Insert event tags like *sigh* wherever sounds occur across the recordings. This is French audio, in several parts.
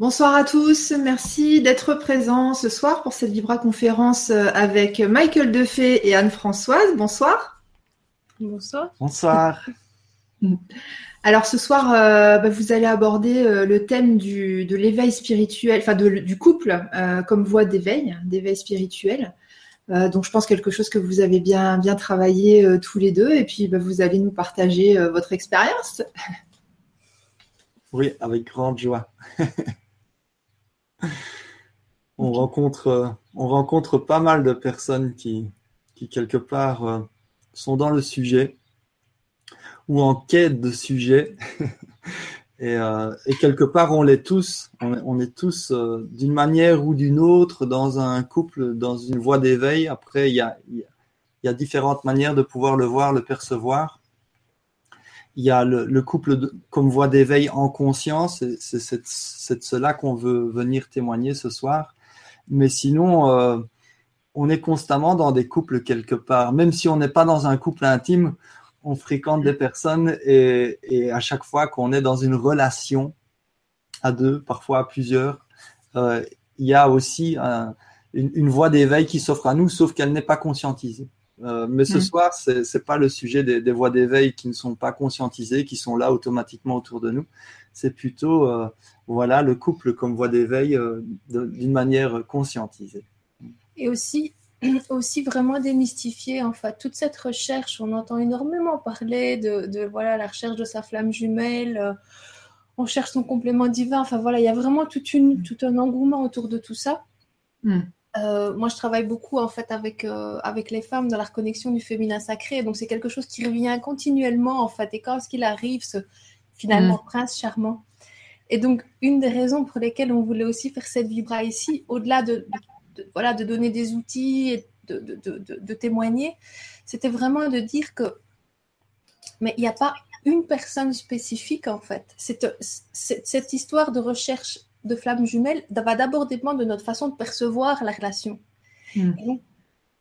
Bonsoir à tous, merci d'être présents ce soir pour cette Vibra conférence euh, avec Michael Defay et Anne-Françoise. Bonsoir. Bonsoir. Bonsoir. *laughs* Alors ce soir, euh, bah, vous allez aborder euh, le thème du, de l'éveil spirituel, enfin du couple comme voie d'éveil, d'éveil spirituel. donc je pense quelque chose que vous avez bien bien travaillé tous les deux, et puis bah, vous allez nous partager votre expérience. Oui, avec grande joie. *laughs* on, rencontre, euh, on rencontre pas mal de personnes qui, qui quelque part, euh, sont dans le sujet ou en quête de sujet. *laughs* et, euh, et, quelque part, on l'est tous. On, est tous, d'une manière ou d'une autre, dans un couple, dans une voie d'éveil. Après, il y a, il y a différentes manières de pouvoir le voir, le percevoir il y a le, couple comme voie d'éveil en conscience, c'est cela qu'on veut venir témoigner ce soir. Mais sinon, euh, on est constamment dans des couples quelque part. Même si on n'est pas dans un couple intime, on fréquente des personnes et, à chaque fois qu'on est dans une relation à deux, parfois à plusieurs, euh, il y a aussi une, une voie d'éveil qui s'offre à nous, sauf qu'elle n'est pas conscientisée. Euh, mais ce mm. soir, ce n'est pas le sujet des, voies d'éveil qui ne sont pas conscientisées, qui sont là automatiquement autour de nous. C'est plutôt euh, voilà, le couple comme voie d'éveil euh, d'une manière conscientisée. Et aussi, *clears throat* aussi vraiment démystifier en fait toute cette recherche. On entend énormément parler de, voilà, la recherche de sa flamme jumelle. on cherche son complément divin. Enfin voilà, il y a vraiment toute une, tout un engouement autour de tout ça. Mm. Euh, moi, je travaille beaucoup en fait avec euh, avec les femmes dans la reconnexion du féminin sacré. Donc, c'est quelque chose qui revient continuellement en fait. Et quand ce qu'il arrive, ce finalement mm. prince charmant. Et donc, une des raisons pour lesquelles on voulait aussi faire cette vibra ici, au-delà de, voilà de donner des outils et de, de témoigner, c'était vraiment de dire que mais il n'y a pas une personne spécifique en fait. C'est cette histoire de recherche de flammes jumelles va d'abord dépendre de notre façon de percevoir la relation. Hmm. Il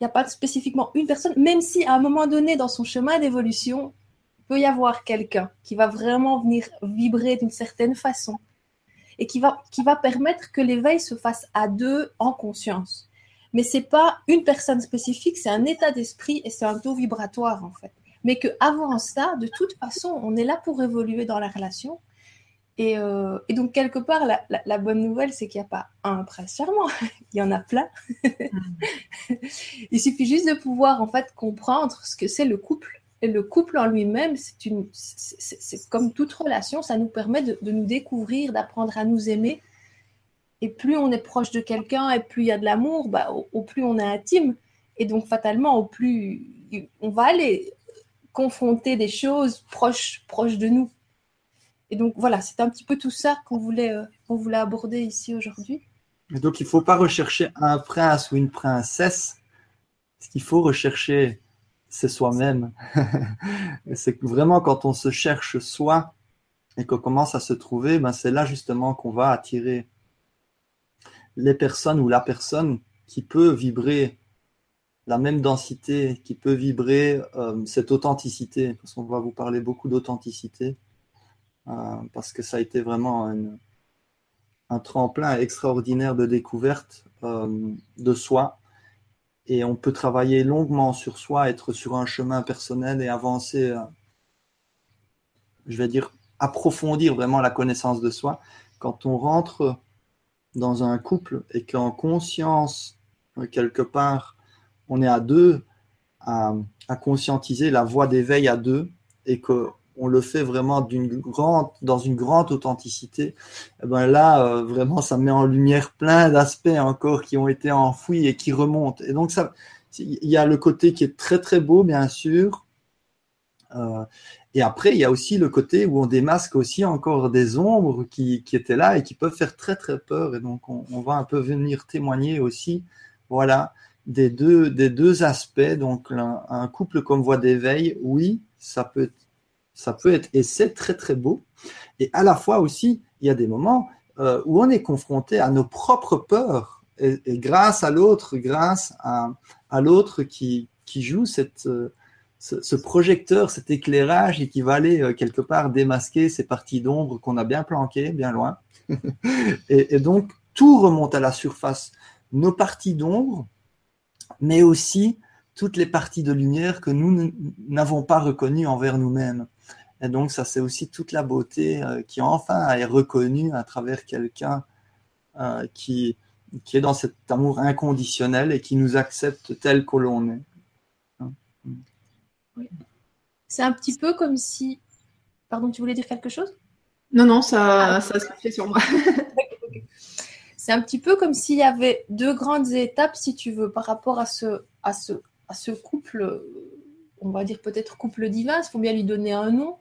n'y a pas spécifiquement une personne, même si à un moment donné dans son chemin d'évolution, il peut y avoir quelqu'un qui va vraiment venir vibrer d'une certaine façon et qui va, qui va permettre que l'éveil se fasse à deux en conscience. Mais c'est pas une personne spécifique, c'est un état d'esprit et c'est un taux vibratoire en fait. Mais que avant ça, de toute façon, on est là pour évoluer dans la relation euh, et, donc, quelque part, la, bonne nouvelle, c'est qu'il n'y a pas un prince charmant, *laughs* il y en a plein. Mm. *laughs* il suffit juste de pouvoir, en fait, comprendre ce que c'est le couple. Et le couple en lui-même, c'est une, c'est comme toute relation, ça nous permet de, nous découvrir, d'apprendre à nous aimer. Et plus on est proche de quelqu'un et plus il y a de l'amour, bah, au, plus on est intime. Et donc, fatalement, au plus on va aller confronter des choses proches, proches de nous. Et donc voilà, c'est un petit peu tout ça qu'on voulait, euh, voulait aborder ici aujourd'hui. Et donc il ne faut pas rechercher un prince ou une princesse. Ce qu'il faut rechercher, c'est soi-même. *laughs* c'est vraiment quand on se cherche soi et qu'on commence à se trouver, ben c'est là justement qu'on va attirer les personnes ou la personne qui peut vibrer la même densité, qui peut vibrer euh, cette authenticité, parce qu'on va vous parler beaucoup d'authenticité. Euh, parce que ça a été vraiment un tremplin extraordinaire de découverte euh, de soi. Et on peut travailler longuement sur soi, être sur un chemin personnel et avancer, euh, je vais dire, approfondir vraiment la connaissance de soi. Quand on rentre dans un couple et qu'en conscience, quelque part, on est à deux, à, à conscientiser la voie d'éveil à deux, et que on le fait vraiment dans une grande authenticité, eh ben là, euh, vraiment, ça met en lumière plein d'aspects encore qui ont été enfouis et qui remontent. Et donc, il y a le côté qui est très très beau, bien sûr. Euh, et après, il y a aussi le côté où on démasque aussi encore des ombres qui, étaient là et qui peuvent faire très très peur. Et donc, on, va un peu venir témoigner aussi, voilà, des deux, des deux aspects. Donc, un, un couple comme voie d'éveil, oui, ça peut être ça peut être, et c'est très très beau. Et à la fois aussi, il y a des moments euh, où on est confronté à nos propres peurs. Et, grâce à l'autre, grâce à, l'autre qui, qui, joue cette, euh, ce, projecteur, cet éclairage et qui va aller euh, quelque part démasquer ces parties d'ombre qu'on a bien planquées, bien loin. *laughs* et, donc, tout remonte à la surface. Nos parties d'ombre, mais aussi toutes les parties de lumière que nous n'avons pas reconnues envers nous-mêmes. Et donc, ça, c'est aussi toute la beauté euh, qui enfin est reconnue à travers quelqu'un euh, qui, qui est dans cet amour inconditionnel et qui nous accepte tel que l'on est. C'est un petit peu comme si. Pardon, tu voulais dire quelque chose? Non, non, ça, ah. ça se fait sur moi. *laughs* C'est un petit peu comme s'il y avait deux grandes étapes, si tu veux, par rapport à ce, à ce, à ce couple, on va dire peut-être couple divin, il faut bien lui donner un nom?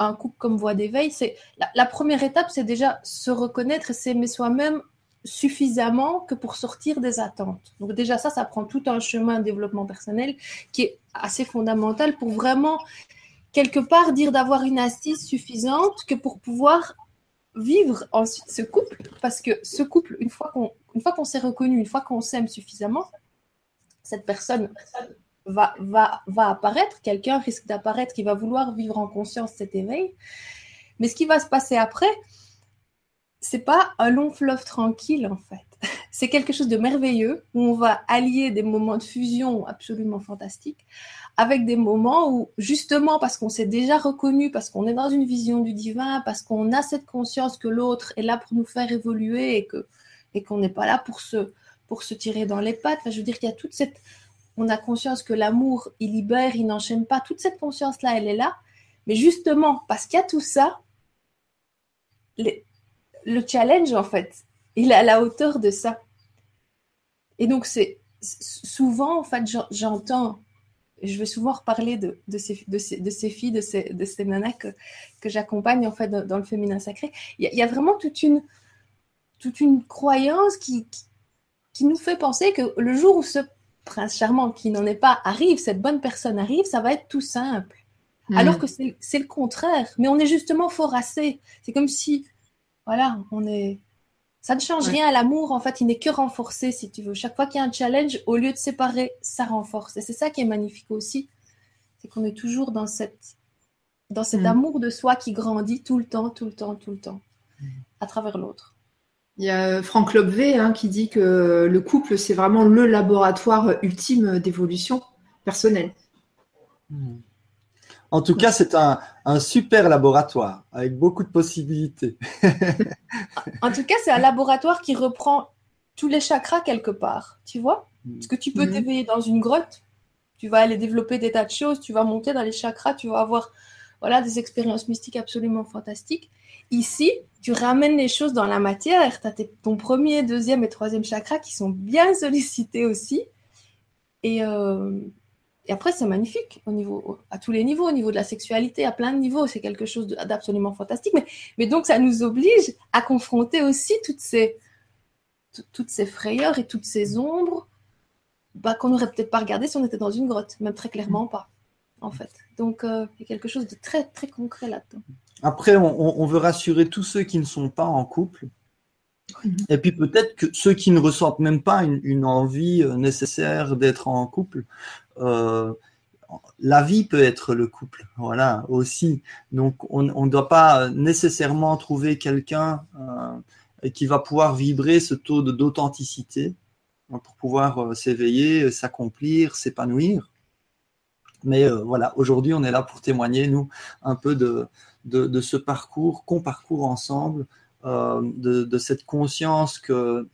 Un couple comme voie d'éveil, c'est la, première étape, c'est déjà se reconnaître et s'aimer soi-même suffisamment que pour sortir des attentes. Donc déjà ça, ça prend tout un chemin de développement personnel qui est assez fondamental pour vraiment quelque part dire d'avoir une assise suffisante que pour pouvoir vivre ensuite ce couple parce que ce couple une fois qu'on une fois qu'on s'est reconnu une fois qu'on s'aime suffisamment cette personne va apparaître quelqu'un risque d'apparaître qui va vouloir vivre en conscience cet éveil mais ce qui va se passer après c'est pas un long fleuve tranquille en fait. *laughs* C'est quelque chose de merveilleux où on va allier des moments de fusion absolument fantastiques avec des moments où justement parce qu'on s'est déjà reconnu, parce qu'on est dans une vision du divin, parce qu'on a cette conscience que l'autre est là pour nous faire évoluer et que et qu'on n'est pas là pour se pour se tirer dans les pattes. je veux dire qu'il y a toute cette on a conscience que l'amour il libère, il n'enchaîne pas. Toute cette conscience là, elle est là. Mais justement parce qu'il y a tout ça, le challenge, en fait, il est à la hauteur de ça. Et donc, c'est souvent, en fait, j'entends, je vais souvent reparler de, ces, filles, de ces, nanas que, j'accompagne, en fait, dans, le féminin sacré. Il y, a, vraiment toute une, toute une croyance qui, qui, nous fait penser que le jour où ce prince charmant qui n'en est pas arrive, cette bonne personne arrive, ça va être tout simple. Hmm. Alors que c'est le contraire. Mais on est justement foracé. C'est comme si voilà, on est. Ça ne change rien à l'amour, en fait, il n'est que renforcé, si tu veux. Chaque fois qu'il y a un challenge, au lieu de séparer, ça renforce. Et c'est ça qui est magnifique aussi, c'est qu'on est toujours dans, cette, dans cet mm. amour de soi qui grandit tout le temps, tout le temps, tout le temps, à travers l'autre. Il y a Franck Lobvé hein, qui dit que le couple, c'est vraiment le laboratoire ultime d'évolution personnelle. Mm. En tout cas, c'est un, super laboratoire avec beaucoup de possibilités. *laughs* en tout cas, c'est un laboratoire qui reprend tous les chakras quelque part, tu vois? Parce que tu peux mhm. t'éveiller dans une grotte, tu vas aller développer des tas de choses, tu vas monter dans les chakras, tu vas avoir voilà, des expériences mystiques absolument fantastiques. Ici, tu ramènes les choses dans la matière. Tu as ton premier, deuxième et troisième chakra qui sont bien sollicités aussi. Et, euh, et après, c'est magnifique au niveau, à tous les niveaux, au niveau de la sexualité, à plein de niveaux. C'est quelque chose d'absolument fantastique. Mais, donc, ça nous oblige à confronter aussi toutes ces, toutes ces frayeurs et toutes ces ombres bah, qu'on n'aurait peut-être pas regardé si on était dans une grotte, même très clairement pas, en fait. Donc, euh, il y a quelque chose de très, très concret là-dedans. Après, on, veut rassurer tous ceux qui ne sont pas en couple. Et puis peut-être que ceux qui ne ressentent même pas une, une envie euh, nécessaire d'être en couple, euh, la vie peut être le couple, voilà, aussi. Donc, on ne doit pas nécessairement trouver quelqu'un euh, qui va pouvoir vibrer ce taux d'authenticité pour pouvoir euh, s'éveiller, s'accomplir, s'épanouir. Mais voilà, aujourd'hui, on est là pour témoigner, nous, un peu de, de, ce parcours qu'on parcourt ensemble, de, de, cette conscience que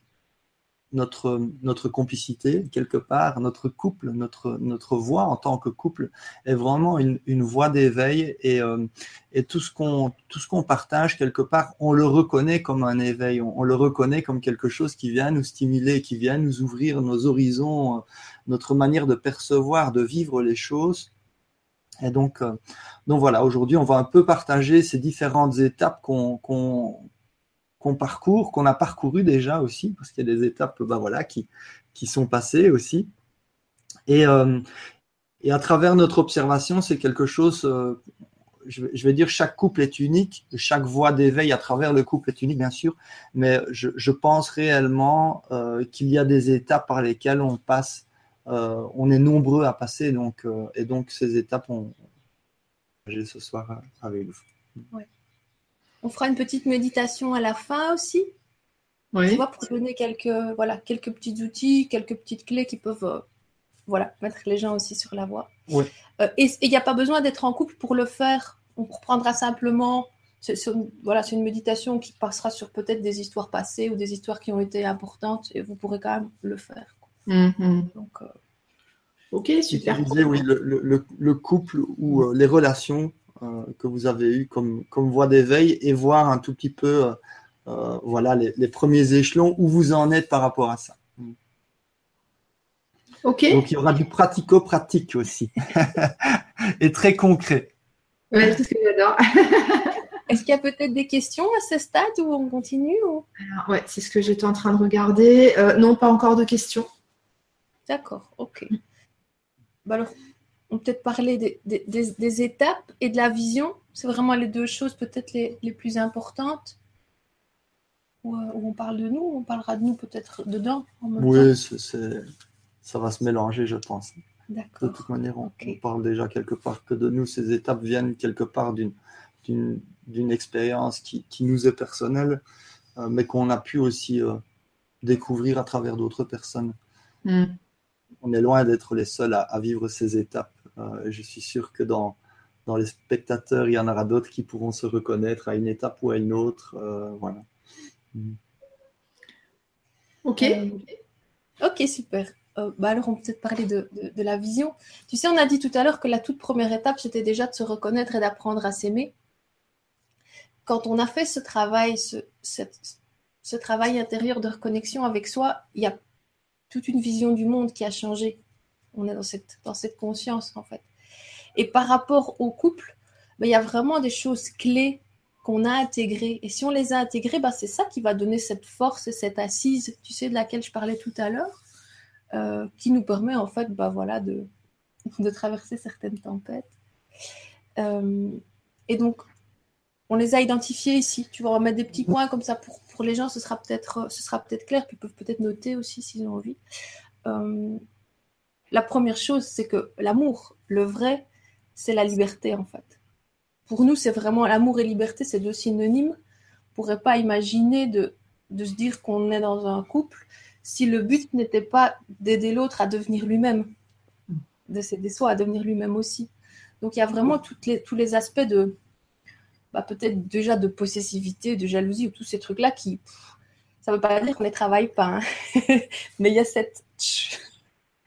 notre, notre complicité, quelque part, notre couple, notre, notre voix en tant que couple est vraiment une, une voix d'éveil et, euh, et tout ce qu'on tout ce qu'on partage, quelque part, on le reconnaît comme un éveil, on, le reconnaît comme quelque chose qui vient nous stimuler, qui vient nous ouvrir nos horizons, euh, notre manière de percevoir, de vivre les choses. Et donc, euh, donc voilà, aujourd'hui, on va un peu partager ces différentes étapes qu'on qu'on parcourt, qu'on a parcouru déjà aussi, parce qu'il y a des étapes bah voilà, qui, qui sont passées aussi. Et, euh, et à travers notre observation, c'est quelque chose, euh, je, vais, dire, chaque couple est unique, chaque voie d'éveil à travers le couple est unique, bien sûr, mais je, je pense réellement qu'il y a des étapes par lesquelles on passe on est nombreux à passer. Donc, et donc, ces étapes, on, ce soir avec vous. On fera une petite méditation à la fin aussi. Oui. pour donner quelques, voilà, quelques petits outils, quelques petites clés qui peuvent voilà, mettre les gens aussi sur la voie. et il n'y a pas besoin d'être en couple pour le faire. On reprendra simplement voilà, c'est une méditation qui passera sur peut-être des histoires passées ou des histoires qui ont été importantes et vous pourrez quand même le faire. Mm-hmm. Donc, euh, ok, super. oui, le, couple ou euh, les relations euh, que vous avez eues comme, comme voie d'éveil et voir un tout petit peu voilà, les, premiers échelons où vous en êtes par rapport à ça. Ok. Donc il y aura du pratico-pratique aussi *laughs* et très concret. Oui, c'est ce que j'adore. *laughs* Est-ce qu'il y a peut-être des questions à ce stade ou on continue Alors, ouais, c'est ce que j'étais en train de regarder. Euh, non, pas encore de questions. D'accord, ok. Bah alors, on peut peut-être parler des, étapes et de la vision. C'est vraiment les deux choses peut-être les, plus importantes. Ou, euh, on parle de nous, on parlera de nous peut-être dedans. oui, ça va se mélanger, je pense. De toute manière, on, on, parle déjà quelque part que de nous. Ces étapes viennent quelque part d'une d'une expérience qui, qui, nous est personnelle, euh, mais qu'on a pu aussi euh, découvrir à travers d'autres personnes. Hmm. On est loin d'être les seuls à, vivre ces étapes. Euh, je suis sûr que dans, les spectateurs, il y en aura d'autres qui pourront se reconnaître à une étape ou à une autre. voilà. Hmm. Ok. Ok, super. bah alors, on peut peut-être parler de, de, la vision. Tu sais, on a dit tout à l'heure que la toute première étape, c'était déjà de se reconnaître et d'apprendre à s'aimer quand on a fait ce travail, ce, travail intérieur de reconnexion avec soi, il y a toute une vision du monde qui a changé. On est dans cette, dans cette conscience, en fait. Et par rapport au couple, ben, il y a vraiment des choses clés qu'on a intégrées. Et si on les a intégrées, ben, c'est ça qui va donner cette force et cette assise, tu sais, de laquelle je parlais tout à l'heure, euh, qui nous permet, en fait, ben, voilà, de, *laughs* de traverser certaines tempêtes. Euh, et donc, on les a identifiés ici. Tu vas remettre des petits points comme ça pour, pour les gens, ce sera peut-être ce sera peut-être clair, ils peuvent peut-être noter aussi s'ils ont envie. Euh, la première chose, c'est que l'amour, le vrai, c'est la liberté en fait. Pour nous, c'est vraiment l'amour et liberté, c'est deux synonymes. On pourrait pas imaginer de, de se dire qu'on est dans un couple si le but n'était pas d'aider l'autre à devenir lui-même, de s'aider soi à devenir lui-même aussi. Donc il y a vraiment les, tous les aspects de, bah, peut-être déjà de possessivité, de jalousie ou tous ces trucs-là qui, ça ne veut pas dire qu'on ne les travaille pas, hein. *laughs* mais il y a cette,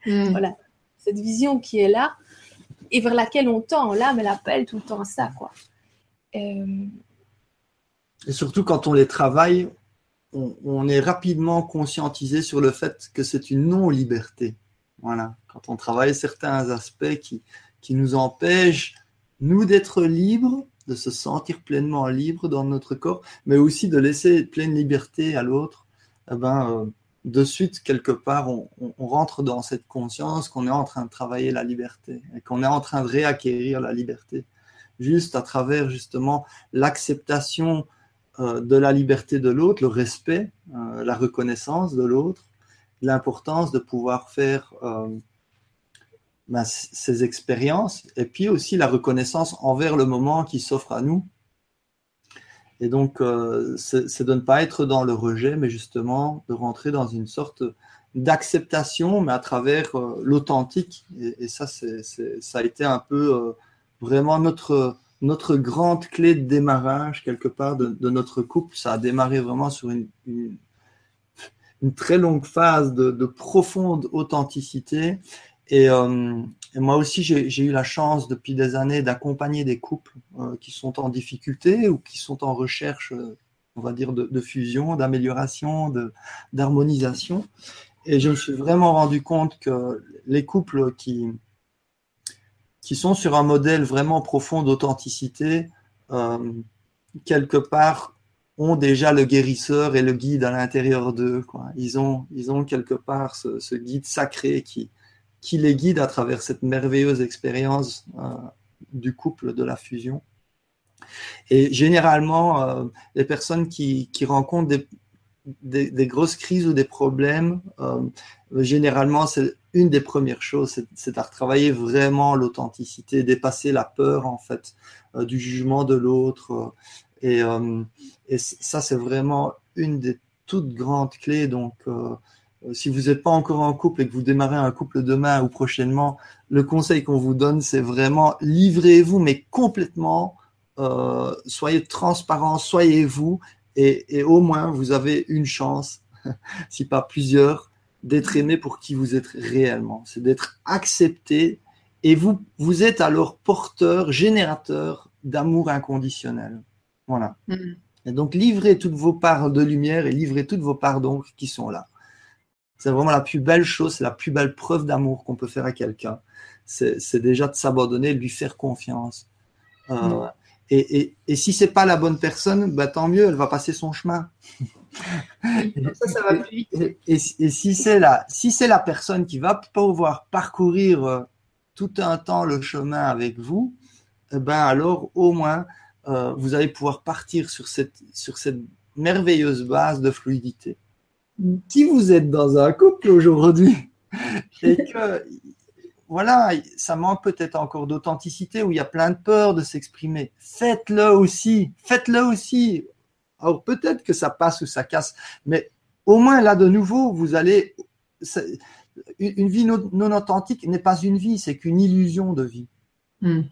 hmm. *laughs* voilà, cette vision qui est là et vers laquelle on tend. L'âme, elle appelle tout le temps à ça, quoi. Euh, et surtout quand on les travaille, on, est rapidement conscientisé sur le fait que c'est une non-liberté. Voilà, quand on travaille certains aspects qui, qui nous empêchent, nous, d'être libres de se sentir pleinement libre dans notre corps, mais aussi de laisser pleine liberté à l'autre, eh ben, euh, de suite, quelque part, on, rentre dans cette conscience qu'on est en train de travailler la liberté et qu'on est en train de réacquérir la liberté, juste à travers justement l'acceptation euh, de la liberté de l'autre, le respect, euh, la reconnaissance de l'autre, l'importance de pouvoir faire ben, ces expériences et puis aussi la reconnaissance envers le moment qui s'offre à nous. Et donc, euh, c'est de ne pas être dans le rejet, mais justement de rentrer dans une sorte d'acceptation, mais à travers euh, l'authentique. Et, ça, c'est ça a été un peu euh, vraiment notre, notre grande clé de démarrage, quelque part, de, notre couple. Ça a démarré vraiment sur une, très longue phase de profonde authenticité. Euh, et, moi aussi, j'ai eu la chance depuis des années d'accompagner des couples euh, qui sont en difficulté ou qui sont en recherche, euh, on va dire, de, fusion, d'amélioration, d'harmonisation. Et je me suis vraiment rendu compte que les couples qui, qui sont sur un modèle vraiment profond d'authenticité, quelque part, ont déjà le guérisseur et le guide à l'intérieur d'eux. Ils ont, ils ont quelque part ce guide sacré qui, qui les guide à travers cette merveilleuse expérience euh, du couple de la fusion. Et généralement, euh, les personnes qui, rencontrent des, grosses crises ou des problèmes, euh, généralement, c'est une des premières choses, c'est à retravailler vraiment l'authenticité, dépasser la peur en fait du jugement de l'autre. et, et, ça, c'est vraiment une des toutes grandes clés. Donc, si vous n'êtes pas encore en couple et que vous démarrez un couple demain ou prochainement, le conseil qu'on vous donne, c'est vraiment livrez-vous, mais complètement. soyez transparent, soyez vous, et, au moins vous avez une chance, *laughs* si pas plusieurs, d'être aimé pour qui vous êtes réellement. C'est d'être accepté et vous, vous êtes alors porteur, générateur d'amour inconditionnel. Voilà. Mm. Et donc livrez toutes vos parts de lumière et livrez toutes vos parts d'ombre qui sont là. C'est vraiment la plus belle chose, c'est la plus belle preuve d'amour qu'on peut faire à quelqu'un. C'est déjà de s'abandonner, de lui faire confiance. Euh, mm. Et, et, et si c'est pas la bonne personne, bah, tant mieux, elle va passer son chemin. *laughs* ça, ça va plus vite. Et, si c'est la, si la personne qui va pouvoir parcourir euh, tout un temps le chemin avec vous, eh ben alors au moins euh, vous allez pouvoir partir sur cette, sur cette merveilleuse base de fluidité. Si vous êtes dans un couple aujourd'hui? Et que voilà, ça manque peut-être encore d'authenticité, où il y a plein de peur de s'exprimer. Faites-le aussi, faites-le aussi. Alors peut-être que ça passe ou ça casse, mais au moins là de nouveau, vous allez... Une vie non, authentique n'est pas une vie, c'est qu'une illusion de vie. Hmm.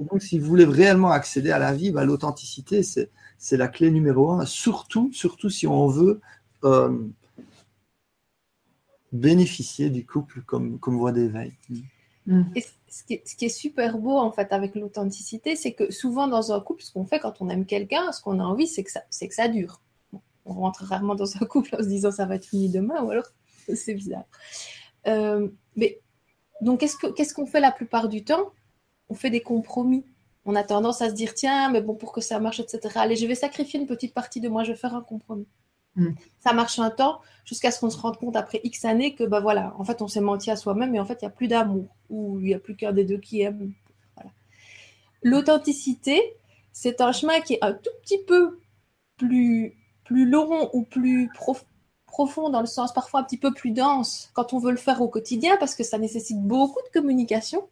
donc si vous voulez réellement accéder à la vie, bah, l'authenticité, c'est la clé numéro un, surtout, surtout si on veut... Euh, bénéficier du couple comme, comme voie d'éveil. Mm. Et ce qui, est, super beau en fait avec l'authenticité, c'est que souvent dans un couple, ce qu'on fait quand on aime quelqu'un, ce qu'on a envie, c'est que ça, c'est que ça dure. On rentre rarement dans un couple en se disant ça va être fini demain, ou alors *laughs* c'est bizarre. Euh, mais donc qu'est-ce, que, qu'est-ce qu'on fait la plupart du temps? On fait des compromis. On a tendance à se dire tiens, mais bon pour que ça marche, etc. Allez, je vais sacrifier une petite partie de moi, je vais faire un compromis. Mm. Ça marche un temps jusqu'à ce qu'on se rende compte après X années que bah voilà, en fait on s'est menti à soi-même et en fait il n'y a plus d'amour ou il n'y a plus qu'un des deux qui aime. L'authenticité, c'est un chemin qui est un tout petit peu plus, plus long ou plus profond dans le sens parfois un petit peu plus dense quand on veut le faire au quotidien parce que ça nécessite beaucoup de communication.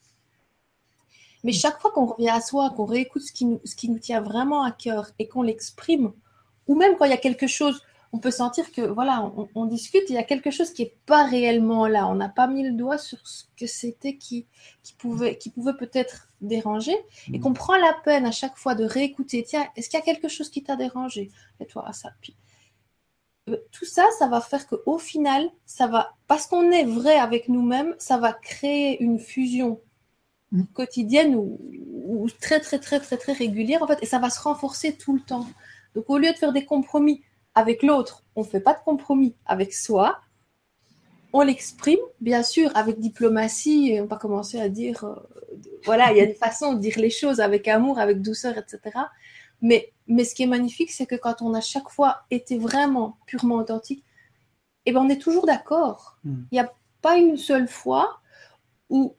Mais chaque fois qu'on revient à soi, qu'on réécoute ce qui, nous, ce qui nous tient vraiment à cœur et qu'on l'exprime, ou même quand il y a quelque chose on peut sentir que voilà, on, discute, il y a quelque chose qui est pas réellement là. On n'a pas mis le doigt sur ce que c'était qui, qui pouvait, qui pouvait peut-être déranger, et qu'on mm. prend la peine à chaque fois de réécouter. Tiens, est-ce qu'il y a quelque chose qui t'a dérangé? Et toi, ça. Puis euh, tout ça, ça va faire qu'au final, ça va, parce qu'on est vrai avec nous-mêmes, ça va créer une fusion mm. quotidienne ou, ou, très très très très très régulière en fait, et ça va se renforcer tout le temps. Donc au lieu de faire des compromis avec l'autre, on ne fait pas de compromis. Avec soi, on l'exprime, bien sûr, avec diplomatie. On va commencer à dire, euh, voilà, il y a une façon de dire les choses avec amour, avec douceur, etc. Mais, mais ce qui est magnifique, c'est que quand on a chaque fois été vraiment purement authentique, eh ben, on est toujours d'accord. Hmm. Il n'y a pas une seule fois où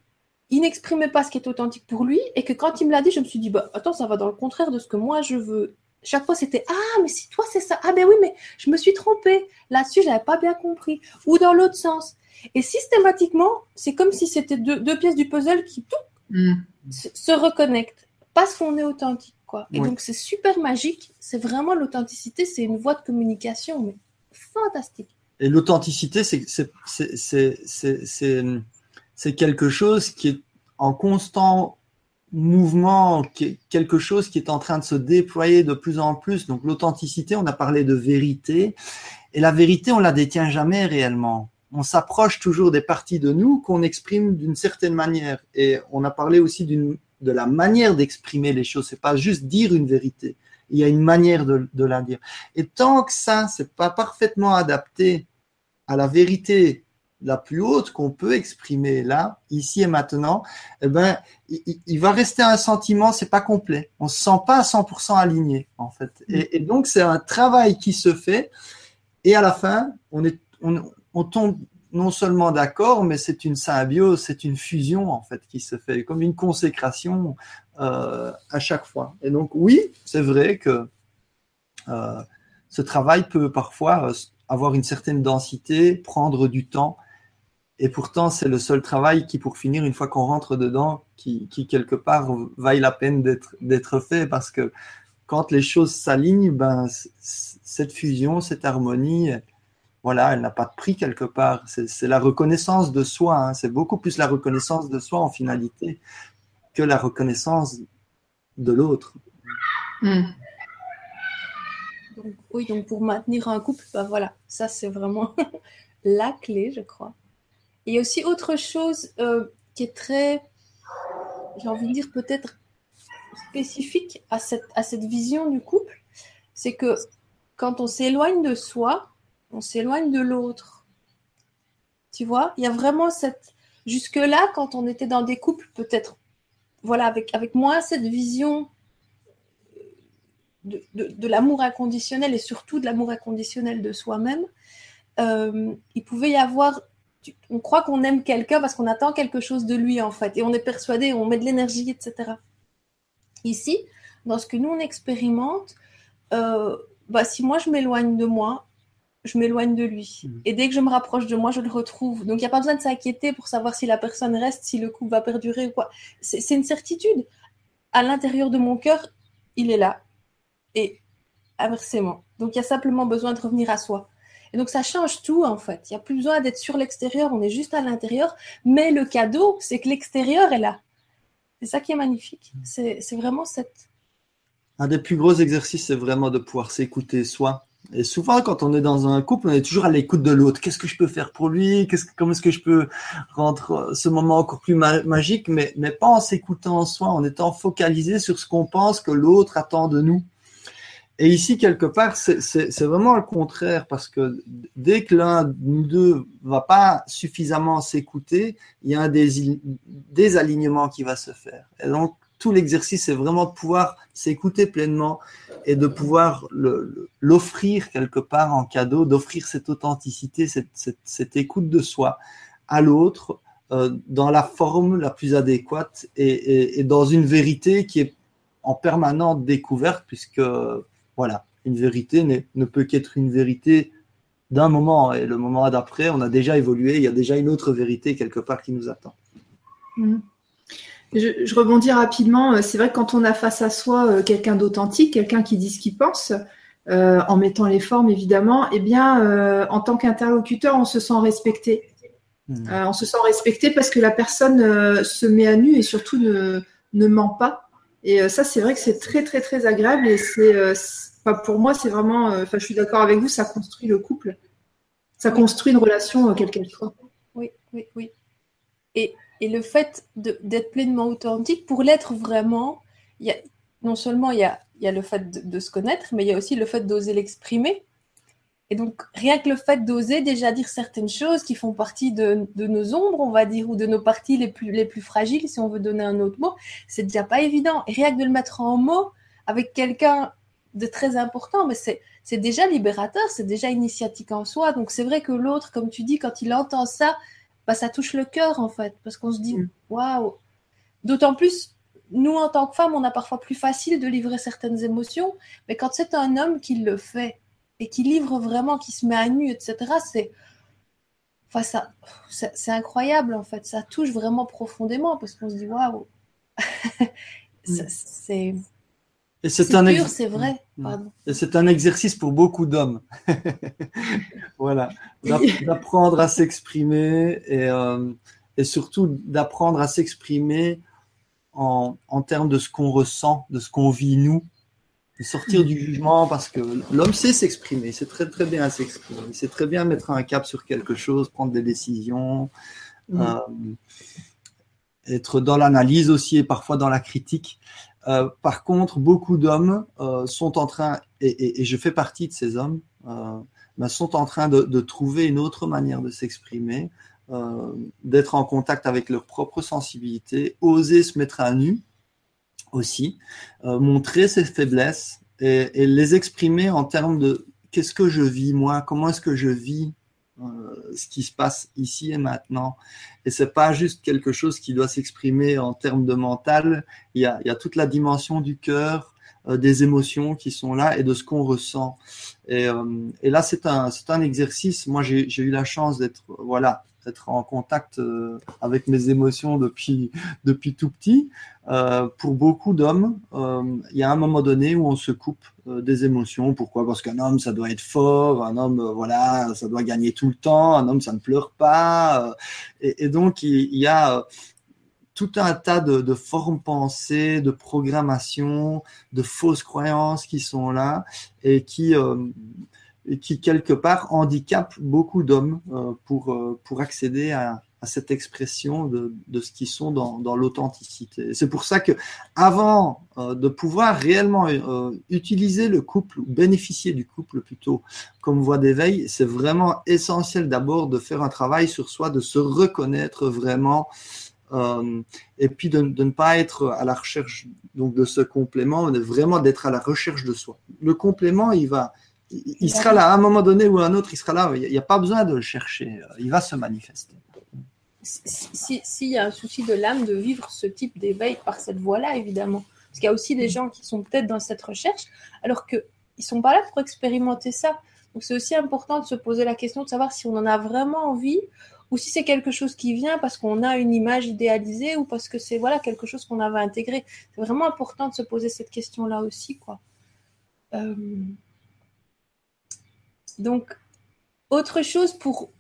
il n'exprimait pas ce qui est authentique pour lui et que quand il me l'a dit, je me suis dit, bah, attends, ça va dans le contraire de ce que moi je veux chaque fois c'était ah mais si toi c'est ça. Ah ben oui mais je me suis trompée. Là-dessus j'avais pas bien compris. Ou dans l'autre sens. Et systématiquement c'est comme si c'était deux, pièces du puzzle qui tout mm. se, reconnectent. Parce qu'on est authentique quoi. Et donc c'est super magique. C'est vraiment l'authenticité c'est une voie de communication mais fantastique. Et l'authenticité c'est c'est quelque chose qui est en constant mouvement, quelque chose qui est en train de se déployer de plus en plus. Donc l'authenticité, on a parlé de vérité, et la vérité, on la détient jamais réellement. On s'approche toujours des parties de nous qu'on exprime d'une certaine manière. Et on a parlé aussi de la manière d'exprimer les choses. C'est pas juste dire une vérité. Il y a une manière de, de la dire. Et tant que ça, c'est pas parfaitement adapté à la vérité la plus haute qu'on peut exprimer là, ici et maintenant, eh ben, il, va rester un sentiment, c'est pas complet. On se sent pas à 100% aligné, en fait. Et, donc, c'est un travail qui se fait. Et à la fin, on est, on, tombe non seulement d'accord, mais c'est une symbiose, c'est une fusion, en fait, qui se fait, comme une consécration euh, à chaque fois. Et donc, oui, c'est vrai que euh, ce travail peut parfois avoir une certaine densité, prendre du temps. Et pourtant, c'est le seul travail qui, pour finir, une fois qu'on rentre dedans, qui, qui quelque part vaille la peine d'être fait parce que quand les choses s'alignent, ben, cette fusion, cette harmonie, voilà, elle n'a pas de prix quelque part. C'est la reconnaissance de soi. Hein. C'est beaucoup plus la reconnaissance de soi en finalité que la reconnaissance de l'autre. Hmm. oui, donc pour maintenir un couple, ben voilà, ça c'est vraiment *laughs* la clé, je crois. Il y a aussi autre chose euh, qui est très, j'ai envie de dire peut-être spécifique à cette, à cette vision du couple, c'est que quand on s'éloigne de soi, on s'éloigne de l'autre. Tu vois, il y a vraiment cette... Jusque-là, quand on était dans des couples, peut-être, voilà, avec, avec moi, cette vision de, de, l'amour inconditionnel et surtout de l'amour inconditionnel de soi-même, euh, il pouvait y avoir on croit qu'on aime quelqu'un parce qu'on attend quelque chose de lui en fait et on est persuadé, on met de l'énergie, etc. Ici, dans ce que nous on expérimente, euh, bah, si moi je m'éloigne de moi, je m'éloigne de lui. Mm. Et dès que je me rapproche de moi, je le retrouve. Donc il n'y a pas besoin de s'inquiéter pour savoir si la personne reste, si le couple va perdurer ou quoi. C'est une certitude. À l'intérieur de mon cœur, il est là. Et inversement. Donc il y a simplement besoin de revenir à soi. Et donc ça change tout en fait. Il n'y a plus besoin d'être sur l'extérieur, on est juste à l'intérieur. Mais le cadeau, c'est que l'extérieur est là. C'est ça qui est magnifique. C'est vraiment cette... Un des plus gros exercices, c'est vraiment de pouvoir s'écouter soi. Et souvent, quand on est dans un couple, on est toujours à l'écoute de l'autre. Qu'est-ce que je peux faire pour lui? Qu'est-ce, Comment est-ce que je peux rendre ce moment encore plus magique? Mais, mais pas en s'écoutant en soi, en étant focalisé sur ce qu'on pense que l'autre attend de nous. Et ici, quelque part, c'est vraiment le contraire, parce que dès que l'un de nous deux va pas suffisamment s'écouter, il y a un désalignement qui va se faire. Et donc, tout l'exercice, c'est vraiment de pouvoir s'écouter pleinement et de pouvoir l'offrir quelque part en cadeau, d'offrir cette authenticité, cette, écoute de soi à l'autre euh, dans la forme la plus adéquate et, et dans une vérité qui est en permanente découverte, puisque voilà, une vérité ne peut qu'être une vérité d'un moment et le moment d'après, on a déjà évolué, il y a déjà une autre vérité quelque part qui nous attend. Mm. Je, rebondis rapidement. Euh, c'est vrai que quand on a face à soi euh, quelqu'un d'authentique, quelqu'un qui dit ce qu'il pense, euh, en mettant les formes évidemment, eh bien, en tant qu'interlocuteur, on se sent respecté. Mm. on se sent respecté parce que la personne se met à nu et surtout ne, ne ment pas. Et ça, c'est vrai que c'est très, très, très agréable et c'est pour moi, c'est vraiment, euh, enfin, je suis d'accord avec vous, ça construit le couple. Ça construit une relation, euh, quelle qu'elle soit. Oui, oui, oui. Et, et le fait d'être pleinement authentique, pour l'être vraiment, il y a, non seulement il y a, il y a le fait de, se connaître, mais il y a aussi le fait d'oser l'exprimer. Et donc, rien que le fait d'oser déjà dire certaines choses qui font partie de, de, nos ombres, on va dire, ou de nos parties les plus, les plus fragiles, si on veut donner un autre mot, c'est déjà pas évident. Et rien que de le mettre en mots avec quelqu'un de très important, mais c'est déjà libérateur, c'est déjà initiatique en soi. Donc c'est vrai que l'autre, comme tu dis, quand il entend ça, bah, ça touche le cœur en fait, parce qu'on se dit mm. waouh. D'autant plus, nous en tant que femmes, on a parfois plus facile de livrer certaines émotions, mais quand c'est un homme qui le fait et qui livre vraiment, qui se met à nu, etc., c'est enfin, ça, c'est incroyable en fait. Ça touche vraiment profondément parce qu'on se dit waouh. *laughs* Mm. c'est et c'est un c'est vrai. Et c'est un exercice pour beaucoup d'hommes. *laughs* voilà, *laughs* d'apprendre à s'exprimer et, euh, et, surtout d'apprendre à s'exprimer en, en, termes de ce qu'on ressent, de ce qu'on vit nous, sortir du jugement parce que l'homme sait s'exprimer, c'est très très bien s'exprimer, sait très bien mettre un cap sur quelque chose, prendre des décisions. Mm. Euh, être dans l'analyse aussi et parfois dans la critique. Euh, par contre, beaucoup d'hommes euh, sont en train, et, je fais partie de ces hommes, ben, sont en train de, trouver une autre manière de s'exprimer, d'être en contact avec leur propre sensibilité, oser se mettre à nu aussi, montrer ses faiblesses et, les exprimer en termes de qu'est-ce que je vis moi, comment est-ce que je vis euh, ce qui se passe ici et maintenant. Et c'est pas juste quelque chose qui doit s'exprimer en termes de mental. Il y a, il y a toute la dimension du cœur, des émotions qui sont là et de ce qu'on ressent. Et, et là, c'est un, c'est un exercice. Moi, j'ai, j'ai eu la chance d'être, voilà, d'être en contact avec mes émotions depuis, *laughs* depuis tout petit. Euh, pour beaucoup d'hommes, euh, il y a un moment donné où on se coupe euh, des émotions. Pourquoi? Parce qu'un homme, ça doit être fort, un homme, voilà, ça doit gagner tout le temps, un homme, ça ne pleure pas. Et, donc, il, y a tout un tas de, formes pensées, de programmation, de fausses croyances qui sont là et qui, qui quelque part, handicapent beaucoup d'hommes pour, pour accéder à, cette expression de, de ce qu'ils sont dans, dans l'authenticité. C'est pour ça que avant euh, de pouvoir réellement euh, utiliser le couple ou bénéficier du couple plutôt comme voie d'éveil, c'est vraiment essentiel d'abord de faire un travail sur soi, de se reconnaître vraiment euh, et puis de, de, ne pas être à la recherche donc de ce complément, mais vraiment d'être à la recherche de soi. Le complément, il va, il, sera là à un moment donné ou à un autre, il sera là. Il n'y a pas besoin de le chercher, il va se manifester s'il y a un souci de l'âme de vivre ce type d'éveil par cette voie-là, évidemment. Parce qu'il y a aussi des gens qui sont peut-être dans cette recherche, alors qu'ils ne sont pas là pour expérimenter ça. Donc c'est aussi important de se poser la question de savoir si on en a vraiment envie ou si c'est quelque chose qui vient parce qu'on a une image idéalisée ou parce que c'est voilà quelque chose qu'on avait intégré. C'est vraiment important de se poser cette question-là aussi, quoi. Euh, donc, autre chose pour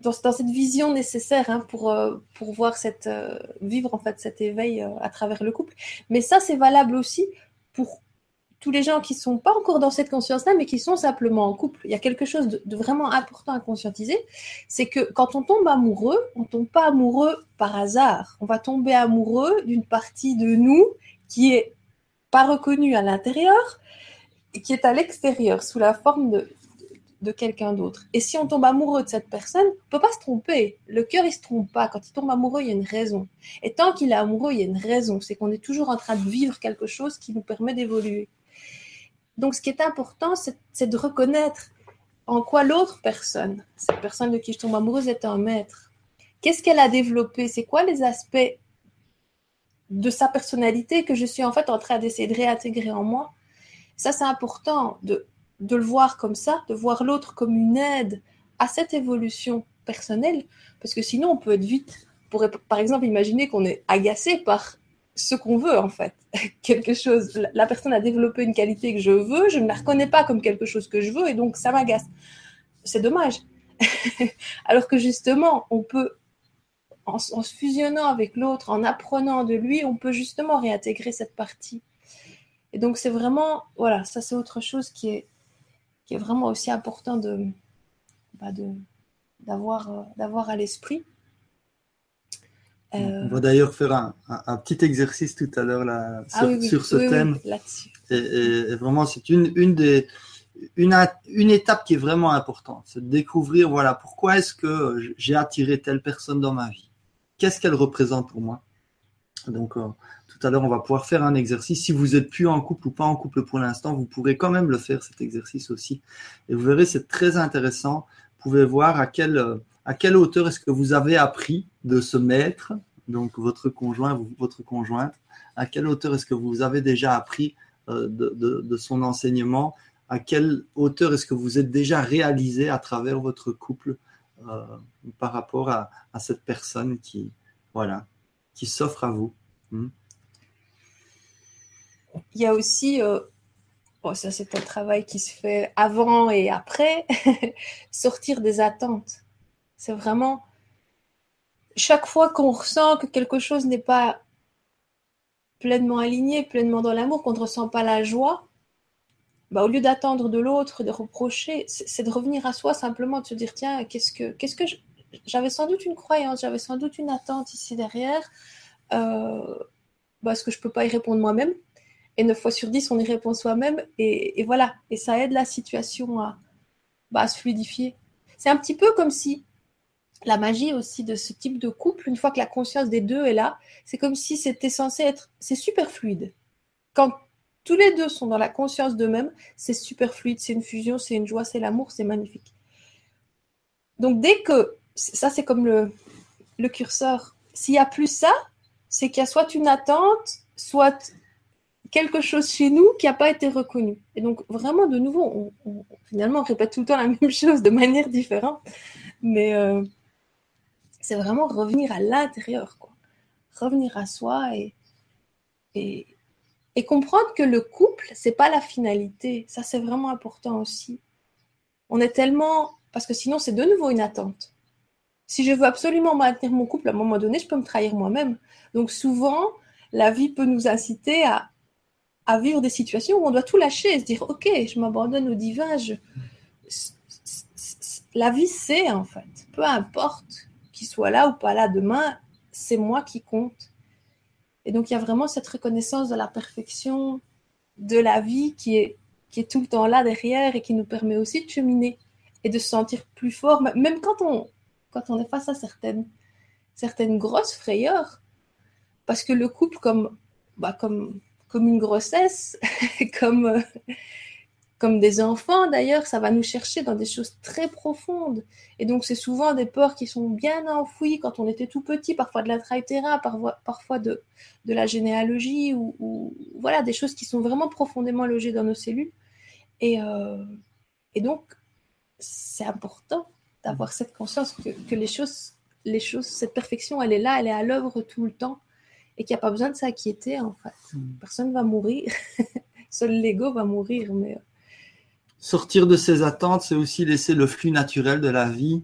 dans, cette vision nécessaire hein, pour, euh, pour voir cette, euh, vivre en fait cet éveil euh, à travers le couple. Mais ça, c'est valable aussi pour tous les gens qui sont pas encore dans cette conscience-là, mais qui sont simplement en couple. Il y a quelque chose de, vraiment important à conscientiser, c'est que quand on tombe amoureux, on tombe pas amoureux par hasard. On va tomber amoureux d'une partie de nous qui est pas reconnue à l'intérieur qui est à l'extérieur sous la forme de, de quelqu'un d'autre. Et si on tombe amoureux de cette personne, on peut pas se tromper. Le cœur, il se trompe pas. Quand il tombe amoureux, il y a une raison. Et tant qu'il est amoureux, il y a une raison. C'est qu'on est toujours en train de vivre quelque chose qui nous permet d'évoluer. Donc, ce qui est important, c'est de reconnaître en quoi l'autre personne, cette personne de qui je tombe amoureuse, est un maître. Qu'est-ce qu'elle a développé? C'est quoi les aspects de sa personnalité que je suis en fait en train d'essayer de réintégrer en moi? Ça, c'est important de de le voir comme ça, de voir l'autre comme une aide à cette évolution personnelle, parce que sinon on peut être vite, pour, par exemple, imaginer qu'on est agacé par ce qu'on veut en fait, *laughs* quelque chose. La personne a développé une qualité que je veux, je ne la reconnais pas comme quelque chose que je veux et donc ça m'agace. C'est dommage. *laughs* Alors que justement, on peut, en, en se fusionnant avec l'autre, en apprenant de lui, on peut justement réintégrer cette partie. Et donc c'est vraiment, voilà, ça c'est autre chose qui est qui est vraiment aussi important de, bah de d'avoir euh, d'avoir à l'esprit. On va d'ailleurs faire un, un, petit exercice tout à l'heure là, ah sur, sur, ce thème. et, et, vraiment, c'est une, une des une, une étape qui est vraiment importante, c'est de découvrir voilà pourquoi est-ce que j'ai attiré telle personne dans ma vie, qu'est-ce qu'elle représente pour moi? Donc, euh, tout à l'heure, on va pouvoir faire un exercice. Si vous n'êtes plus en couple ou pas en couple pour l'instant, vous pourrez quand même le faire, cet exercice aussi. Et vous verrez, c'est très intéressant. Vous pouvez voir à quelle, hauteur est-ce que vous avez appris de ce maître, donc votre conjoint, votre conjointe, à quelle hauteur est-ce que vous avez déjà appris euh, de, son enseignement, à quelle hauteur est-ce que vous êtes déjà réalisé à travers votre couple euh, par rapport à, à, cette personne qui, voilà, qui s'offre à vous. Hmm? Il y a aussi, euh, ça c'est un travail qui se fait avant et après, *laughs* sortir des attentes. C'est vraiment, chaque fois qu'on ressent que quelque chose n'est pas pleinement aligné, pleinement dans l'amour, qu'on ne ressent pas la joie, bah, au lieu d'attendre de l'autre, de reprocher, c'est de revenir à soi simplement, de se dire, tiens, qu'est-ce que, qu'est-ce que j'avais sans doute une croyance, j'avais sans doute une attente ici derrière, euh, bah, que je peux pas y répondre moi-même? Et 9 fois sur 10, on y répond soi-même. Et, voilà. Et ça aide la situation à, bah, se fluidifier. C'est un petit peu comme si la magie aussi de ce type de couple, une fois que la conscience des deux est là, c'est comme si c'était censé être. C'est super fluide. Quand tous les deux sont dans la conscience d'eux-mêmes, c'est super fluide, c'est une fusion, c'est une joie, c'est l'amour, c'est magnifique. Donc dès que. Ça, c'est comme le, le curseur. S'il y a plus ça, c'est qu'il y a soit une attente, soit quelque chose chez nous qui n'a pas été reconnu. Et donc, vraiment, de nouveau, finalement, on répète tout le temps la *laughs* même chose de manière différente. Mais euh, c'est vraiment revenir à l'intérieur, quoi. Revenir à soi et, et, et comprendre que le couple, c'est pas la finalité. Ça, c'est vraiment important aussi. On est tellement. Parce que sinon, c'est de nouveau une attente. Si je veux absolument maintenir mon couple, à un moment donné, je peux me trahir moi-même. Donc, souvent, la vie peut nous inciter à, à vivre des situations où on doit tout lâcher et se dire Ok, je m'abandonne au divin. La vie, c'est en fait. Peu importe qu'il soit là ou pas là demain, c'est moi qui compte. Et donc, il y a vraiment cette reconnaissance de la perfection de la vie qui est, qui est tout le temps là derrière et qui nous permet aussi de cheminer et de se sentir plus fort, même quand on, quand on est face à certaines, certaines grosses frayeurs. Parce que le couple, comme, bah, comme, comme une grossesse, *laughs* comme, euh, comme des enfants d'ailleurs, ça va nous chercher dans des choses très profondes. Et donc c'est souvent des peurs qui sont bien enfouies quand on était tout petit, parfois de la parfois, parfois de, de la généalogie, ou, voilà, des choses qui sont vraiment profondément logées dans nos cellules. Et, euh, et donc c'est important d'avoir cette conscience que, que, les, choses, les choses, cette perfection, elle est là, elle est à l'œuvre tout le temps, et qu'il n'y a pas besoin de s'inquiéter en fait. Hmm. Personne va mourir, *laughs* seul l'ego va mourir, mais euh, sortir de ses attentes, c'est aussi laisser le flux naturel de la vie,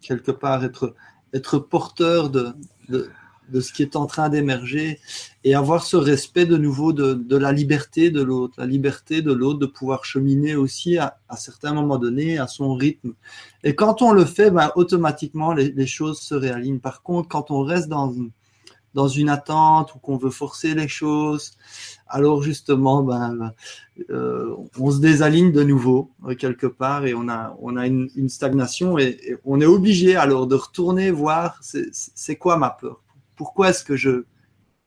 quelque part être, être porteur de, de, de ce qui est en train d'émerger et avoir ce respect de nouveau de, de la liberté de l'autre, la liberté de l'autre de pouvoir cheminer aussi à, à, certains moments donnés à son rythme. Et quand on le fait, ben, automatiquement les, les choses se réalignent. Par contre, quand on reste dans dans une attente ou qu'on veut forcer les choses, alors justement, ben, euh, on se désaligne de nouveau euh, quelque part et on a, une stagnation et, on est obligé alors de retourner voir c'est quoi ma peur, pourquoi est-ce que je,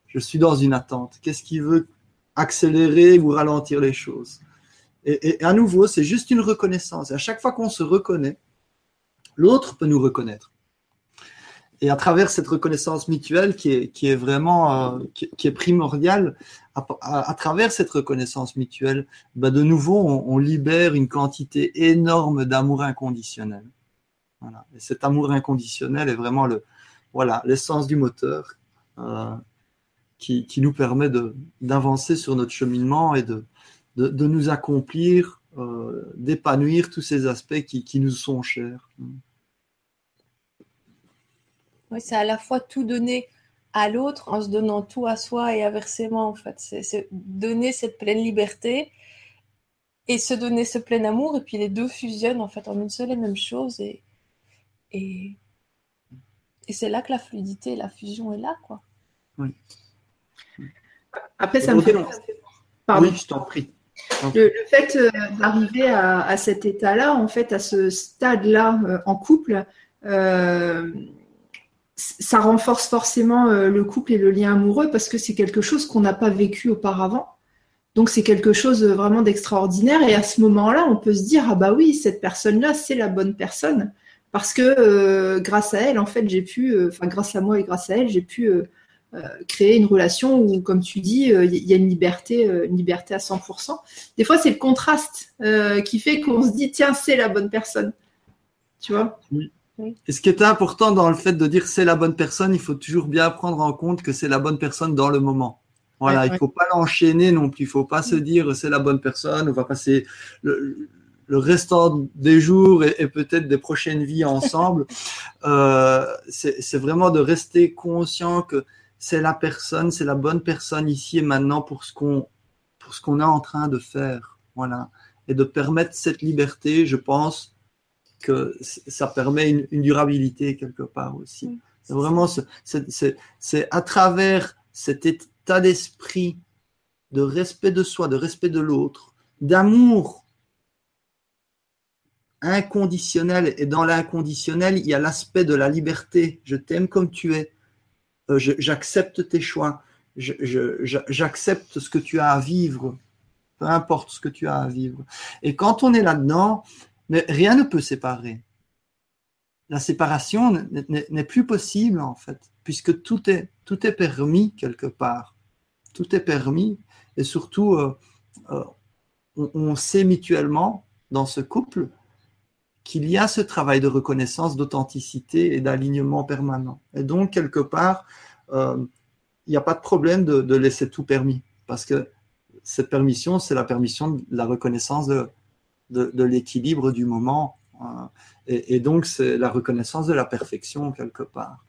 je suis dans une attente, qu'est-ce qui veut accélérer ou ralentir les choses? Et, et à nouveau, c'est juste une reconnaissance. Et à chaque fois qu'on se reconnaît, l'autre peut nous reconnaître et à travers cette reconnaissance mutuelle qui est, vraiment euh, qui, est primordiale, à, travers cette reconnaissance mutuelle, bah de nouveau, on, libère une quantité énorme d'amour inconditionnel. Voilà. Et cet amour inconditionnel est vraiment le voilà l'essence du moteur euh, qui, qui, nous permet d'avancer sur notre cheminement et de de, de nous accomplir, euh, d'épanouir tous ces aspects qui, qui nous sont chers. Oui, c'est à la fois tout donner à l'autre en se donnant tout à soi et inversement, en fait. C'est donner cette pleine liberté et se donner ce plein amour, et puis les deux fusionnent en fait en une seule et même chose. Et, et, et c'est là que la fluidité, la fusion est là, quoi. Oui. Après, ça me fait. Pardon. Oui, je t'en prie. Le, fait euh, d'arriver à, à, cet état-là, en fait, à ce stade-là euh, en couple, euh, ça renforce forcément euh, le couple et le lien amoureux parce que c'est quelque chose qu'on n'a pas vécu auparavant. Donc c'est quelque chose euh, vraiment d'extraordinaire et à ce moment-là, on peut se dire ah bah oui, cette personne-là, c'est la bonne personne parce que euh, grâce à elle, en fait, j'ai pu, enfin grâce à moi et grâce à elle, j'ai pu créer une relation où, comme tu dis, il y a une liberté, une liberté à 100%. Des fois, c'est le contraste qui fait qu'on se dit tiens, c'est la bonne personne. Tu vois? Oui. Et ce qui est important dans le fait de dire c'est la bonne personne, il faut toujours bien prendre en compte que c'est la bonne personne dans le moment. Voilà, il ne faut pas l'enchaîner non plus. Il ne faut pas se dire c'est la bonne personne, on va passer le, le restant des jours et, et peut-être des prochaines vies *laughs* ensemble. euh, c'est vraiment de rester conscient que c'est la personne, c'est la bonne personne ici et maintenant pour ce qu'on pour ce qu'on est en train de faire. Voilà. Et de permettre cette liberté, je pense, que ça permet une, une, durabilité quelque part aussi. C'est vraiment, c'est à travers cet état d'esprit de respect de soi, de respect de l'autre, d'amour inconditionnel. Et dans l'inconditionnel, il y a l'aspect de la liberté. Je t'aime comme tu es. Euh, J'accepte tes choix. J'accepte ce que tu as à vivre. Peu importe ce que tu as à vivre. Et quand on est là-dedans, mais rien ne peut séparer. La séparation n'est plus possible en fait, puisque tout est, tout est permis quelque part. Tout est permis. et surtout, euh, euh, on, sait mutuellement dans ce couple qu'il y a ce travail de reconnaissance, d'authenticité et d'alignement permanent. Et donc, quelque part, il n'y a pas de problème de, laisser tout permis, parce que cette permission, c'est la permission de la reconnaissance de, de, l'équilibre du moment. Hein. et, donc, c'est la reconnaissance de la perfection, quelque part.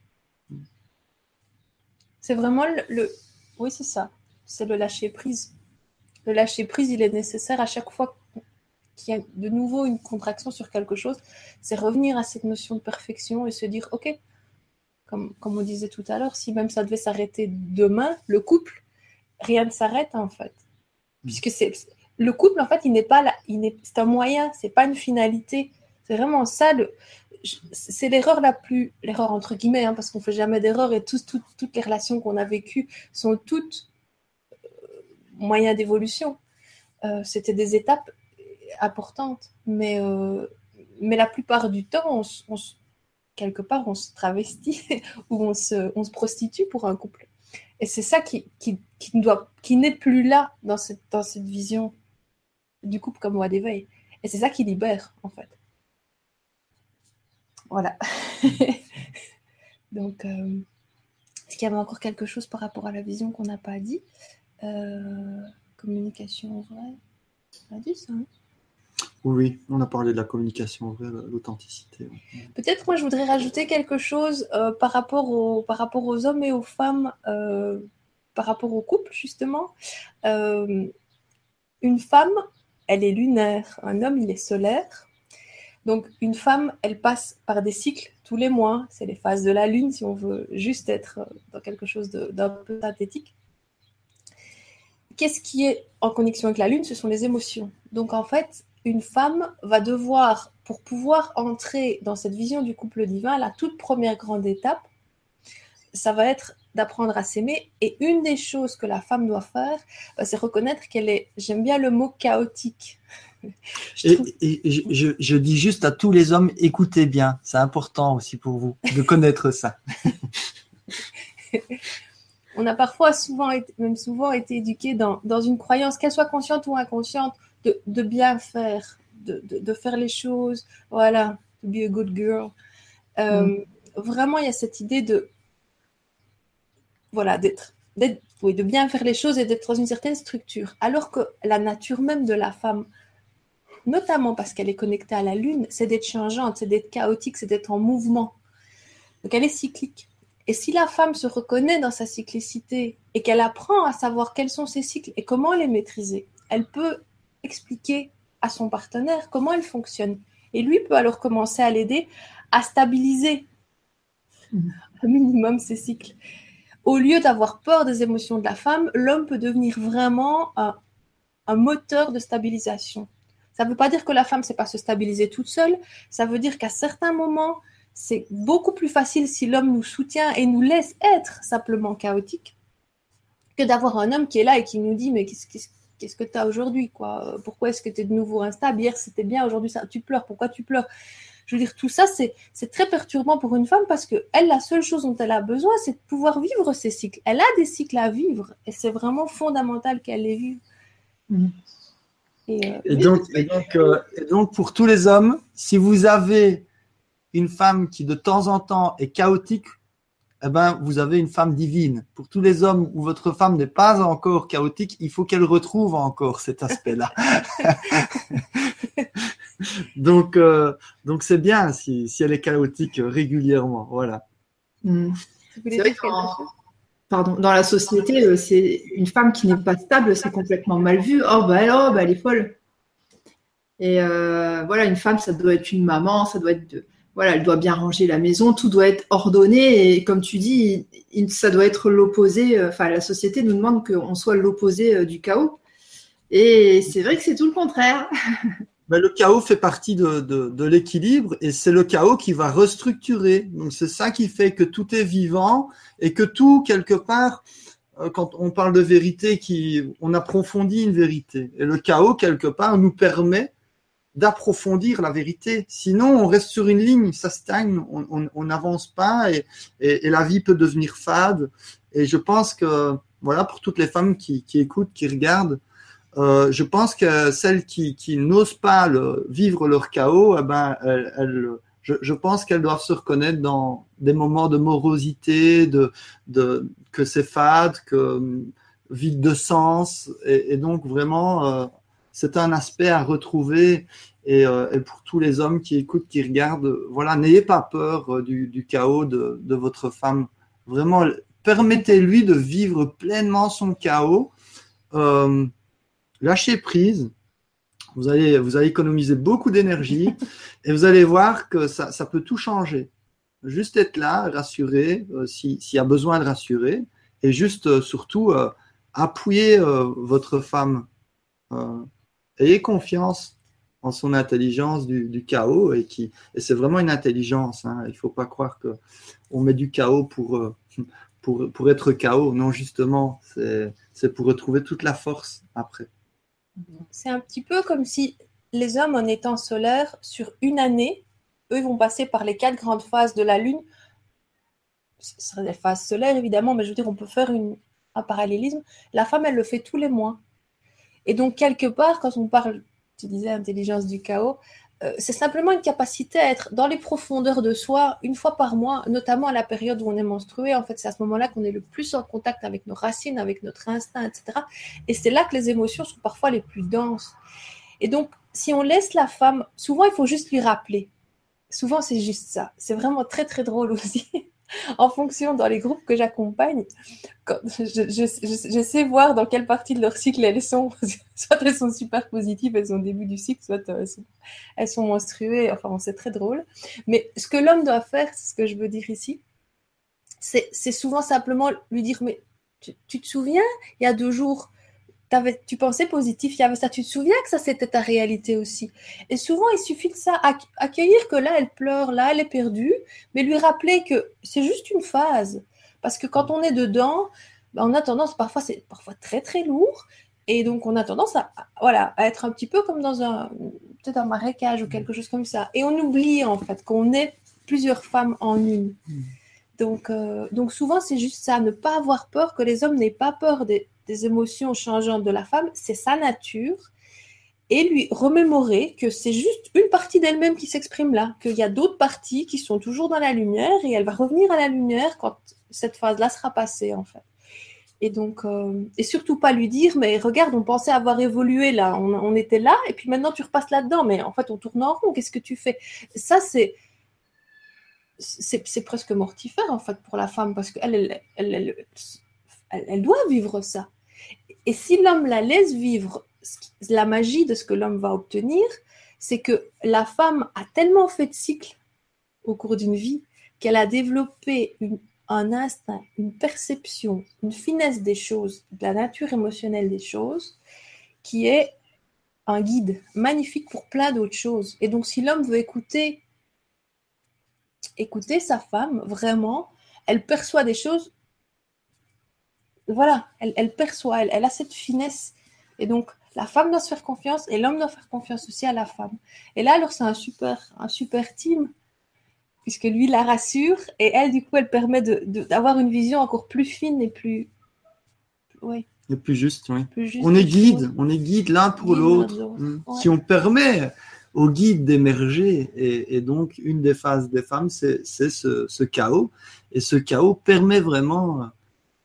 C'est vraiment le, Oui, c'est ça. C'est le lâcher prise. Le lâcher prise, il est nécessaire à chaque fois qu'il y a de nouveau une contraction sur quelque chose. C'est revenir à cette notion de perfection et se dire, OK, comme, comme on disait tout à l'heure, si même ça devait s'arrêter demain, le couple, rien ne s'arrête en fait. Puisque c'est le couple, en fait, il n'est pas c'est un moyen, c'est pas une finalité. C'est vraiment ça c'est l'erreur la plus, l'erreur entre guillemets, hein, parce qu'on fait jamais d'erreur et toutes les relations qu'on a vécues sont toutes euh, moyens d'évolution. Euh, c'était des étapes importantes, mais, euh, mais la plupart du temps, quelque part, on se travestit *laughs* ou on se, on se prostitue pour un couple. Et c'est ça qui, qui, qui, doit, qui n'est plus là dans cette, dans cette vision du couple comme voie d'éveil. Et c'est ça qui libère, en fait. Voilà. *laughs* Donc, euh, est-ce qu'il y avait encore quelque chose par rapport à la vision qu'on n'a pas dit? Euh, Communication vraie. On a dit ça, hein? Oui, on a parlé de la communication vraie, l'authenticité. Peut-être moi je voudrais rajouter quelque chose euh, par, rapport par rapport aux hommes et aux femmes, par rapport au couple justement. une femme, elle est lunaire, un homme, il est solaire. Donc une femme, elle passe par des cycles tous les mois. C'est les phases de la lune, si on veut juste être dans quelque chose d'un peu synthétique. Qu'est-ce qui est en connexion avec la lune? Ce sont les émotions. Donc en fait, une femme va devoir, pour pouvoir entrer dans cette vision du couple divin, la toute première grande étape, ça va être d'apprendre à s'aimer. Et une des choses que la femme doit faire, bah, c'est reconnaître qu'elle est, j'aime bien le mot chaotique. *laughs* je, et, je, dis juste à tous les hommes, écoutez bien, c'est important aussi pour vous de connaître ça. *laughs* On a parfois souvent été, même souvent été éduqués dans, dans une croyance, qu'elle soit consciente ou inconsciente, de, de bien faire, de, de, faire les choses, voilà, to be a good girl. Euh, mm. Vraiment, il y a cette idée de, voilà, d'être, oui, de bien faire les choses et d'être dans une certaine structure. Alors que la nature même de la femme, notamment parce qu'elle est connectée à la lune, c'est d'être changeante, c'est d'être chaotique, c'est d'être en mouvement. Donc elle est cyclique. Et si la femme se reconnaît dans sa cyclicité et qu'elle apprend à savoir quels sont ses cycles et comment les maîtriser, elle peut expliquer à son partenaire comment elle fonctionne. Et lui peut alors commencer à l'aider à stabiliser un minimum ses cycles. Au lieu d'avoir peur des émotions de la femme, l'homme peut devenir vraiment un, moteur de stabilisation. Ça ne veut pas dire que la femme ne sait pas se stabiliser toute seule. Ça veut dire qu'à certains moments, c'est beaucoup plus facile si l'homme nous soutient et nous laisse être simplement chaotique que d'avoir un homme qui est là et qui nous dit mais qu'est-ce que tu as aujourd'hui quoi? Pourquoi est-ce que tu es de nouveau instable? Hier c'était bien, aujourd'hui ça tu pleures, pourquoi tu pleures? Je veux dire tout ça c'est très perturbant pour une femme parce que elle la seule chose dont elle a besoin c'est de pouvoir vivre ses cycles. Elle a des cycles à vivre et c'est vraiment fondamental qu'elle les vive. Mmh. Euh, et, donc, euh, et, donc, pour tous les hommes, si vous avez une femme qui de temps en temps est chaotique, eh ben, vous avez une femme divine. Pour tous les hommes où votre femme n'est pas encore chaotique, il faut qu'elle retrouve encore cet aspect-là. *laughs* donc, euh, donc c'est bien si, si, elle est chaotique régulièrement. Voilà. Hmm. C'est vrai pardon, dans la société, euh, c'est une femme qui n'est pas stable, c'est complètement mal vu. Oh bah elle, oh, bah, elle est folle. Et euh, voilà, une femme, ça doit être une maman, ça doit être, voilà, elle doit bien ranger la maison, tout doit être ordonné. Et comme tu dis, ça doit être l'opposé. Euh, enfin, la société nous demande qu'on soit l'opposé du chaos. Et c'est vrai que c'est tout le contraire. *laughs* le chaos fait partie de, de l'équilibre et c'est le chaos qui va restructurer. Donc c'est ça qui fait que tout est vivant et que tout, quelque part, euh, quand on parle de vérité, qui, on approfondit une vérité. Et le chaos, quelque part, nous permet d'approfondir la vérité. Sinon, on reste sur une ligne, ça stagne, on n'avance pas et, et, la vie peut devenir fade. Et je pense que voilà, pour toutes les femmes qui, écoutent, qui regardent, euh, je pense que celles qui, n'osent pas vivre leur chaos, eh ben, je, pense qu'elles doivent se reconnaître dans des moments de morosité, de, que c'est fade, que vide de sens, et, donc vraiment, euh, c'est un aspect à retrouver. Et, pour tous les hommes qui écoutent, qui regardent, voilà, n'ayez pas peur du, chaos de, de votre femme. Vraiment, permettez-lui de vivre pleinement son chaos. Euh, lâchez prise. Vous allez, vous allez économiser beaucoup d'énergie *laughs* et vous allez voir que ça, ça, peut tout changer. Juste être là, rassurer euh, s'il y a besoin de rassurer et juste euh, surtout appuyer votre femme. Ayez confiance en son intelligence du, chaos et qui et c'est vraiment une intelligence. Hein. Il ne faut pas croire que on met du chaos pour pour, pour être chaos. Non, justement, c'est pour retrouver toute la force après. C'est un petit peu comme si les hommes, en étant solaires, sur une année, eux vont passer par les quatre grandes phases de la Lune. Ce seraient des phases solaires, évidemment, mais je veux dire, on peut faire un parallélisme. La femme, elle le fait tous les mois. Et donc, quelque part, quand on parle, tu disais, intelligence du chaos, euh, c'est simplement une capacité à être dans les profondeurs de soi une fois par mois, notamment à la période où on est menstrué. En fait, c'est à ce moment-là qu'on est le plus en contact avec nos racines, avec notre instinct, etc. Et c'est là que les émotions sont parfois les plus denses. Et donc, si on laisse la femme, souvent il faut juste lui rappeler. Souvent, c'est juste ça. C'est vraiment très, très drôle aussi *laughs* en fonction dans les groupes que j'accompagne, je, sais voir dans quelle partie de leur cycle elles sont. *laughs* soit elles sont super positives, elles sont au début du cycle, soit euh, elles sont, menstruées. Enfin, c'est très drôle. Mais ce que l'homme doit faire, c'est ce que je veux dire ici, c'est souvent simplement lui dire, mais tu te souviens, il y a deux jours, tu pensais positif, il y avait ça, tu te souviens que ça c'était ta réalité aussi. Et souvent il suffit de ça, accueillir que là elle pleure, là elle est perdue, mais lui rappeler que c'est juste une phase. Parce que quand on est dedans, ben, on a tendance, parfois c'est parfois très très lourd, et donc on a tendance à, voilà, à être un petit peu comme dans un, peut-être un marécage ou quelque chose comme ça. Et on oublie en fait qu'on est plusieurs femmes en une. Hmm. Donc, euh, donc souvent c'est juste ça, ne pas avoir peur, que les hommes n'aient pas peur des des émotions changeantes de la femme, c'est sa nature, et lui remémorer que c'est juste une partie d'elle-même qui s'exprime là, qu'il y a d'autres parties qui sont toujours dans la lumière, et elle va revenir à la lumière quand cette phase-là sera passée, en fait. Et donc, euh, et surtout pas lui dire, mais regarde, on pensait avoir évolué là, on, était là, et puis maintenant tu repasses là-dedans, mais en fait on tourne en rond, qu'est-ce que tu fais? Ça, c'est c'est presque mortifère en fait pour la femme parce qu'elle elle, elle, elle, doit vivre ça. Et si l'homme la laisse vivre, la magie de ce que l'homme va obtenir, c'est que la femme a tellement fait de cycles au cours d'une vie qu'elle a développé un instinct, une perception, une finesse des choses, de la nature émotionnelle des choses, qui est un guide magnifique pour plein d'autres choses. Et donc, si l'homme veut écouter, écouter sa femme, vraiment, elle perçoit des choses voilà, elle, perçoit, elle, a cette finesse. Et donc, la femme doit se faire confiance et l'homme doit faire confiance aussi à la femme. Et là, alors, c'est un super, un super team, puisque lui la rassure et elle, du coup, elle permet d'avoir une vision encore plus fine et plus. Oui. Et plus juste, oui. on est guide, on est guide l'un pour l'autre. Mm. Si on permet au guide d'émerger, et, donc une des phases des femmes, c'est ce, ce chaos. Et ce chaos permet vraiment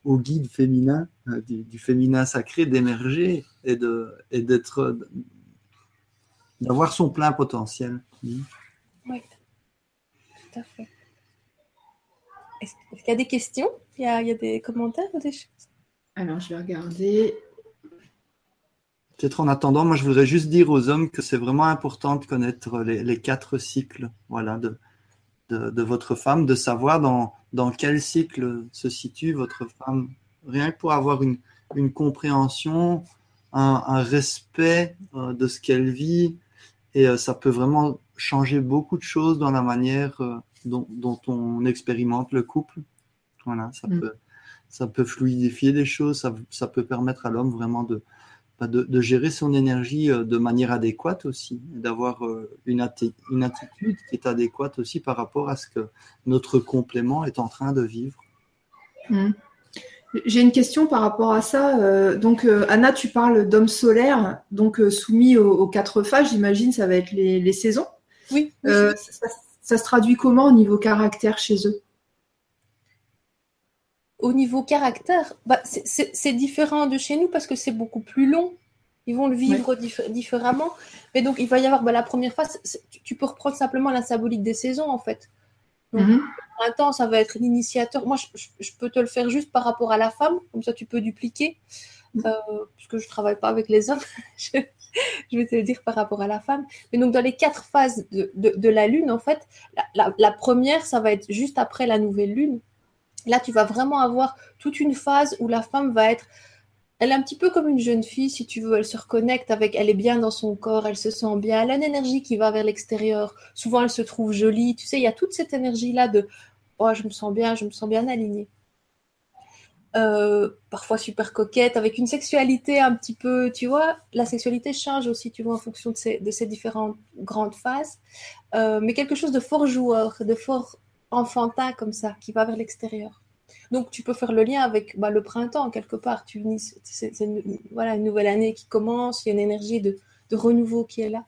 au guide féminin, euh, du, féminin sacré, d'émerger et de et d'être d'avoir son plein potentiel. Oui, tout à fait. Est-ce qu'il y a des questions? Il y a, il y a, des commentaires ou des choses? Alors, je vais regarder. Peut-être en attendant, moi je voudrais juste dire aux hommes que c'est vraiment important de connaître les, les quatre cycles voilà, de, de, de, votre femme, de savoir dans, dans quel cycle se situe votre femme, rien que pour avoir une, une compréhension, un, un respect euh, de ce qu'elle vit, et euh, ça peut vraiment changer beaucoup de choses dans la manière euh, dont, dont, on expérimente le couple. Voilà, ça, mm. peut, ça peut fluidifier des choses, ça, ça peut permettre à l'homme vraiment de, de, de, gérer son énergie de manière adéquate aussi, d'avoir une, une attitude qui est adéquate aussi par rapport à ce que notre complément est en train de vivre. Mm. J'ai une question par rapport à ça. Euh, donc, euh, Anna, tu parles d'hommes solaires, donc euh, soumis aux, quatre phases, j'imagine, ça va être les, saisons. Oui. Ça, se traduit comment au niveau caractère chez eux? Au niveau caractère, bah, c'est différent de chez nous parce que c'est beaucoup plus long. Ils vont le vivre différemment. Mais donc, il va y avoir bah, la première phase. Tu peux reprendre simplement la symbolique des saisons, en fait. Donc, mhm. le printemps, ça va être l'initiateur. Moi, je, peux te le faire juste par rapport à la femme, comme ça tu peux dupliquer, mhm. euh, puisque je ne travaille pas avec les hommes. *laughs* je, vais te le dire par rapport à la femme. Mais donc, dans les quatre phases de, la lune, en fait, la, première, ça va être juste après la nouvelle lune. Là, tu vas vraiment avoir toute une phase où la femme va être elle est un petit peu comme une jeune fille, si tu veux. Elle se reconnecte avec, elle est bien dans son corps, elle se sent bien, elle a une énergie qui va vers l'extérieur. Souvent, elle se trouve jolie. Tu sais, il y a toute cette énergie-là de, oh, je me sens bien, je me sens bien alignée. Euh, parfois super coquette, avec une sexualité un petit peu, tu vois, la sexualité change aussi, tu vois, en fonction de ces, différentes grandes phases, euh, mais quelque chose de fort joueur, de fort enfantin comme ça, qui va vers l'extérieur. Donc tu peux faire le lien avec bah, le printemps quelque part. Tu c'est voilà une nouvelle année qui commence, il y a une énergie de, renouveau qui est là.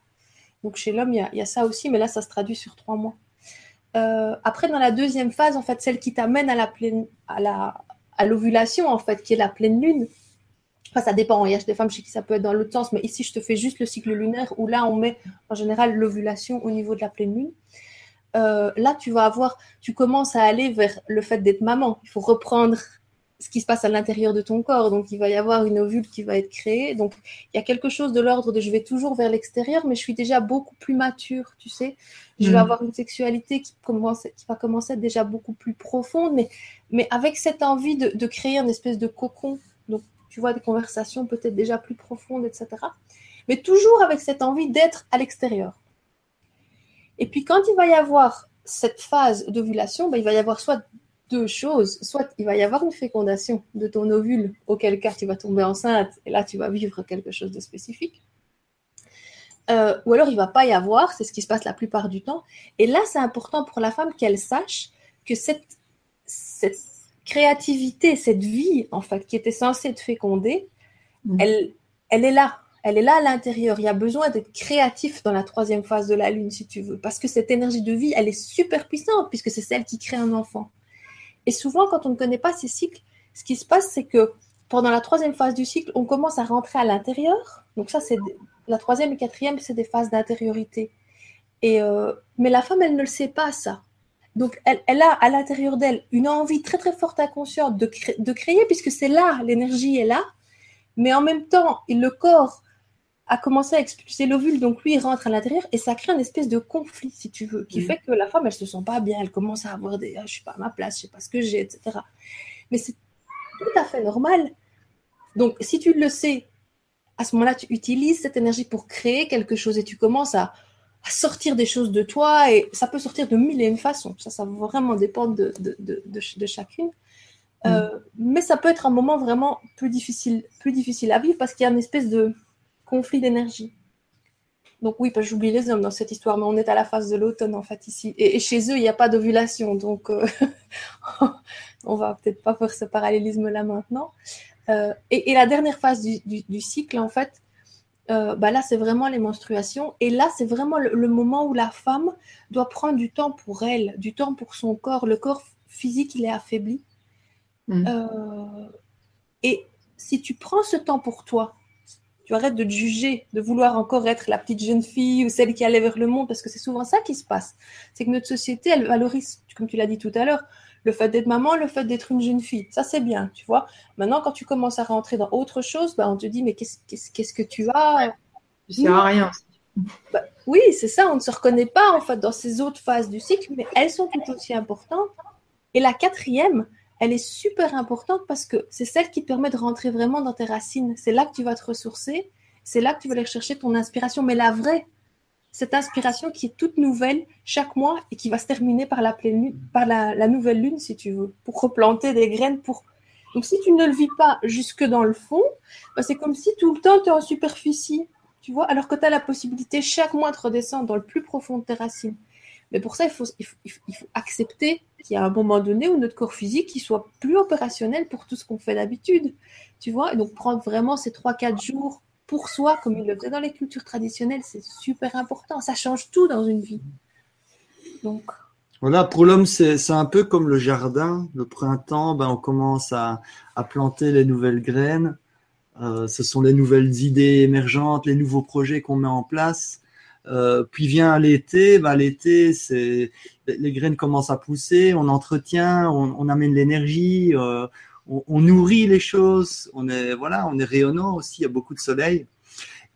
Donc chez l'homme il, y, a, ça aussi, mais là ça se traduit sur trois mois. Euh, après dans la deuxième phase, en fait celle qui t'amène à la pleine à la à l'ovulation en fait, qui est la pleine lune. Enfin, ça dépend. Il y a des femmes chez qui ça peut être dans l'autre sens, mais ici je te fais juste le cycle lunaire où là on met en général l'ovulation au niveau de la pleine lune. Euh, là, tu vas avoir, tu commences à aller vers le fait d'être maman. Il faut reprendre ce qui se passe à l'intérieur de ton corps. Donc, il va y avoir une ovule qui va être créée. Donc, il y a quelque chose de l'ordre de je vais toujours vers l'extérieur, mais je suis déjà beaucoup plus mature, tu sais. Je vais mm. avoir une sexualité qui, commence, qui va commencer à être déjà beaucoup plus profonde, mais, mais avec cette envie de, de créer une espèce de cocon. Donc, tu vois, des conversations peut-être déjà plus profondes, etc. Mais toujours avec cette envie d'être à l'extérieur. Et puis quand il va y avoir cette phase d'ovulation, ben, il va y avoir soit deux choses. Soit il va y avoir une fécondation de ton ovule, auquel cas tu vas tomber enceinte et là tu vas vivre quelque chose de spécifique. Euh, ou alors il va pas y avoir, c'est ce qui se passe la plupart du temps. Et là, c'est important pour la femme qu'elle sache que cette, cette créativité, cette vie en fait qui était censée être fécondée, mmh. elle, elle est là elle est là à l'intérieur. Il y a besoin d'être créatif dans la troisième phase de la Lune, si tu veux, parce que cette énergie de vie, elle est super puissante, puisque c'est celle qui crée un enfant. Et souvent, quand on ne connaît pas ces cycles, ce qui se passe, c'est que pendant la troisième phase du cycle, on commence à rentrer à l'intérieur. Donc ça, c'est la troisième et quatrième, c'est des phases d'intériorité. Et euh, mais la femme, elle ne le sait pas ça. Donc elle, a à l'intérieur d'elle une envie très très forte inconsciente de, de créer, puisque c'est là, l'énergie est là. Mais en même temps, le corps a commencé à expulser l'ovule, donc lui il rentre à l'intérieur et ça crée une espèce de conflit, si tu veux, qui fait que la femme elle se sent pas bien, elle commence à avoir des, ah, je suis pas à ma place, je sais pas ce que j'ai, etc. Mais c'est tout à fait normal. Donc si tu le sais, à ce moment-là tu utilises cette énergie pour créer quelque chose et tu commences à, sortir des choses de toi et ça peut sortir de mille et une façons. Ça, ça va vraiment dépendre de, de, de, de chacune. Mm. Euh, mais ça peut être un moment vraiment plus difficile, plus difficile à vivre parce qu'il y a une espèce de conflit d'énergie. Donc oui, parce que j'oublie les hommes dans cette histoire, mais on est à la phase de l'automne en fait ici. Et, chez eux, il n'y a pas d'ovulation, donc euh, *laughs* on va peut-être pas faire ce parallélisme-là maintenant. Euh, et, la dernière phase du, cycle, en fait, euh, bah là, c'est vraiment les menstruations. Et là, c'est vraiment le, moment où la femme doit prendre du temps pour elle, du temps pour son corps. Le corps physique, il est affaibli. Mmh. et si tu prends ce temps pour toi, tu arrêtes de te juger, de vouloir encore être la petite jeune fille ou celle qui allait vers le monde, parce que c'est souvent ça qui se passe. C'est que notre société, elle valorise, comme tu l'as dit tout à l'heure, le fait d'être maman, le fait d'être une jeune fille. Ça, c'est bien, tu vois. Maintenant, quand tu commences à rentrer dans autre chose, bah, on te dit, mais qu'est-ce que tu as? Ça sert à rien. Bah, oui, c'est ça, on ne se reconnaît pas en fait dans ces autres phases du cycle, mais elles sont tout aussi importantes. Et la quatrième, elle est super importante parce que c'est celle qui te permet de rentrer vraiment dans tes racines. C'est là que tu vas te ressourcer, c'est là que tu vas aller chercher ton inspiration, mais la vraie, cette inspiration qui est toute nouvelle chaque mois et qui va se terminer par la pleine lune, par la, nouvelle lune, si tu veux, pour replanter des graines. Donc, si tu ne le vis pas jusque dans le fond, bah, c'est comme si tout le temps tu es en superficie, tu vois, alors que tu as la possibilité chaque mois de redescendre dans le plus profond de tes racines. Mais pour ça, il faut accepter il y a un moment donné où notre corps physique il soit plus opérationnel pour tout ce qu'on fait d'habitude. Tu vois, et donc prendre vraiment ces 3-4 jours pour soi, comme il le faisait dans les cultures traditionnelles, c'est super important. Ça change tout dans une vie. Donc. Voilà, pour l'homme, c'est un peu comme le jardin. Le printemps, ben, on commence à, à planter les nouvelles graines. Euh, ce sont les nouvelles idées émergentes, les nouveaux projets qu'on met en place. Euh, puis vient l'été, bah, l'été, c'est les graines commencent à pousser, on entretient, on, amène l'énergie, euh, on, nourrit les choses, on est voilà, on est rayonnant aussi, il y a beaucoup de soleil.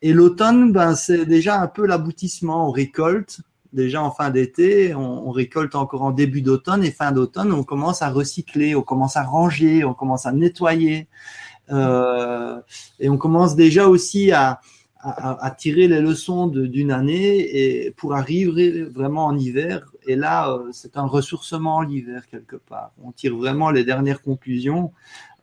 Et l'automne, ben, c'est déjà un peu l'aboutissement, on récolte. Déjà en fin d'été, on, on, récolte encore en début d'automne et fin d'automne, on commence à recycler, on commence à ranger, on commence à nettoyer. Euh, et on commence déjà aussi à, à, tirer les leçons d'une année et pour arriver vraiment en hiver. Et là, euh, c'est un ressourcement l'hiver quelque part. On tire vraiment les dernières conclusions.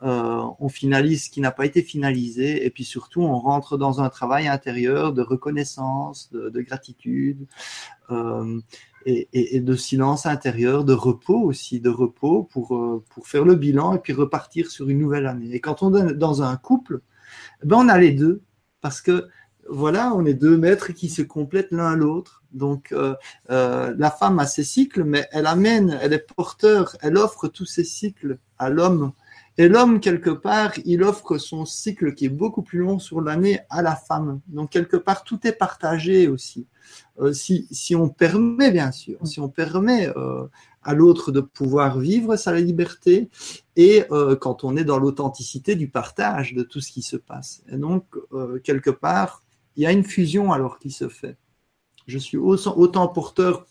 Euh, on finalise ce qui n'a pas été finalisé et puis surtout on rentre dans un travail intérieur de reconnaissance, de, de gratitude euh, et, et, de silence intérieur, de repos aussi, de repos pour, pour faire le bilan et puis repartir sur une nouvelle année. Et quand on est dans un couple, ben on a les deux parce que voilà, on est deux maîtres qui se complètent l'un l'autre. Donc, euh, euh, la femme a ses cycles, mais elle amène, elle est porteur, elle offre tous ses cycles à l'homme. Et l'homme, quelque part, il offre son cycle qui est beaucoup plus long sur l'année à la femme. Donc, quelque part, tout est partagé aussi. Euh, si, si on permet, bien sûr, si on permet à l'autre de pouvoir vivre sa liberté et quand on est dans l'authenticité du partage de tout ce qui se passe. Et donc, quelque part, il y a une fusion alors qui se fait. Je suis autant porteur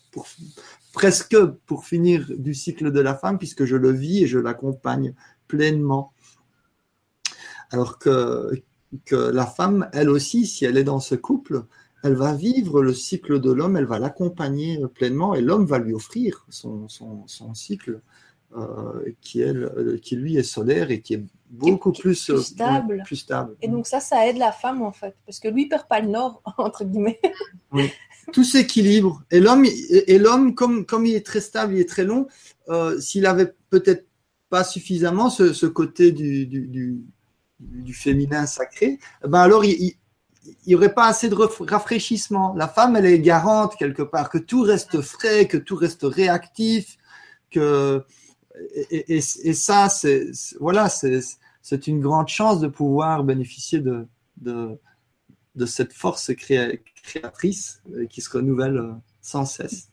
presque pour finir du cycle de la femme puisque je le vis et je l'accompagne pleinement. Alors que, la femme, elle aussi, si elle est dans ce couple, elle va vivre le cycle de l'homme, elle va l'accompagner pleinement et l'homme va lui offrir son, cycle euh, qui lui est solaire et qui est beaucoup plus, plus, stable. plus, stable. Et donc ça, ça aide la femme en fait, parce que lui il perd pas le nord *laughs* entre guillemets. Oui. Tout s'équilibre. Et l'homme, et l'homme, comme comme il est très stable, il est très long. Euh, S'il avait peut-être pas suffisamment ce, ce côté du, du, du, du, féminin sacré, ben alors il, il n'y aurait pas assez de rafraîchissement. La femme, elle est garante quelque part que tout reste frais, que tout reste réactif, que et, et, et ça, c'est voilà, c'est une grande chance de pouvoir bénéficier de, de, de cette force créa, créatrice euh, qui se renouvelle euh, sans cesse.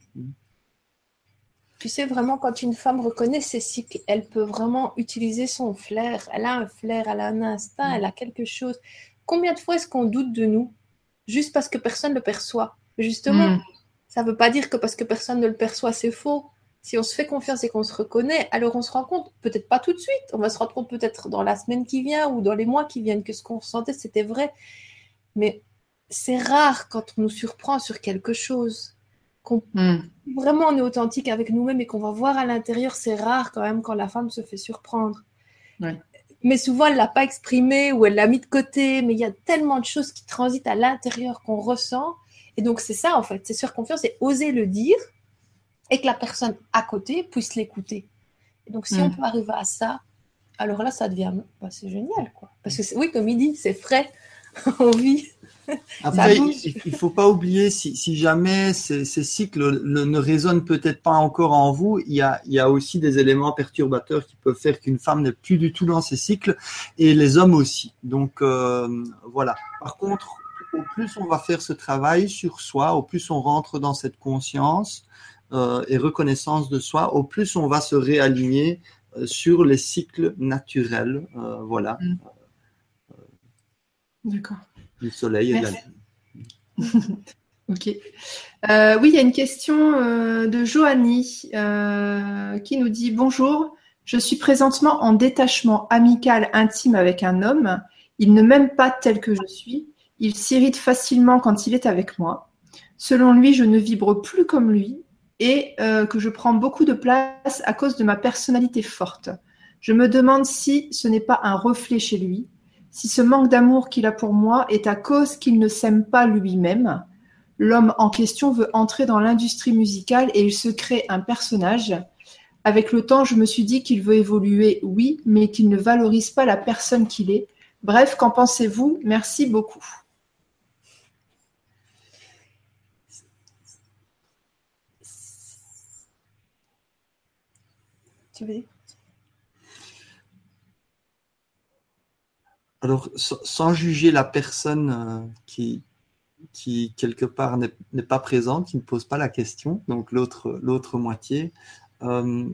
Tu sais, vraiment, quand une femme reconnaît ses cycles, elle peut vraiment utiliser son flair. Elle a un flair, elle a un instinct, elle a quelque chose. Combien de fois est-ce qu'on doute de nous juste parce que personne ne le perçoit? Justement, mm. ça ne veut pas dire que parce que personne ne le perçoit, c'est faux si on se fait confiance et qu'on se reconnaît, alors on se rend compte, peut-être pas tout de suite, on va se rendre compte peut-être dans la semaine qui vient ou dans les mois qui viennent que ce qu'on sentait, c'était vrai. Mais c'est rare quand on nous surprend sur quelque chose, qu'on mm. vraiment on est authentique avec nous-mêmes et qu'on va voir à l'intérieur, c'est rare quand même quand la femme se fait surprendre. Ouais. Mais souvent, elle l'a pas exprimé ou elle l'a mis de côté, mais il y a tellement de choses qui transitent à l'intérieur qu'on ressent. Et donc, c'est ça, en fait, c'est sur confiance et oser le dire et que la personne à côté puisse l'écouter. Donc, si mm. on peut arriver à ça, alors là, ça devient, bah, c'est génial, quoi. Parce que oui, comme il dit, c'est frais, *laughs* on vit. Après, il ne faut pas oublier, si, si jamais ces, ces cycles ne, ne résonnent peut-être pas encore en vous, il y, a, il y a aussi des éléments perturbateurs qui peuvent faire qu'une femme n'est plus du tout dans ces cycles, et les hommes aussi. Donc, euh, voilà. Par contre, au plus on va faire ce travail sur soi, au plus on rentre dans cette conscience, euh, et reconnaissance de soi, au plus on va se réaligner euh, sur les cycles naturels. Euh, voilà. Mm. D'accord. Du soleil et de la *laughs* Ok. Euh, oui, il y a une question euh, de Joanny euh, qui nous dit Bonjour, je suis présentement en détachement amical intime avec un homme. Il ne m'aime pas tel que je suis. Il s'irrite facilement quand il est avec moi. Selon lui, je ne vibre plus comme lui et euh, que je prends beaucoup de place à cause de ma personnalité forte. Je me demande si ce n'est pas un reflet chez lui, si ce manque d'amour qu'il a pour moi est à cause qu'il ne s'aime pas lui-même. L'homme en question veut entrer dans l'industrie musicale et il se crée un personnage Avec le temps, je me suis dit qu'il veut évoluer, oui, mais qu'il ne valorise pas la personne qu'il est. Bref, qu'en pensez-vous? Merci beaucoup. Alors, sans juger la personne euh, qui, quelque part n'est pas présente, qui ne pose pas la question, donc l'autre l'autre moitié, euh,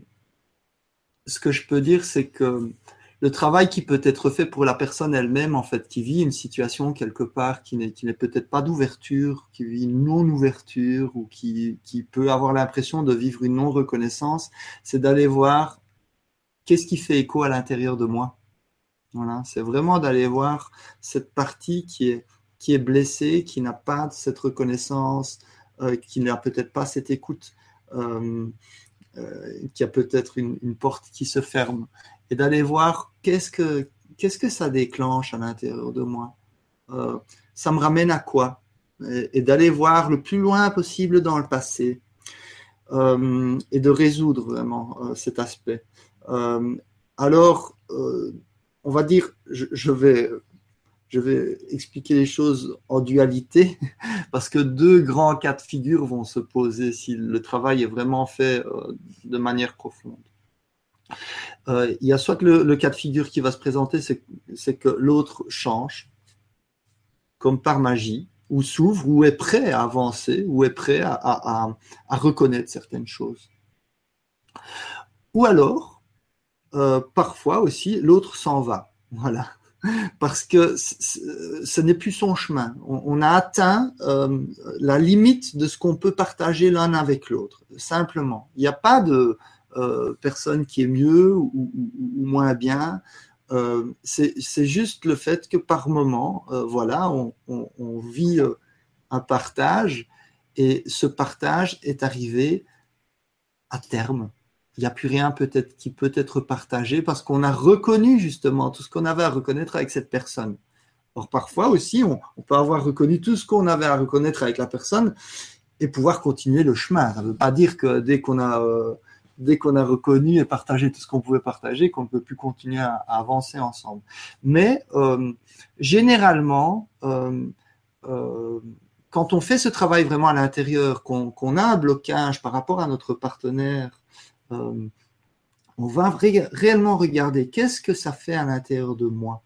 ce que je peux dire, c'est que le travail qui peut être fait pour la personne elle-même, en fait, qui vit une situation quelque part qui n'est peut-être pas d'ouverture, qui vit une non-ouverture ou qui, peut avoir l'impression de vivre une non-reconnaissance, c'est d'aller voir qu'est-ce qui fait écho à l'intérieur de moi. Voilà, c'est vraiment d'aller voir cette partie qui est, blessée, qui n'a pas cette reconnaissance, euh, qui n'a peut-être pas cette écoute, euh, euh, qui a peut-être une, porte qui se ferme, et d'aller voir qu'est-ce que, qu'est-ce que ça déclenche à l'intérieur de moi. ça me ramène à quoi? Et, d'aller voir le plus loin possible dans le passé, et de résoudre vraiment cet aspect. alors, on va dire, je, vais, je vais expliquer les choses en dualité, *laughs* parce que deux grands cas de figure vont se poser si le travail est vraiment fait euh, de manière profonde. Euh, il y a soit le, cas de figure qui va se présenter, c'est que l'autre change, comme par magie, ou s'ouvre, ou est prêt à avancer, ou est prêt à, reconnaître certaines choses. Ou alors, euh, parfois aussi, l'autre s'en va. *laughs* Voilà. Parce que ce n'est plus son chemin. On, a atteint euh, la limite de ce qu'on peut partager l'un avec l'autre, simplement. Il n'y a pas de personne qui est mieux ou, moins bien. c'est juste le fait que par moment, voilà, on, on vit un partage et ce partage est arrivé à terme il n'y a plus rien peut-être qui peut être partagé parce qu'on a reconnu justement tout ce qu'on avait à reconnaître avec cette personne. Or, parfois aussi, on, peut avoir reconnu tout ce qu'on avait à reconnaître avec la personne et pouvoir continuer le chemin. Ça ne veut pas dire que dès qu'on a, euh, dès qu'on a reconnu et partagé tout ce qu'on pouvait partager, qu'on ne peut plus continuer à, avancer ensemble. Mais euh, généralement, euh, quand on fait ce travail vraiment à l'intérieur, qu'on a un blocage par rapport à notre partenaire, euh, on va réellement regarder qu'est-ce que ça fait à l'intérieur de moi.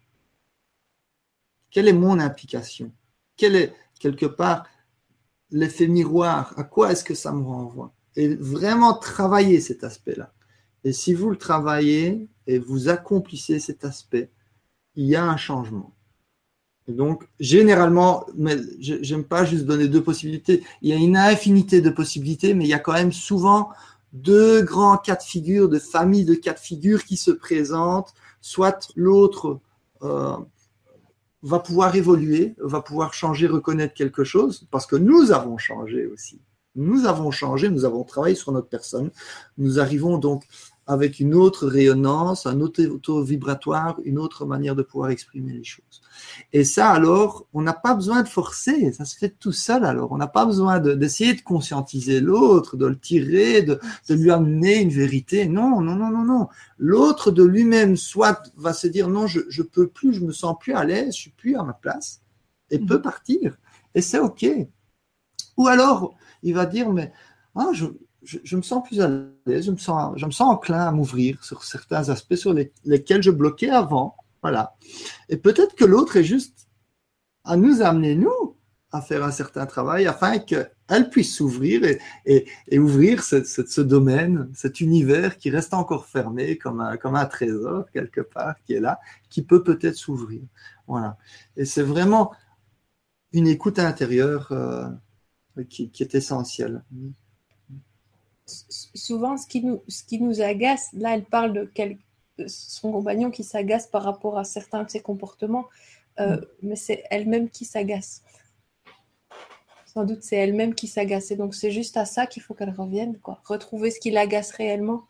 Quelle est mon implication? Quel est quelque part l'effet miroir? À quoi est-ce que ça me renvoie? Et vraiment travailler cet aspect-là. Et si vous le travaillez et vous accomplissez cet aspect, il y a un changement. Donc, généralement, mais j'aime pas juste donner deux possibilités. Il y a une infinité de possibilités, mais il y a quand même souvent deux grands cas de figure, de familles de cas de figure qui se présentent, soit l'autre euh, va pouvoir évoluer, va pouvoir changer, reconnaître quelque chose, parce que nous avons changé aussi. Nous avons changé, nous avons travaillé sur notre personne. Nous arrivons donc avec une autre rayonnance, un autre taux vibratoire, une autre manière de pouvoir exprimer les choses. Et ça, alors, on n'a pas besoin de forcer, ça se fait tout seul, alors. On n'a pas besoin d'essayer de, conscientiser l'autre, de le tirer, de, lui amener une vérité. Non, non, non, non, non. L'autre de lui-même, soit va se dire, non, je, je peux plus, je me sens plus à l'aise, je suis plus à ma place, et peut mhm. partir. Et c'est OK. Ou alors, il va dire, mais, ah, je, me sens plus à l'aise, je me sens, je me sens enclin à m'ouvrir sur certains aspects sur lesquels je bloquais avant. Voilà. Et peut-être que l'autre est juste à nous amener, nous, à faire un certain travail afin qu'elle puisse s'ouvrir et, ouvrir ce, ce, domaine, cet univers qui reste encore fermé comme un, comme un trésor quelque part qui est là, qui peut peut-être s'ouvrir. Voilà. Et c'est vraiment une écoute intérieure euh, qui, qui est essentielle souvent, ce qui, nous, ce qui nous agace, là, elle parle de son compagnon qui s'agace par rapport à certains de ses comportements, euh, mm. mais c'est elle-même qui s'agace. Sans doute, c'est elle-même qui s'agace. Et donc, c'est juste à ça qu'il faut qu'elle revienne, quoi. Retrouver ce qui l'agace réellement.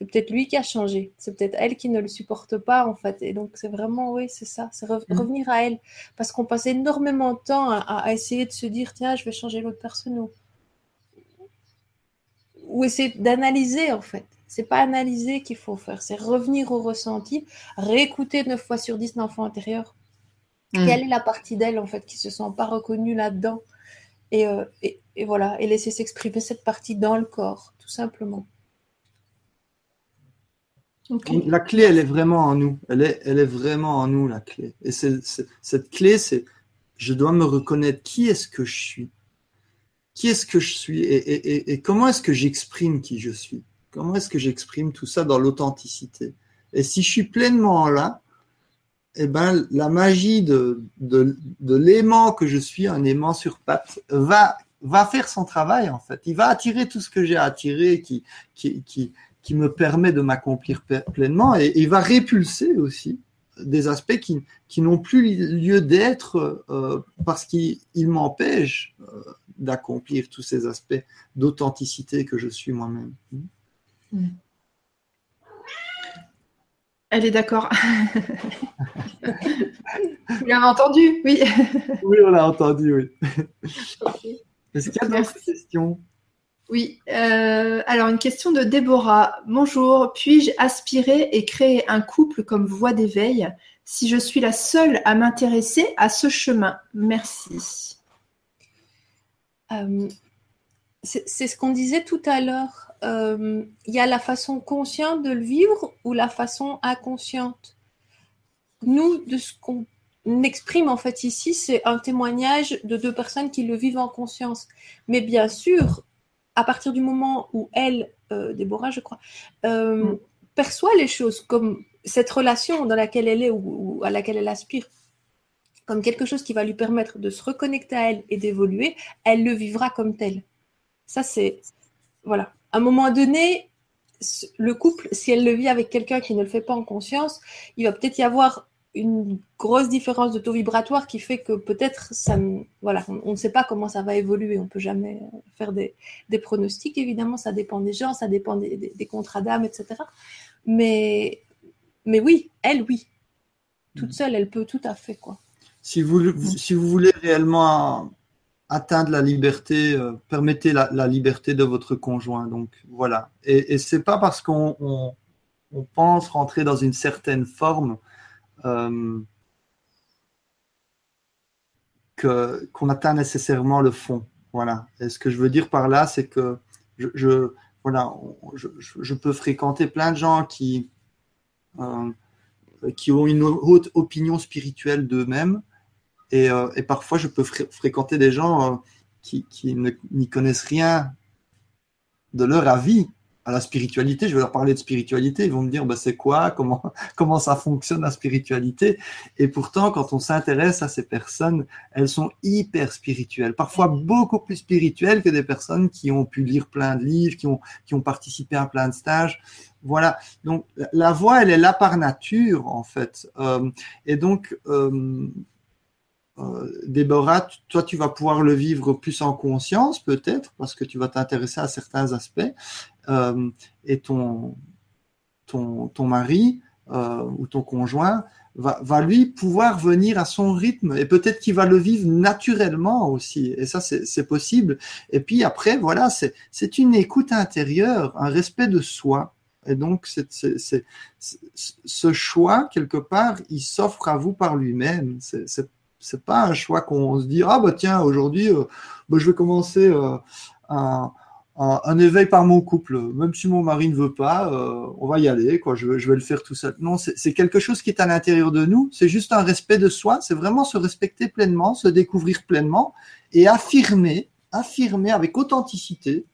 C'est peut-être lui qui a changé. C'est peut-être elle qui ne le supporte pas, en fait. Et donc, c'est vraiment, oui, c'est ça. C'est mm. revenir à elle. Parce qu'on passe énormément de temps à, à, essayer de se dire, tiens, je vais changer l'autre personne ou essayer d'analyser en fait. C'est pas analyser qu'il faut faire, c'est revenir au ressenti, réécouter 9 fois sur 10 l'enfant intérieur. Mm. Quelle est la partie d'elle, en fait, qui se sent pas reconnue là-dedans? Euh, et, et, voilà, et laisser s'exprimer cette partie dans le corps, tout simplement. La clé, elle est vraiment en nous. Elle est, vraiment en nous, la clé. Et cette clé, c'est je dois me reconnaître qui est-ce que je suis. Qui est-ce que je suis et, comment est-ce que j'exprime qui je suis? Comment est-ce que j'exprime tout ça dans l'authenticité? Et si je suis pleinement là, eh ben, la magie de, l'aimant que je suis, un aimant sur patte, va, va faire son travail en fait. Il va attirer tout ce que j'ai attiré, qui, qui, qui, qui me permet de m'accomplir pleinement, et, il va répulser aussi des aspects qui, qui n'ont plus lieu d'être euh, parce qu'ils m'empêchent euh, d'accomplir tous ces aspects d'authenticité que je suis moi-même. Hmm. Elle est d'accord. *laughs* Vous l'avez entendu, oui. oui, on l'a entendu, oui. Est-ce qu'il y a d'autres questions? Oui. Euh, alors, une question de Déborah. Bonjour. Puis-je aspirer et créer un couple comme voie d'éveil si je suis la seule à m'intéresser à ce chemin? Merci. Euh, c'est ce qu'on disait tout à l'heure. Euh, il y a la façon consciente de le vivre ou la façon inconsciente? Nous, de ce qu'on exprime en fait ici, c'est un témoignage de deux personnes qui le vivent en conscience. Mais bien sûr, à partir du moment où elle, euh, Déborah, je crois, euh, mm. perçoit les choses comme cette relation dans laquelle elle est ou, à laquelle elle aspire, comme quelque chose qui va lui permettre de se reconnecter à elle et d'évoluer, elle le vivra comme tel. Ça, c'est. Voilà. À un moment donné, le couple, si elle le vit avec quelqu'un qui ne le fait pas en conscience, il va peut-être y avoir une grosse différence de taux vibratoire qui fait que peut-être ça voilà on, ne sait pas comment ça va évoluer. On peut jamais faire des, pronostics évidemment. Ça dépend des gens ça dépend des, contrats d'âme etc mais mais oui elle oui. Toute mm. seule elle peut tout à fait quoi. Si vous si vous voulez réellement atteindre la liberté euh, permettez la, liberté de votre conjoint. Donc voilà. Et, et c'est pas parce qu'on on pense rentrer dans une certaine forme euh, qu'on atteint nécessairement le fond. Voilà. Et ce que je veux dire par là, c'est que je, voilà, je, peux fréquenter plein de gens qui, euh, qui ont une haute opinion spirituelle d'eux-mêmes. Et, euh, parfois, je peux fréquenter des gens qui, qui n'y connaissent rien de leur avis à la spiritualité, je vais leur parler de spiritualité, ils vont me dire bah, c'est quoi, comment, *laughs* comment ça fonctionne la spiritualité. Et pourtant, quand on s'intéresse à ces personnes, elles sont hyper spirituelles, parfois beaucoup plus spirituelles que des personnes qui ont pu lire plein de livres, qui ont, qui ont participé à plein de stages. Voilà, donc la voix, elle est là par nature en fait. Euh, et donc, euh, euh, Déborah, toi, tu vas pouvoir le vivre plus en conscience, peut-être, parce que tu vas t'intéresser à certains aspects, euh, et ton, ton, ton mari euh, ou ton conjoint va, va, lui pouvoir venir à son rythme, et peut-être qu'il va le vivre naturellement aussi, et ça, c'est possible. Et puis après, voilà, c'est une écoute intérieure, un respect de soi. Et donc, c'est ce choix, quelque part, il s'offre à vous par lui-même. C'est pas un choix qu'on se dit ah bah tiens aujourd'hui euh, bah, je vais commencer euh, un, un, éveil par mon couple. Même si mon mari ne veut pas euh, on va y aller quoi. Je, je vais le faire tout seul. Non c'est quelque chose qui est à l'intérieur de nous. C'est juste un respect de soi. C'est vraiment se respecter pleinement se découvrir pleinement et affirmer affirmer avec authenticité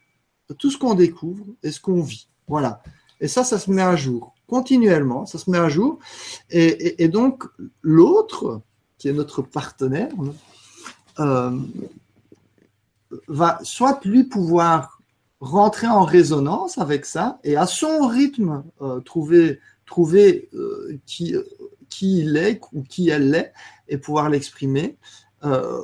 tout ce qu'on découvre et ce qu'on vit. Voilà. Et ça ça se met à jour. Continuellement ça se met à jour. Et, et donc l'autre qui est notre partenaire, euh, va soit lui pouvoir rentrer en résonance avec ça et à son rythme euh, trouver, trouver euh, qui, qui il est ou qui elle est et pouvoir l'exprimer.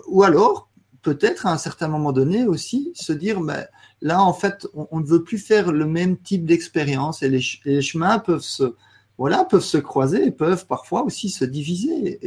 ou alors, peut-être à un certain moment donné aussi, se dire, mais là, en fait, on, ne veut plus faire le même type d'expérience et les chemins peuvent se, voilà, peuvent se croiser et peuvent parfois aussi se diviser.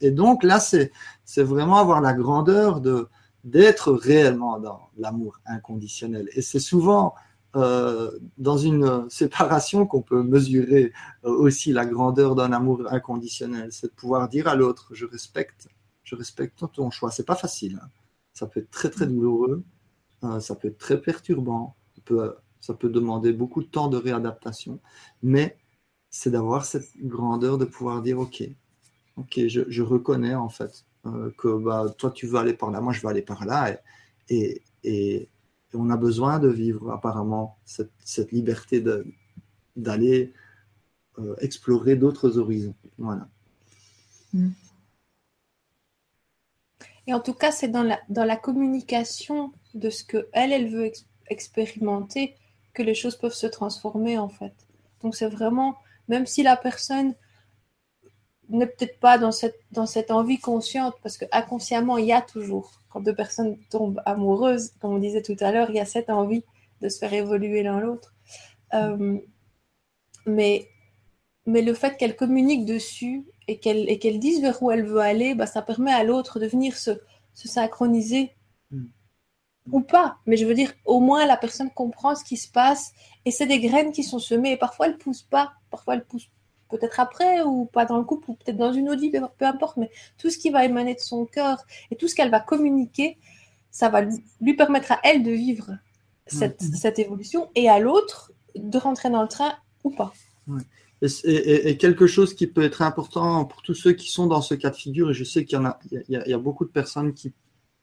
Et, donc là, c'est vraiment avoir la grandeur de d'être réellement dans l'amour inconditionnel. Et c'est souvent euh, dans une séparation qu'on peut mesurer euh, aussi la grandeur d'un amour inconditionnel. C'est de pouvoir dire à l'autre, je respecte, je respecte ton choix. C'est pas facile. Hein. Ça peut être très très douloureux, euh, ça peut être très perturbant, ça peut, ça peut demander beaucoup de temps de réadaptation, mais c'est d'avoir cette grandeur de pouvoir dire, ok, ok, je, je reconnais en fait que bah, toi tu veux aller par là, moi je veux aller par là, et, et on a besoin de vivre apparemment cette, cette liberté d'aller euh, explorer d'autres horizons. Voilà. Et en tout cas, c'est dans la, dans la communication de ce que elle, elle veut expérimenter que les choses peuvent se transformer en fait. Donc c'est vraiment, même si la personne n'est peut-être pas dans cette, dans cette envie consciente, parce que inconsciemment, il y a toujours, quand deux personnes tombent amoureuses, comme on disait tout à l'heure, il y a cette envie de se faire évoluer l'un l'autre. Euh, mais, mais le fait qu'elle communique dessus et qu'elle et qu'elle dise vers où elle veut aller, bah, ça permet à l'autre de venir se, se synchroniser. Hmm. Ou pas, mais je veux dire, au moins la personne comprend ce qui se passe et c'est des graines qui sont semées et parfois elles poussent pas, parfois elles poussent peut-être après ou pas dans le couple ou peut-être dans une audit, peu importe, mais tout ce qui va émaner de son cœur et tout ce qu'elle va communiquer, ça va lui permettre à elle de vivre cette, cette évolution et à l'autre de rentrer dans le train ou pas. Et, quelque chose qui peut être important pour tous ceux qui sont dans ce cas de figure, et je sais qu'il y en a, il y a, beaucoup de personnes qui,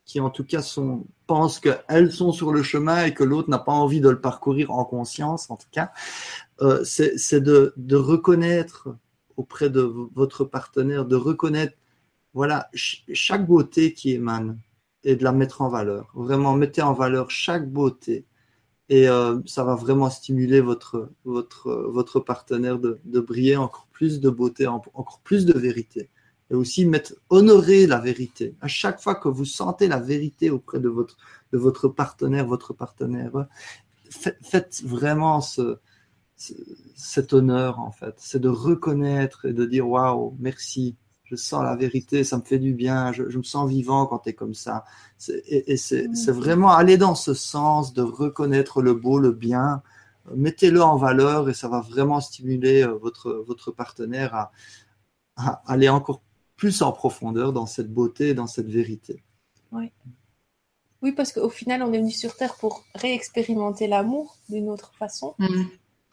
qui en tout cas sont, pensent qu'elles sont sur le chemin et que l'autre n'a pas envie de le parcourir en conscience, en tout cas. Euh, c'est de, reconnaître auprès de votre partenaire, de reconnaître voilà, chaque beauté qui émane et de la mettre en valeur. Vraiment, mettez en valeur chaque beauté. Et euh, ça va vraiment stimuler votre, partenaire de, briller encore plus de beauté, encore plus de vérité. Et aussi mettre, honorer la vérité. À chaque fois que vous sentez la vérité auprès de votre, de votre partenaire, votre partenaire, faites vraiment ce, cet honneur en fait, c'est de reconnaître et de dire waouh, merci, je sens la vérité, ça me fait du bien, je, me sens vivant quand tu es comme ça. Et, et c'est vraiment aller dans ce sens de reconnaître le beau, le bien, mettez-le en valeur et ça va vraiment stimuler euh, votre, votre partenaire à, à, aller encore plus en profondeur dans cette beauté, dans cette vérité. Oui. Oui, parce qu'au final, on est venu sur Terre pour réexpérimenter l'amour d'une autre façon. Mm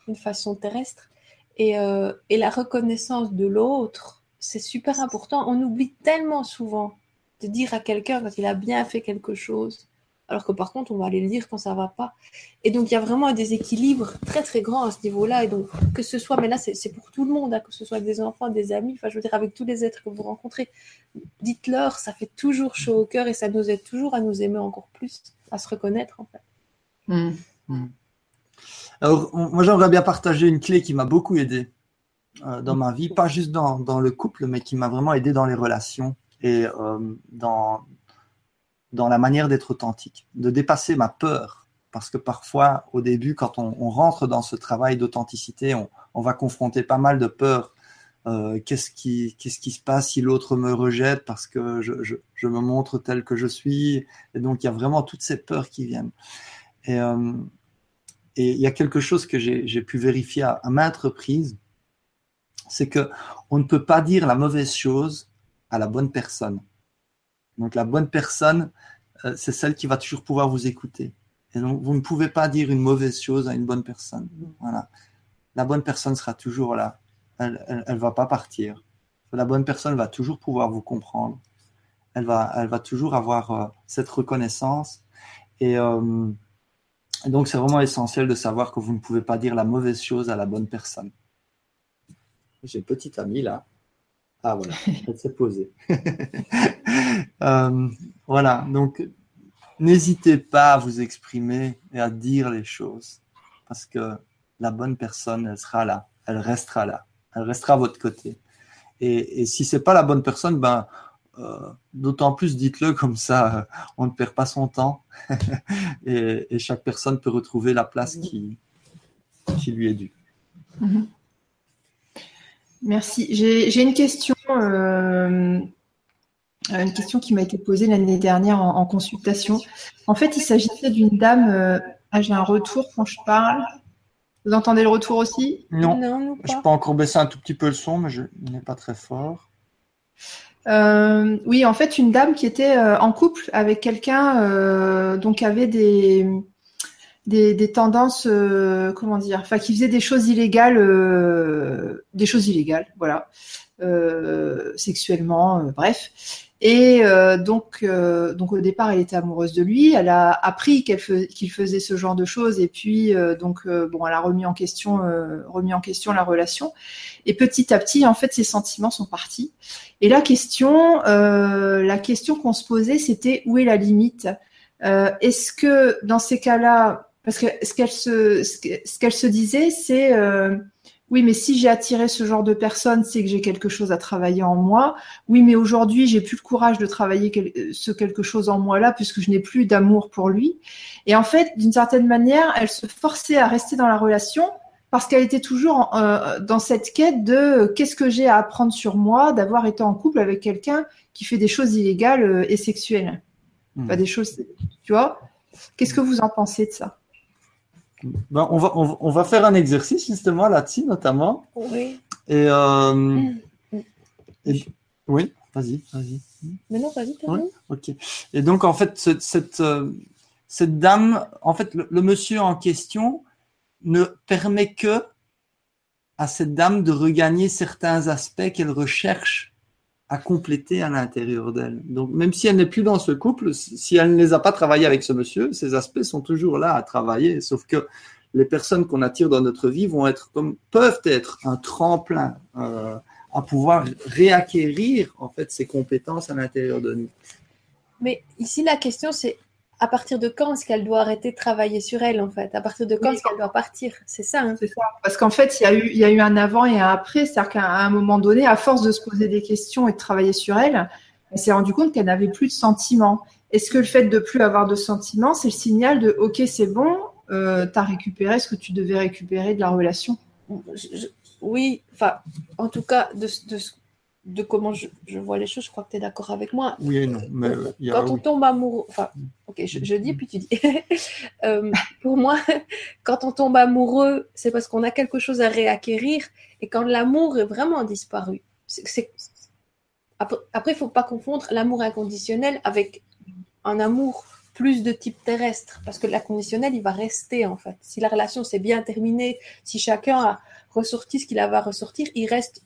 d'une façon terrestre. Et, euh, et la reconnaissance de l'autre, c'est super important. On oublie tellement souvent de dire à quelqu'un quand il a bien fait quelque chose, alors que par contre, on va aller le dire quand ça va pas. Et donc, il y a vraiment un déséquilibre très très grand à ce niveau-là. Et donc, que ce soit, mais là, c'est pour tout le monde, hein, que ce soit des enfants, des amis, enfin, je veux dire, avec tous les êtres que vous rencontrez, dites-leur, ça fait toujours chaud au cœur et ça nous aide toujours à nous aimer encore plus, à se reconnaître, en fait. Mmh. Mmh. Alors, moi, j'aimerais bien partager une clé qui m'a beaucoup aidé euh, dans ma vie, pas juste dans, dans le couple, mais qui m'a vraiment aidé dans les relations et euh, dans, dans la manière d'être authentique, de dépasser ma peur. Parce que parfois, au début, quand on, rentre dans ce travail d'authenticité, on, va confronter pas mal de peurs. Euh, qu'est-ce qui, se passe si l'autre me rejette parce que je, me montre tel que je suis? Et donc, il y a vraiment toutes ces peurs qui viennent. Et, euh, il y a quelque chose que j'ai pu vérifier à, maintes reprises, c'est que on ne peut pas dire la mauvaise chose à la bonne personne. Donc la bonne personne, euh, c'est celle qui va toujours pouvoir vous écouter. Et donc vous ne pouvez pas dire une mauvaise chose à une bonne personne. Voilà. La bonne personne sera toujours là. Elle, elle, va pas partir. La bonne personne va toujours pouvoir vous comprendre. Elle va, elle va toujours avoir euh, cette reconnaissance. Et euh, donc, c'est vraiment essentiel de savoir que vous ne pouvez pas dire la mauvaise chose à la bonne personne. J'ai une petite amie là. Ah voilà, *laughs* elle s'est posée. *laughs* Euh, voilà, donc n'hésitez pas à vous exprimer et à dire les choses parce que la bonne personne, elle sera là, elle restera là, elle restera à votre côté. Et, et si c'est pas la bonne personne, ben euh, d'autant plus dites-le comme ça, euh, on ne perd pas son temps *laughs* et, chaque personne peut retrouver la place qui, qui lui est due. Mhm. Merci. J'ai une question, euh, une question qui m'a été posée l'année dernière en, consultation. En fait, il s'agissait d'une dame Ah, j'ai un retour quand je parle. Vous entendez le retour aussi? Non, Non, je pas. peux encore baisser un tout petit peu le son, mais je n'est pas très fort. Euh, oui, en fait, une dame qui était euh, en couple avec quelqu'un euh, donc avait des, des, des tendances, euh, comment dire, enfin qui faisait des choses illégales, euh, des choses illégales, voilà, euh, sexuellement, euh, bref. Et euh, donc, euh, donc au départ, elle était amoureuse de lui. Elle a appris qu'il faisait ce genre de choses, et puis donc bon, elle a remis en question, remis en question la relation. Et petit à petit, en fait, ses sentiments sont partis. Et la question, la question qu'on se posait, c'était où est la limite? Euh, Est-ce que dans ces cas-là, parce que ce qu'elle se, ce que- ce qu'elle se disait, c'est euh, oui, mais si j'ai attiré ce genre de personne, c'est que j'ai quelque chose à travailler en moi. Oui, mais aujourd'hui, j'ai plus le courage de travailler quel- ce quelque chose en moi-là, puisque je n'ai plus d'amour pour lui. Et en fait, d'une certaine manière, elle se forçait à rester dans la relation parce qu'elle était toujours euh, dans cette quête de euh, qu'est-ce que j'ai à apprendre sur moi d'avoir été en couple avec quelqu'un qui fait des choses illégales euh, et sexuelles. Pas des choses, tu vois. Qu'est-ce que vous en pensez de ça? Ben, on, va, on, on va faire un exercice justement là-dessus, notamment. Oui. Et, euh, et- oui, vas-y, vas-y. Mais non, vas-y, raison. Ok. Et donc, en fait, ce- cette, euh, cette dame, en fait, le, le monsieur en question ne permet que à cette dame de regagner certains aspects qu'elle recherche à compléter à l'intérieur d'elle. Donc, même si elle n'est plus dans ce couple, si elle ne les a pas travaillés avec ce monsieur, ces aspects sont toujours là à travailler. Sauf que les personnes qu'on attire dans notre vie vont être comme, peuvent être un tremplin euh, à pouvoir réacquérir, en fait, ces compétences à l'intérieur de nous. Mais ici, la question, c'est à partir de quand est-ce qu'elle doit arrêter de travailler sur elle, en fait? À partir de quand Oui. est-ce qu'elle doit partir? C'est ça, hein? C'est ça. Parce qu'en fait, il y, a eu, il y a eu un avant et un après. C'est-à-dire qu'à un moment donné, à force de se poser des questions et de travailler sur elle, elle s'est rendue compte qu'elle n'avait plus de sentiments. Est-ce que le fait de plus avoir de sentiments, c'est le signal de OK, c'est bon, euh, tu as récupéré ce que tu devais récupérer de la relation? Je- je- Oui, enfin, en tout cas, de, de, de comment je, je vois les choses, je crois que tu es d'accord avec moi. Oui et non. Mais euh, il y a, Quand on oui. tombe amoureux, enfin, ok, je, dis puis tu dis. *laughs* Euh, pour moi, *laughs* quand on tombe amoureux, c'est parce qu'on a quelque chose à réacquérir et quand l'amour est vraiment disparu. Après, il faut pas confondre l'amour inconditionnel avec un amour plus de type terrestre, parce que l'inconditionnel, il va rester en fait. Si la relation s'est bien terminée, si chacun a ressorti ce qu'il avait à ressortir, il reste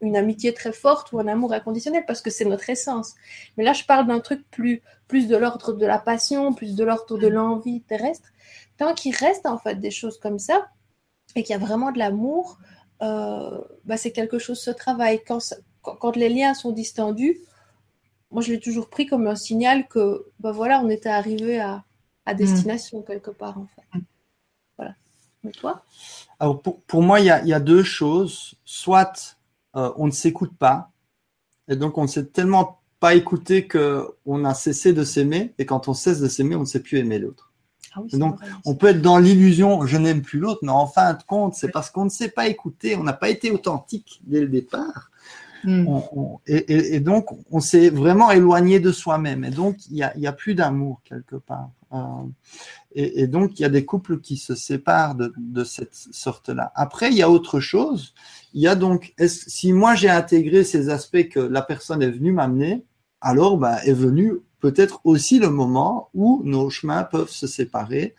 une amitié très forte ou un amour inconditionnel, parce que c'est notre essence. Mais là, je parle d'un truc plus, plus de l'ordre de la passion, plus de l'ordre de l'envie terrestre. Tant qu'il reste en fait des choses comme ça, et qu'il y a vraiment de l'amour, euh, bah, c'est quelque chose se travaille. Quand, ça- quand, quand les liens sont distendus, moi je l'ai toujours pris comme un signal que bah, voilà, on était arrivé à, à destination quelque part en fait. Voilà. Mais toi? Alors pour, pour moi, il y y a deux choses. Soit euh, on ne s'écoute pas, et donc on ne s'est tellement pas écouté qu'on a cessé de s'aimer, et quand on cesse de s'aimer, on ne sait plus aimer l'autre. ah oui, donc, vrai. On peut être dans l'illusion, je n'aime plus l'autre, mais en fin de compte, c'est parce qu'on ne s'est pas écouté, on n'a pas été authentique dès le départ. On- et, donc, on s'est vraiment éloigné de soi-même. Et donc, il n'y a, a plus d'amour quelque part. Euh, et, donc, il y a des couples qui se séparent de, cette sorte-là. Après, il y a autre chose. Il y a donc, si moi j'ai intégré ces aspects que la personne est venue m'amener, alors bah, est venu peut-être aussi le moment où nos chemins peuvent se séparer.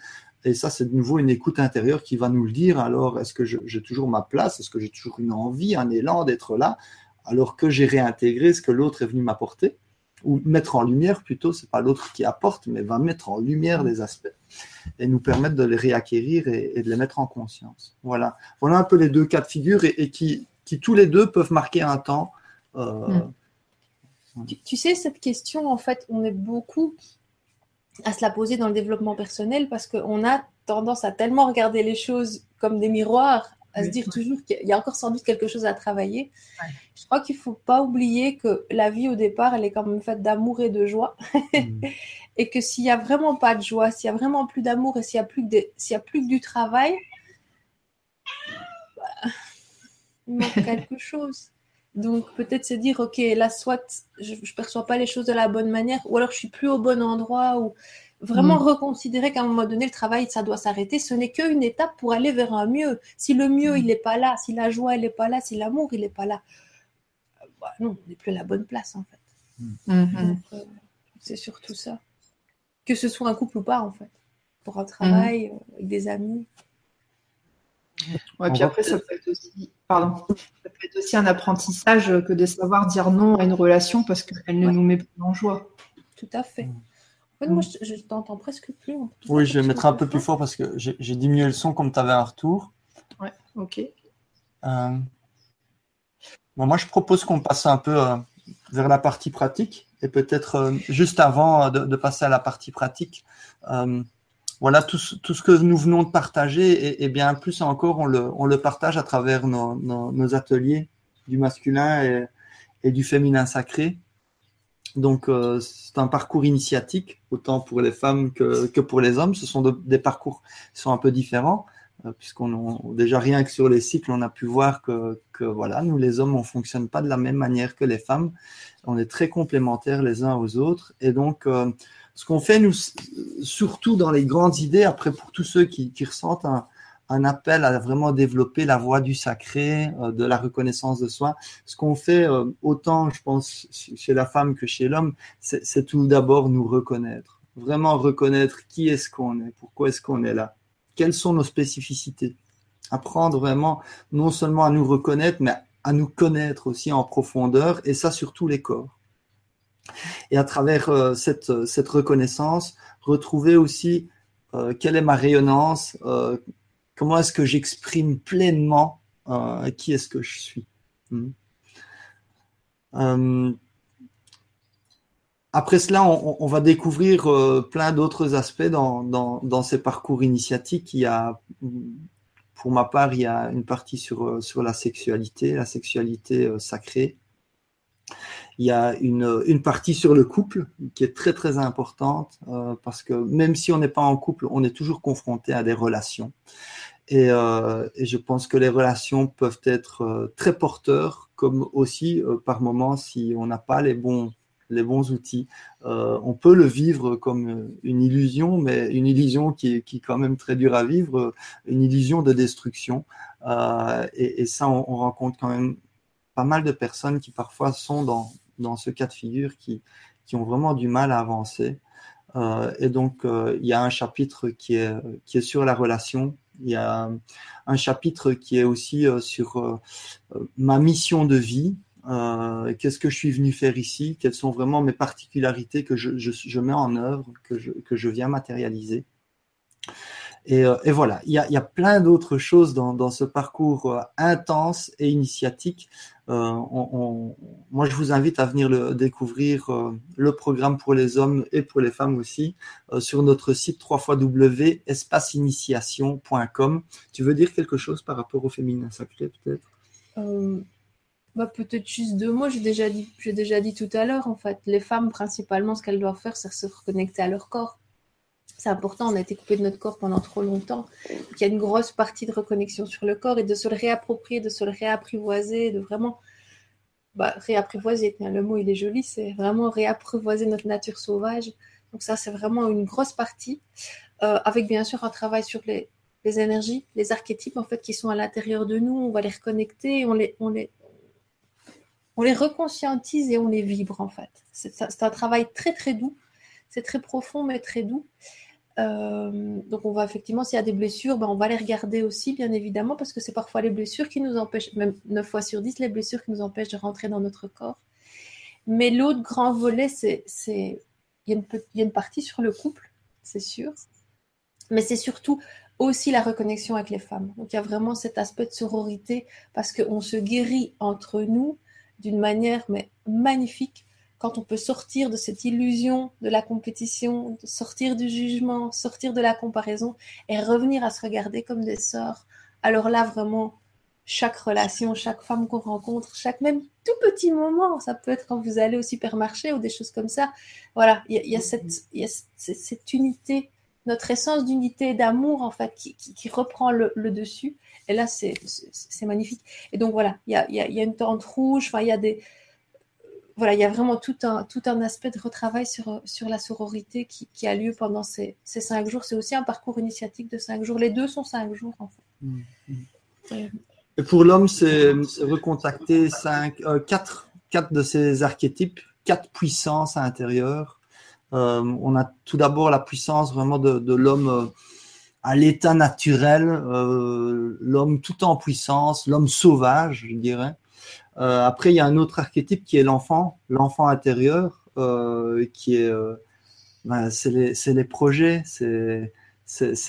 Et ça, c'est de nouveau une écoute intérieure qui va nous le dire. Alors, est-ce que j'ai toujours ma place? Est-ce que j'ai toujours une envie, un élan d'être là? Alors que j'ai réintégré ce que l'autre est venu m'apporter ou mettre en lumière plutôt, c'est pas l'autre qui apporte, mais va mettre en lumière des aspects et nous permettre de les réacquérir et, et de les mettre en conscience. Voilà, voilà un peu les deux cas de figure et, et qui, qui tous les deux peuvent marquer un temps. euh, Mm. Tu, tu sais, cette question, en fait, on est beaucoup à se la poser dans le développement personnel parce qu'on a tendance à tellement regarder les choses comme des miroirs, à se dire toujours qu'il y a encore sans doute quelque chose à travailler. Ouais. Je crois qu'il ne faut pas oublier que la vie au départ, elle est quand même faite d'amour et de joie. mm, *laughs* Et que s'il n'y a vraiment pas de joie, s'il n'y a vraiment plus d'amour et s'il n'y a, plus que des- y a plus que du travail, bah, il manque *laughs* quelque chose. Donc peut-être se dire, ok, là, soit je ne perçois pas les choses de la bonne manière, ou alors je suis plus au bon endroit, ou vraiment reconsidérer qu'à un moment donné, le travail, ça doit s'arrêter. Ce n'est qu'une étape pour aller vers un mieux. Si le mieux, il n'est pas là, si la joie, elle n'est pas là, si l'amour, il n'est pas là, bah non, on n'est plus à la bonne place, en fait. Mhm. Euh, c'est surtout ça. Que ce soit un couple ou pas, en fait. Pour un travail, euh, avec des amis. Ouais, puis après, ça peut être aussi, pardon, ça peut être aussi un apprentissage que de savoir dire non à une relation parce qu'elle ne Ouais. nous met pas en joie. Tout à fait. En fait, moi, je, je t'entends presque plus. Oui, je vais mettre un peu plus fort parce que j'ai diminué le son comme tu avais un retour. Ok. Euh, bon, moi, je propose qu'on passe un peu euh, vers la partie pratique et peut-être euh, juste avant de, de passer à la partie pratique, voilà tout, ce- tout ce que nous venons de partager et, et bien plus encore, on le, on le partage à travers nos, nos- nos ateliers du masculin et, et du féminin sacré. Donc, euh, c'est un parcours initiatique, autant pour les femmes que, que pour les hommes. Ce sont de- des parcours qui sont un peu différents euh, puisqu'on on- déjà rien que sur les cycles, on a pu voir que, que voilà, nous les hommes, on fonctionne pas de la même manière que les femmes. On est très complémentaires les uns aux autres, et donc euh, ce qu'on fait nous, surtout dans les grandes idées, après pour tous ceux qui, qui ressentent un, un appel à vraiment développer la voie du sacré, euh, de la reconnaissance de soi. Ce qu'on fait euh, autant, je pense, chez la femme que chez l'homme, c'est tout d'abord nous reconnaître, vraiment reconnaître qui est-ce qu'on est, pourquoi est-ce qu'on est là quelles sont nos spécificités. Apprendre vraiment non seulement à nous reconnaître, mais à nous connaître aussi en profondeur, et ça sur tous les corps. Et à travers euh, cette, cette reconnaissance, retrouver aussi quelle est ma rayonnance, comment est-ce que j'exprime pleinement euh, qui est-ce que je suis? Hmm. Euh, après cela, on, va découvrir euh, plein d'autres aspects dans, ces parcours initiatiques. Il y a, pour ma part, il y a une partie sur, la sexualité, la sexualité sacrée. Il y a une, partie sur le couple qui est très très importante parce que même si on n'est pas en couple, on est toujours confronté à des relations. Et, euh, et, je pense que les relations peuvent être euh, très porteurs, comme aussi euh, par moments si on n'a pas les bons les bons outils. On peut le vivre comme une illusion, mais une illusion qui est, qui est quand même très dure à vivre, une illusion de destruction. Et, ça, on, on, rencontre quand même pas mal de personnes qui parfois sont dans, dans ce cas de figure, qui, qui ont vraiment du mal à avancer. Et donc, il y a un chapitre qui est, qui est sur la relation. Il y a un chapitre qui est aussi euh, sur euh, ma mission de vie, euh, qu'est-ce que je suis venu faire ici, quelles sont vraiment mes particularités que je, je, mets en œuvre, que je, que je viens matérialiser. Et, euh, et voilà, il y a, il y a plein d'autres choses dans, dans, ce parcours euh, intense et initiatique. Euh, moi, je vous invite à venir découvrir euh, le programme pour les hommes et pour les femmes aussi euh, sur notre site www.espaceinitiation.com. Tu veux dire quelque chose par rapport au féminin sacré, peut-être? Bah, Peut-être juste deux mots. J'ai déjà, dit, j'ai déjà dit tout à l'heure, en fait, les femmes, principalement, ce qu'elles doivent faire, c'est se reconnecter à leur corps. C'est important, on a été coupé de notre corps pendant trop longtemps. Il y a une grosse partie de reconnexion sur le corps et de se le réapproprier, de se le réapprivoiser, de vraiment bah, réapprivoiser. Le mot, il est joli, c'est vraiment réapprivoiser notre nature sauvage. Donc ça, c'est vraiment une grosse partie, euh, avec bien sûr un travail sur les, les, énergies, les archétypes en fait qui sont à l'intérieur de nous. On va les reconnecter, on les, on les, on les reconscientise et on les vibre en fait. C'est un travail très très doux, c'est très profond mais très doux. Euh, donc on va effectivement, s'il y a des blessures, ben on va les regarder aussi, bien évidemment, parce que c'est parfois les blessures qui nous empêchent, même 9 fois sur 10, les blessures qui nous empêchent de rentrer dans notre corps. Mais l'autre grand volet, c'est. Il, y a une, partie sur le couple, c'est sûr, mais c'est surtout aussi la reconnexion avec les femmes. Donc il y a vraiment cet aspect de sororité, parce qu'on se guérit entre nous d'une manière magnifique quand on peut sortir de cette illusion de la compétition, sortir du jugement, sortir de la comparaison et revenir à se regarder comme des sœurs, alors là vraiment, chaque relation, chaque femme qu'on rencontre, chaque même tout petit moment, ça peut être quand vous allez au supermarché ou des choses comme ça, voilà, il y, y, a, cette, y a cette, cette, unité, notre essence d'unité et d'amour en fait qui, qui, qui reprend le, le, dessus. Et là, c'est magnifique. Et donc voilà, il y a, y, a, y a une tente rouge, enfin, il y a des voilà, il y a vraiment tout un, tout un aspect de retravail sur, sur la sororité qui, qui a lieu pendant ces, ces cinq jours. C'est aussi un parcours initiatique de cinq jours. Les deux sont cinq jours, en fait. Mm, mm. Et pour l'homme, c'est recontacter cinq, euh, quatre, quatre de ces archétypes, quatre puissances à l'intérieur. Euh, on a tout d'abord la puissance vraiment de, de l'homme euh, à l'état naturel, euh, l'homme tout en puissance, l'homme sauvage, je dirais. Euh, après, il y a un autre archétype qui est l'enfant, l'enfant intérieur, euh, qui est, euh, ben, c'est les, les, projets, c'est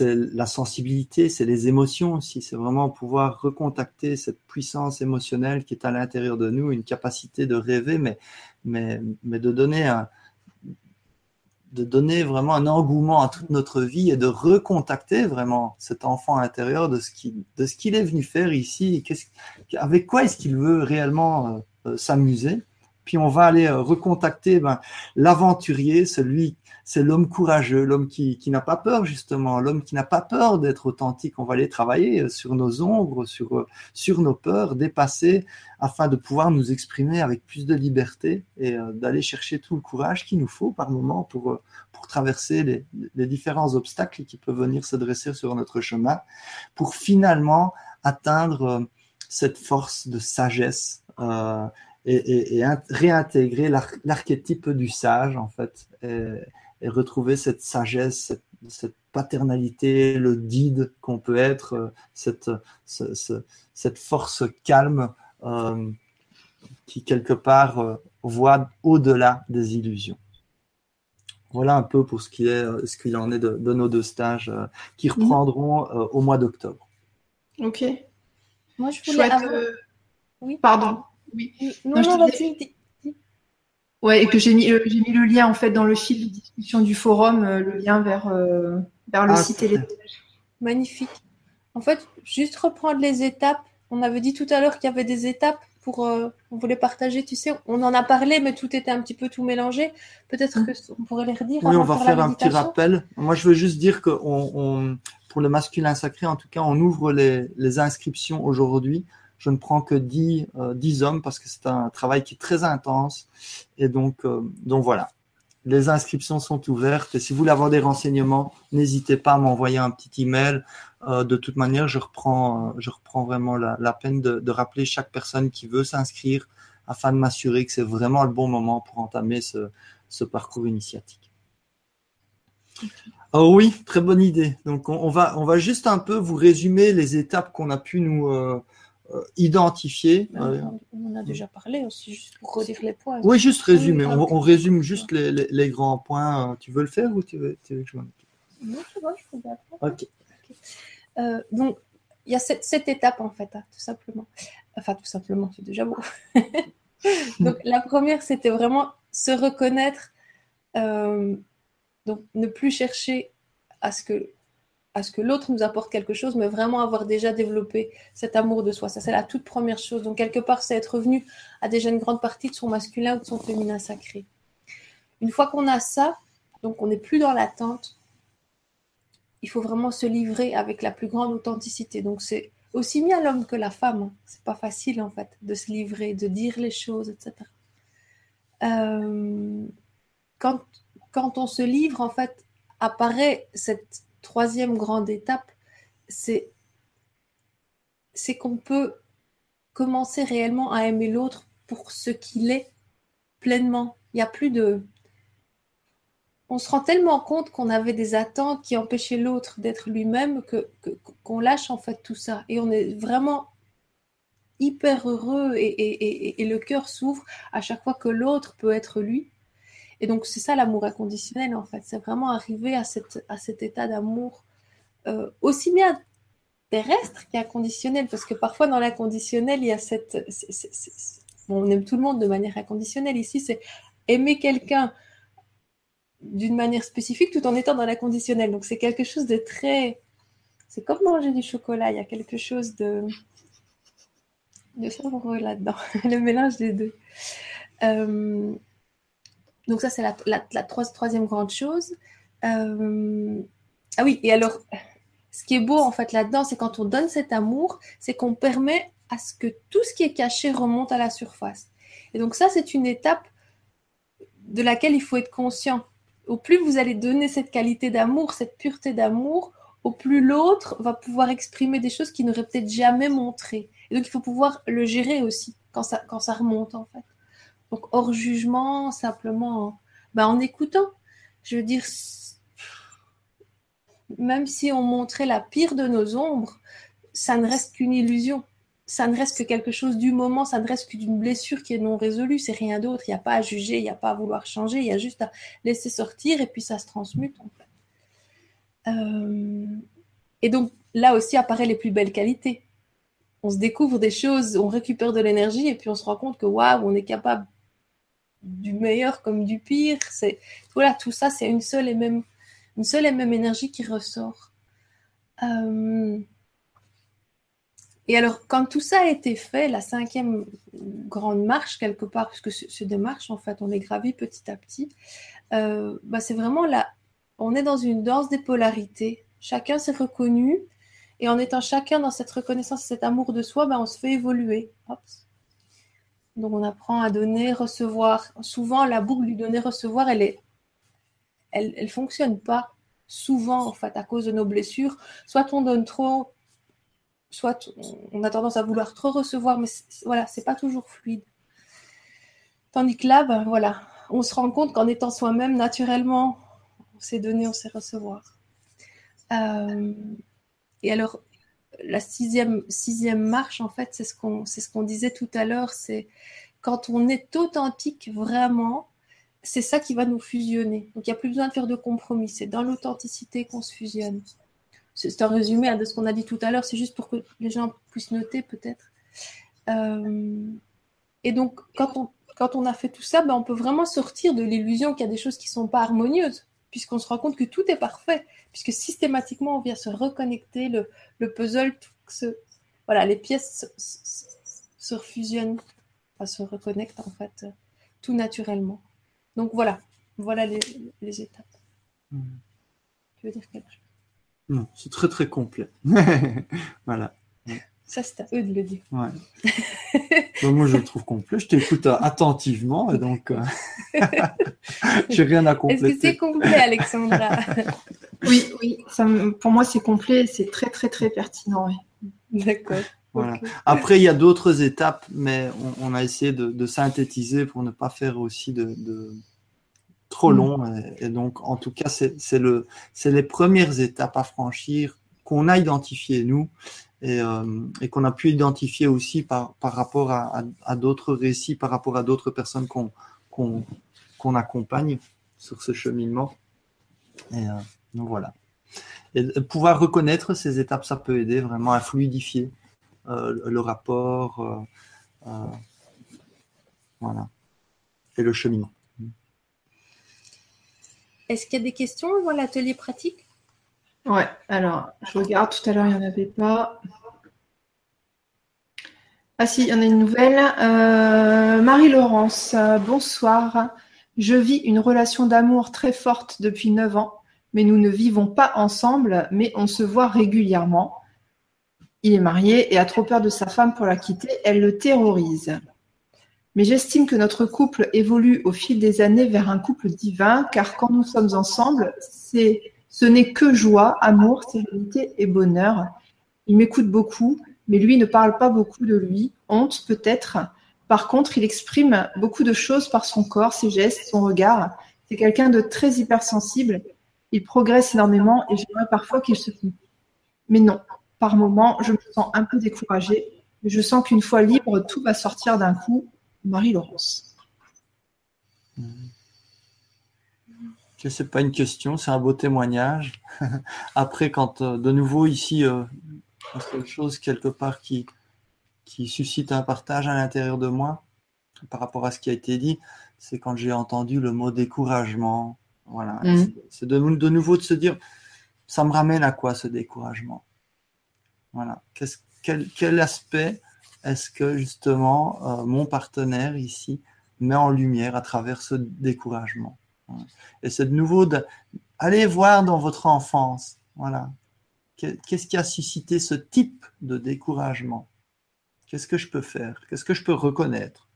la sensibilité, c'est les émotions aussi. C'est vraiment pouvoir recontacter cette puissance émotionnelle qui est à l'intérieur de nous, une capacité de rêver, mais, mais, mais de donner un, de donner vraiment un engouement à toute notre vie et de recontacter vraiment cet enfant intérieur de ce qu'il de ce qu'il est venu faire ici, avec quoi est-ce qu'il veut réellement euh, euh, s'amuser. Puis on va aller euh, recontacter ben, l'aventurier, celui c'est l'homme courageux, l'homme qui, qui n'a pas peur justement, l'homme qui n'a pas peur d'être authentique. On va aller travailler sur nos ombres, sur, sur nos peurs, dépasser afin de pouvoir nous exprimer avec plus de liberté et euh, d'aller chercher tout le courage qu'il nous faut par moment pour, pour traverser les, différents obstacles qui peuvent venir se dresser sur notre chemin, pour finalement atteindre cette force de sagesse. Euh, et, et, et, réintégrer l'archétype du sage en fait et, et retrouver cette sagesse, cette, paternalité, le guide qu'on peut être, euh, cette, cette force calme euh, qui quelque part euh, voit au-delà des illusions. Voilà un peu pour ce qu'il en est de, nos deux stages qui mhm. reprendront au mois d'octobre. Ok. Moi, je voulais. Oui. Pardon. Oui. Non, non, non Ouais, et que j'ai mis, euh, j'ai mis le lien en fait dans le fil de discussion du forum, euh, le lien vers, euh, vers le ah, site et les Magnifique. En fait, juste reprendre les étapes. On avait dit tout à l'heure qu'il y avait des étapes pour. on voulait partager, tu sais, on en a parlé, mais tout était un petit peu tout mélangé. Peut-être mmh. qu'on pourrait les redire. Oui, on va faire un petit rappel. Moi, je veux juste dire que on, pour le masculin sacré, en tout cas, on ouvre les, les inscriptions aujourd'hui je ne prends que 10, euh, hommes parce que c'est un travail qui est très intense. Et donc, euh, donc voilà, les inscriptions sont ouvertes. Et si vous voulez avoir des renseignements, n'hésitez pas à m'envoyer un petit email. Euh, de toute manière, je reprends, je reprends vraiment la, peine de, rappeler chaque personne qui veut s'inscrire afin de m'assurer que c'est vraiment le bon moment pour entamer ce, parcours initiatique. Oh oui, très bonne idée. Donc on, va, on va juste un peu vous résumer les étapes qu'on a pu nous, euh, identifier. Euh, on en a déjà parlé aussi, juste pour redire les points. Oui, juste résumer. on, résume juste les, les, grands points. Tu veux le faire ou tu veux, que je m'en occupe? Non, c'est bon, je peux Ok. Euh, donc, il y a cette, cette étape en fait, hein, tout simplement. Enfin, tout simplement, c'est déjà beau. *laughs* donc, la première, c'était vraiment se reconnaître, donc ne plus chercher à ce que à que l'autre nous apporte quelque chose, mais vraiment avoir déjà développé cet amour de soi. Ça, c'est la toute première chose. Donc, quelque part, c'est être revenu à déjà une grande partie de son masculin ou de son féminin sacré. Une fois qu'on a ça, donc on n'est plus dans l'attente, il faut vraiment se livrer avec la plus grande authenticité. Donc, c'est aussi bien l'homme que la femme. Hein. C'est pas facile, en fait, de se livrer, de dire les choses, etc. Euh, quand, quand on se livre, en fait, apparaît cette troisième grande étape, c'est qu'on peut commencer réellement à aimer l'autre pour ce qu'il est pleinement. Il n'y a plus de... On se rend tellement compte qu'on avait des attentes qui empêchaient l'autre d'être lui-même qu'on lâche en fait tout ça. Et on est vraiment hyper heureux et, et, et le cœur s'ouvre à chaque fois que l'autre peut être lui. Et donc, c'est ça l'amour inconditionnel, en fait. C'est vraiment arriver à, cette, à cet état d'amour euh, aussi bien terrestre qu'inconditionnel, parce que parfois, dans l'inconditionnel, il y a cette... on aime tout le monde de manière inconditionnelle. Ici, c'est aimer quelqu'un d'une manière spécifique tout en étant dans l'inconditionnel. Donc, c'est quelque chose de très... C'est comme manger du chocolat. Il y a quelque chose de de savoureux là-dedans, *laughs* le mélange des deux. Euh, donc ça, c'est la, troisième grande chose. Euh, ah oui, et alors, ce qui est beau en fait là-dedans, c'est quand on donne cet amour, c'est qu'on permet à ce que tout ce qui est caché remonte à la surface. Et donc ça, c'est une étape de laquelle il faut être conscient. Au plus vous allez donner cette qualité d'amour, cette pureté d'amour, au plus l'autre va pouvoir exprimer des choses qu'il n'aurait peut-être jamais montrées. Et donc il faut pouvoir le gérer aussi quand ça, quand ça remonte en fait. Donc hors jugement, simplement ben, en écoutant. Je veux dire, même si on montrait la pire de nos ombres, ça ne reste qu'une illusion. Ça ne reste que quelque chose du moment, ça ne reste qu'une blessure qui est non résolue, c'est rien d'autre. Il n'y a pas à juger, il n'y a pas à vouloir changer, il y a juste à laisser sortir et puis ça se transmute en fait. Euh, et donc là aussi apparaissent les plus belles qualités. On se découvre des choses, on récupère de l'énergie et puis on se rend compte que waouh, on est capable du meilleur comme du pire. C'est voilà, tout ça, c'est une seule et même une seule et même énergie qui ressort. Euh, et alors, quand tout ça a été fait, la cinquième grande marche, quelque part, puisque c'est des marches, en fait, on est gravi petit à petit, euh, bah, c'est vraiment là, on est dans une danse des polarités. Chacun s'est reconnu, et en étant chacun dans cette reconnaissance, cet amour de soi, bah, on se fait évoluer. Donc, on apprend à donner, recevoir. Souvent, la boucle du donner-recevoir, elle est, elle, fonctionne pas. Souvent, en fait, à cause de nos blessures, soit on donne trop, soit on a tendance à vouloir trop recevoir, mais voilà, c'est pas toujours fluide. Tandis que là, ben, voilà, on se rend compte qu'en étant soi-même, naturellement, on sait donner, on sait recevoir. Euh, et alors, la sixième, sixième marche, en fait, c'est ce qu'on ce disait tout à l'heure, c'est quand on est authentique vraiment, c'est ça qui va nous fusionner. Donc, il n'y a plus besoin de faire de compromis. C'est dans l'authenticité qu'on se fusionne c'est un résumé hein, de ce qu'on a dit tout à l'heure, c'est juste pour que les gens puissent noter peut-être. Euh, et donc, quand on, quand on a fait tout ça, ben, on peut vraiment sortir de l'illusion qu'il y a des choses qui ne sont pas harmonieuses, puisqu'on se rend compte que tout est parfait, puisque systématiquement, on vient se reconnecter, le, le puzzle, se, voilà, les pièces se, se, refusionnent, se reconnectent en fait, tout naturellement. Donc voilà, voilà les, les étapes. Mmh. Tu veux dire quelque chose? Non, c'est très très complet. *laughs* voilà. Ça, c'est à eux de le dire. Ouais. moi, je le trouve complet. Je t'écoute euh, attentivement et donc, euh... *laughs* j'ai rien à compléter. Est-ce que c'est complet, Alexandra? *laughs* Oui, oui. Ça, pour moi, c'est complet. C'est très, très, très pertinent. D'accord. Voilà. Après, il y a d'autres étapes, mais on, a essayé de, de, synthétiser pour ne pas faire aussi de, de trop mm. long. Et, donc, en tout cas, c'est le, les premières étapes à franchir qu'on a identifiées, nous, et, euh, et qu'on a pu identifier aussi par, par rapport à, à, d'autres récits, par rapport à d'autres personnes qu'on qu'on accompagne sur ce cheminement. Et euh, donc voilà. Et pouvoir reconnaître ces étapes, ça peut aider vraiment à fluidifier euh, le rapport. Voilà. Et le cheminement. Est-ce qu'il y a des questions avant l'atelier pratique? Ouais, alors je regarde, tout à l'heure il n'y en avait pas. Ah si, il y en a une nouvelle. Euh, Marie-Laurence, bonsoir. Je vis une relation d'amour très forte depuis 9 ans, mais nous ne vivons pas ensemble, mais on se voit régulièrement. Il est marié et a trop peur de sa femme pour la quitter, elle le terrorise. Mais j'estime que notre couple évolue au fil des années vers un couple divin, car quand nous sommes ensemble, c'est, ce n'est que joie, amour, sérénité et bonheur. Il m'écoute beaucoup, mais lui ne parle pas beaucoup de lui, honte peut-être. Par contre, il exprime beaucoup de choses par son corps, ses gestes, son regard. C'est quelqu'un de très hypersensible. Il progresse énormément et j'aimerais parfois qu'il se coupe. Mais non, par moments, je me sens un peu découragée. Je sens qu'une fois libre, tout va sortir d'un coup Marie-Laurence. Ce n'est pas une question, c'est un beau témoignage. *laughs* Après, quand euh, de nouveau ici, euh, quelque chose quelque part qui, qui suscite un partage à l'intérieur de moi par rapport à ce qui a été dit, c'est quand j'ai entendu le mot découragement. Voilà, mm. c'est de, de, nouveau de se dire, ça me ramène à quoi ce découragement? Voilà, quel, quel aspect est-ce que justement euh, mon partenaire ici met en lumière à travers ce découragement? Et c'est de nouveau d'aller voir dans votre enfance, voilà, qu'est-ce qui a suscité ce type de découragement? Qu'est-ce que je peux faire? Qu'est-ce que je peux reconnaître?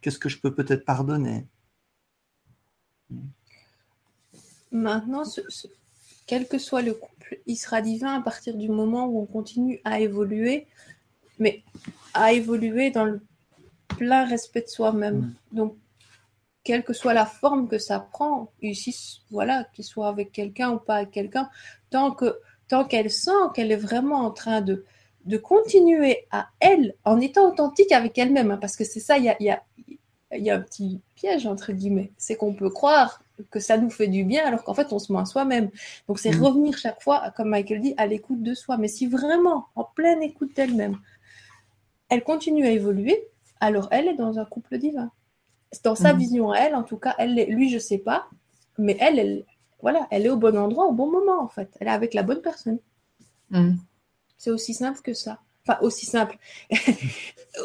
Qu'est-ce que je peux peut-être pardonner? Maintenant, quel que soit le couple, il sera divin à partir du moment où on continue à évoluer, mais à évoluer dans le plein respect de soi-même. Mm. Donc, quelle que soit la forme que ça prend, ici, voilà, qu'il soit avec quelqu'un ou pas avec quelqu'un, tant que tant qu'elle sent qu'elle est vraiment en train de, de continuer à elle, en étant authentique avec elle-même, hein, parce que c'est ça, il y a, y, a, y a un petit piège, entre guillemets, c'est qu'on peut croire que ça nous fait du bien alors qu'en fait on se ment soi-même. Donc c'est mm. revenir chaque fois, comme Michael dit, à l'écoute de soi. Mais si vraiment, en pleine écoute d'elle-même, elle continue à évoluer, alors elle est dans un couple divin. Dans sa mm. vision à elle, en tout cas, elle, lui, je sais pas, mais elle, elle, voilà, elle est au bon endroit au bon moment en fait. Elle est avec la bonne personne. Mm. C'est aussi simple que ça. Enfin, aussi simple. *laughs*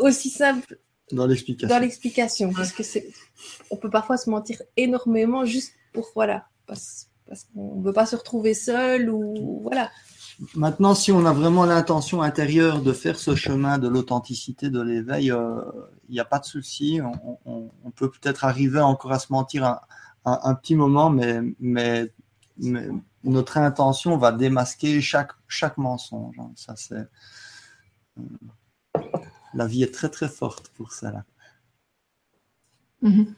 aussi simple dans l'explication. Dans l'explication, parce que c'est, on peut parfois se mentir énormément juste pour voilà, parce, parce qu'on ne veut pas se retrouver seul ou voilà. Maintenant, si on a vraiment l'intention intérieure de faire ce chemin de l'authenticité, de l'éveil, euh, il n'y a pas de souci. On, peut peut-être arriver encore à se mentir un, un, petit moment, mais, mais, notre intention va démasquer chaque, chaque mensonge. Hein. Ça, c'est. Euh, la vie est très très forte pour ça mhm.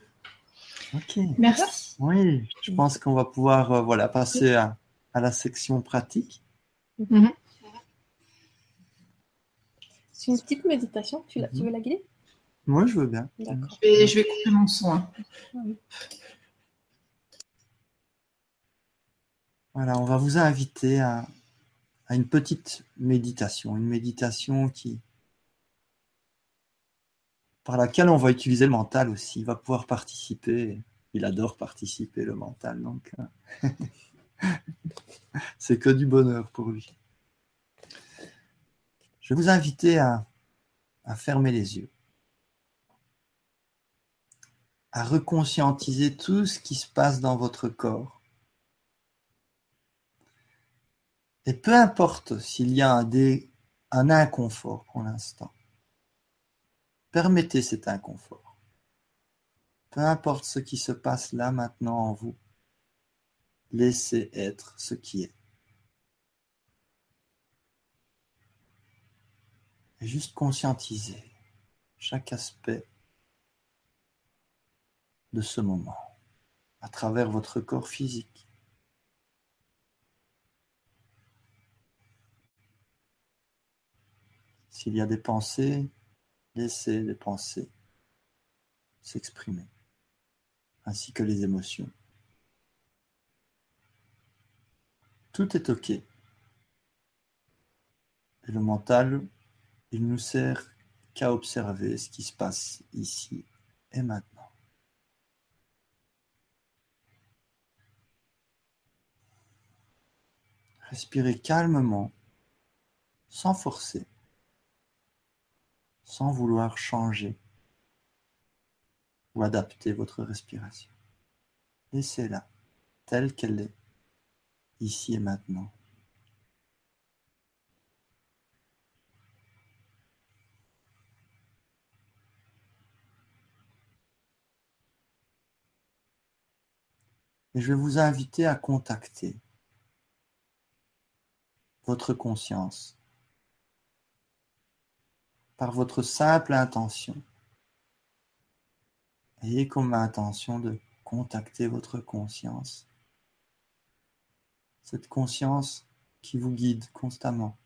Ok. Merci. Oui, je pense qu'on va pouvoir euh, voilà, passer à, la section pratique. Mhm. C'est une petite méditation. Tu, tu veux la guider? Moi, je veux bien. Je vais, je vais couper mon son. Hein. Voilà, on va vous inviter à, à une petite méditation, une méditation qui, par laquelle on va utiliser le mental aussi. Il va pouvoir participer. Il adore participer, le mental. Donc, euh, *laughs* *laughs* c'est que du bonheur pour lui. Je vais vous inviter à, fermer les yeux, à reconscientiser tout ce qui se passe dans votre corps. Et peu importe s'il y a un inconfort pour l'instant, Permettez cet inconfort. Peu importe ce qui se passe là maintenant en vous, laissez être ce qui est. Et juste conscientiser chaque aspect de ce moment à travers votre corps physique. S'il y a des pensées, Laissez les pensées s'exprimer, ainsi que les émotions. Tout est OK. Et le mental, il nous sert qu'à observer ce qui se passe ici et maintenant. Respirez calmement, sans forcer sans vouloir changer ou adapter votre respiration. Laissez-la telle qu'elle est, ici et maintenant. Et je vais vous inviter à contacter votre conscience par votre simple intention. Ayez comme intention de contacter votre conscience. Cette conscience qui vous guide constamment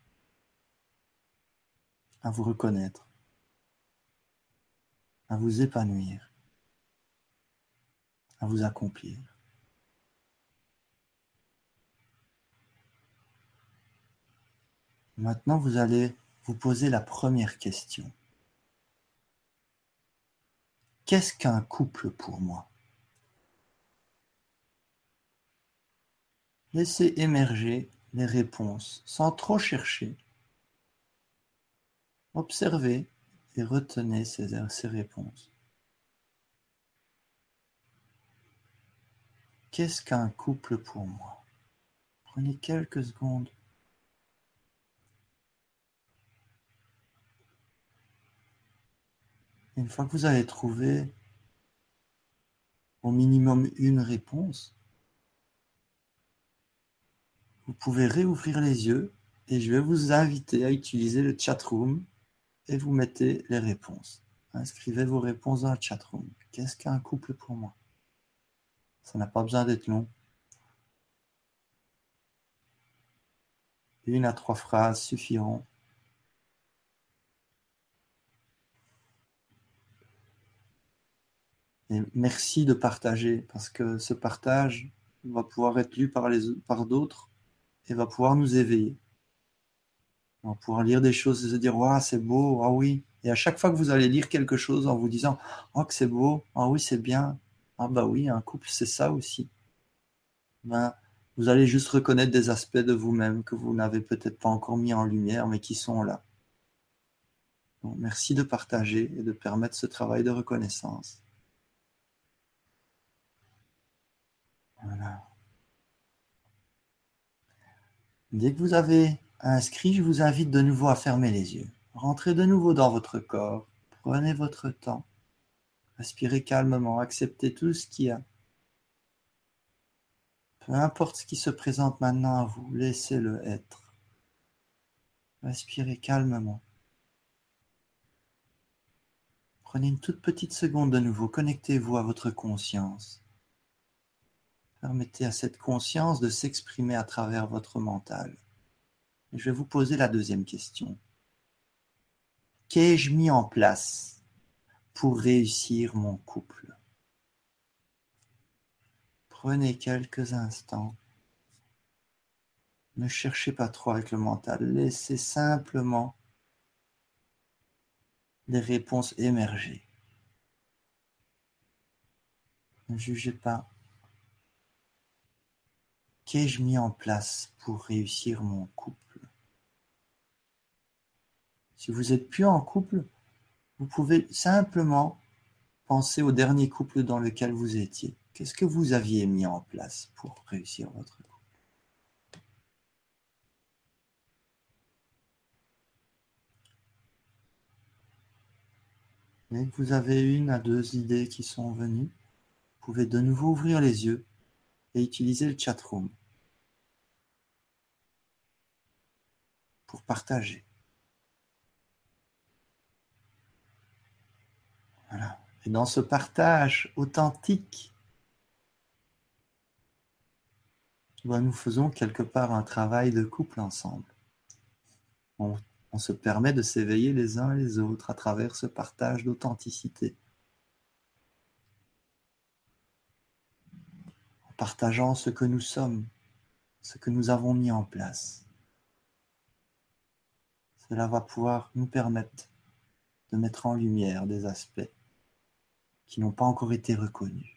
à vous reconnaître, à vous épanouir, à vous accomplir. Maintenant, vous allez vous posez la première question. Qu'est-ce qu'un couple pour moi? Laissez émerger les réponses sans trop chercher. Observez et retenez ces, réponses. Qu'est-ce qu'un couple pour moi? Prenez quelques secondes Une fois que vous avez trouvé au minimum une réponse, vous pouvez réouvrir les yeux et je vais vous inviter à utiliser le chat room et vous mettez les réponses. Inscrivez vos réponses dans le chat room. Qu'est-ce qu'un couple pour moi? Ça n'a pas besoin d'être long. Une à trois phrases suffiront. Et merci de partager, parce que ce partage va pouvoir être lu par, par d'autres et va pouvoir nous éveiller. On va pouvoir lire des choses et se dire Waouh, c'est beau, ah oui. Et à chaque fois que vous allez lire quelque chose en vous disant Oh, que c'est beau, ah oui, c'est bien, ah bah oui, un couple, c'est ça aussi. Ben, vous allez juste reconnaître des aspects de vous-même que vous n'avez peut-être pas encore mis en lumière, mais qui sont là. merci de partager et de permettre ce travail de reconnaissance. Voilà. Dès que vous avez inscrit, je vous invite de nouveau à fermer les yeux. Rentrez de nouveau dans votre corps. Prenez votre temps. Respirez calmement. Acceptez tout ce qu'il y a. Peu importe ce qui se présente maintenant à vous, laissez-le être. Respirez calmement. Prenez une toute petite seconde de nouveau. Connectez-vous à votre conscience. Permettez à cette conscience de s'exprimer à travers votre mental. je vais vous poser la deuxième question. Qu'ai-je mis en place pour réussir mon couple? Prenez quelques instants. Ne cherchez pas trop avec le mental. Laissez simplement les réponses émerger. Ne jugez pas Qu'ai-je mis en place pour réussir mon couple? Si vous êtes plus en couple, vous pouvez simplement penser au dernier couple dans lequel vous étiez. Qu'est-ce que vous aviez mis en place pour réussir votre couple? Dès que vous avez une à deux idées qui sont venues, vous pouvez de nouveau ouvrir les yeux et utiliser le chat room pour partager. Et dans ce partage authentique, nous faisons quelque part un travail de couple ensemble. On, se permet de s'éveiller les uns les autres à travers ce partage d'authenticité. partageant ce que nous sommes, ce que nous avons mis en place. Cela va pouvoir nous permettre de mettre en lumière des aspects qui n'ont pas encore été reconnus.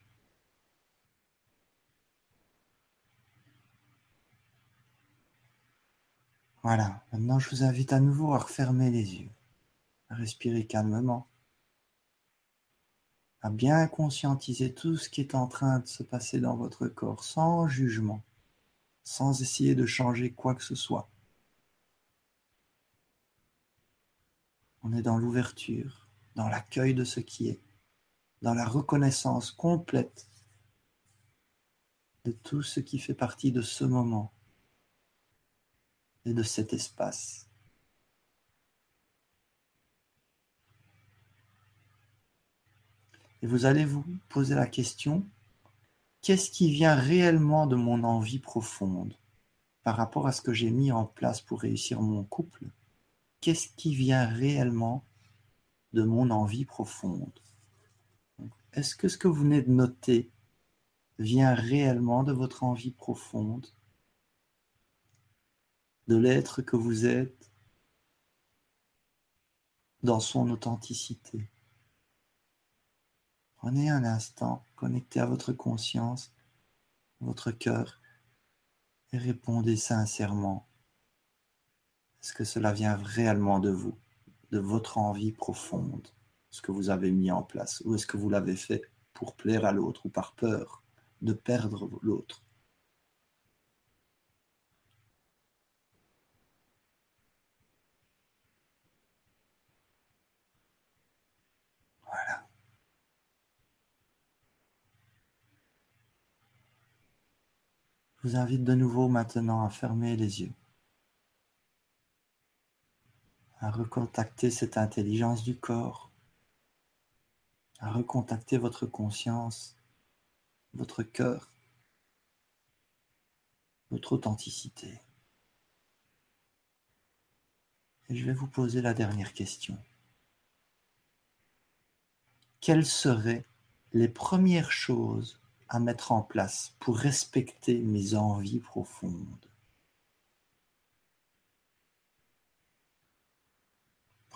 Voilà, maintenant je vous invite à nouveau à refermer les yeux, à respirer calmement à bien conscientiser tout ce qui est en train de se passer dans votre corps sans jugement, sans essayer de changer quoi que ce soit. On est dans l'ouverture, dans l'accueil de ce qui est, dans la reconnaissance complète de tout ce qui fait partie de ce moment et de cet espace. Et vous allez vous poser la question, qu'est-ce qui vient réellement de mon envie profonde par rapport à ce que j'ai mis en place pour réussir mon couple? Qu'est-ce qui vient réellement de mon envie profonde Est-ce que ce que vous venez de noter vient réellement de votre envie profonde de l'être que vous êtes dans son authenticité? Prenez un instant, connectez à votre conscience, votre cœur, et répondez sincèrement. Est-ce que cela vient réellement de vous, de votre envie profonde, ce que vous avez mis en place, ou est-ce que vous l'avez fait pour plaire à l'autre ou par peur de perdre l'autre? Je vous invite de nouveau maintenant à fermer les yeux, à recontacter cette intelligence du corps, à recontacter votre conscience, votre cœur, votre authenticité. Et je vais vous poser la dernière question. Quelles seraient les premières choses à mettre en place pour respecter mes envies profondes?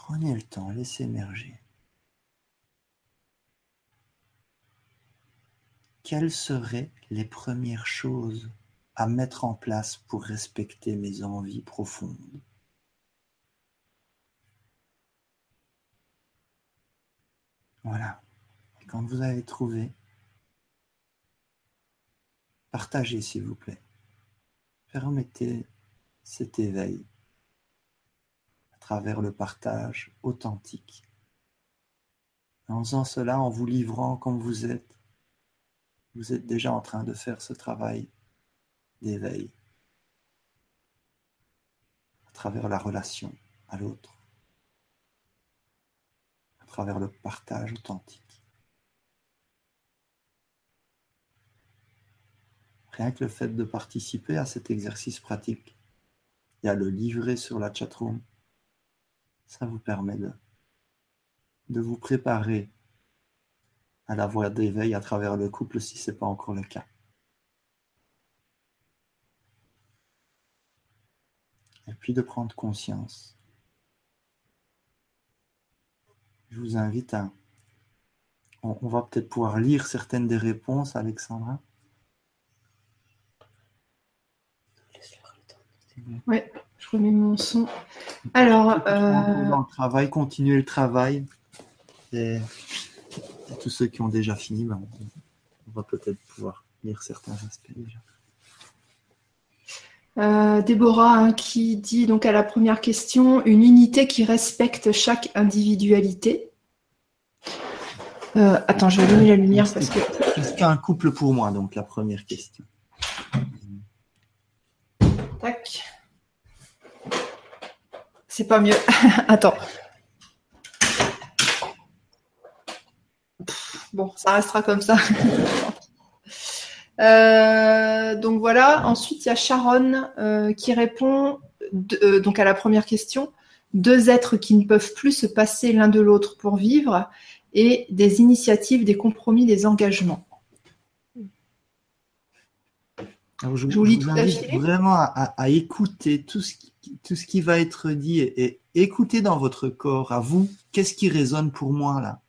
Prenez le temps, laissez émerger. Quelles seraient les premières choses à mettre en place pour respecter mes envies profondes? Voilà. Et quand vous avez trouvé, partagez s'il vous plaît. Permettez cet éveil travers le partage authentique. En faisant cela, en vous livrant comme vous êtes, vous êtes déjà en train de faire ce travail d'éveil à travers la relation à l'autre travers le partage authentique. Rien que le fait de participer à cet exercice pratique et à le livrer sur la chatroom, ça vous permet de, de vous préparer à la voie d'éveil à travers le couple si ce n'est pas encore le cas. Et puis de prendre conscience je vous invite à... On, va peut-être pouvoir lire certaines des réponses, Alexandra. Oui, remets mon son. Alors, euh... le travail, continuer le travail. Et, tous ceux qui ont déjà fini, ben, on, va peut-être pouvoir lire certains aspects déjà. Euh, Déborah hein, qui dit donc à la première question une unité qui respecte chaque individualité. Euh, attends, je vais donner la lumière parce que. Qu'est-ce qu'un couple pour moi Donc la première question? Tac. C'est pas mieux. *laughs* attends. Bon, ça restera comme ça. *laughs* Euh, donc voilà. Ensuite, il y a Sharon euh, qui répond euh, donc à la première question. Deux êtres qui ne peuvent plus se passer l'un de l'autre pour vivre et des initiatives, des compromis, des engagements. Je, vous, invite vraiment à, écouter tout ce, qui, tout ce qui va être dit et, et écouter dans votre corps, à vous, qu'est-ce qui résonne pour moi là?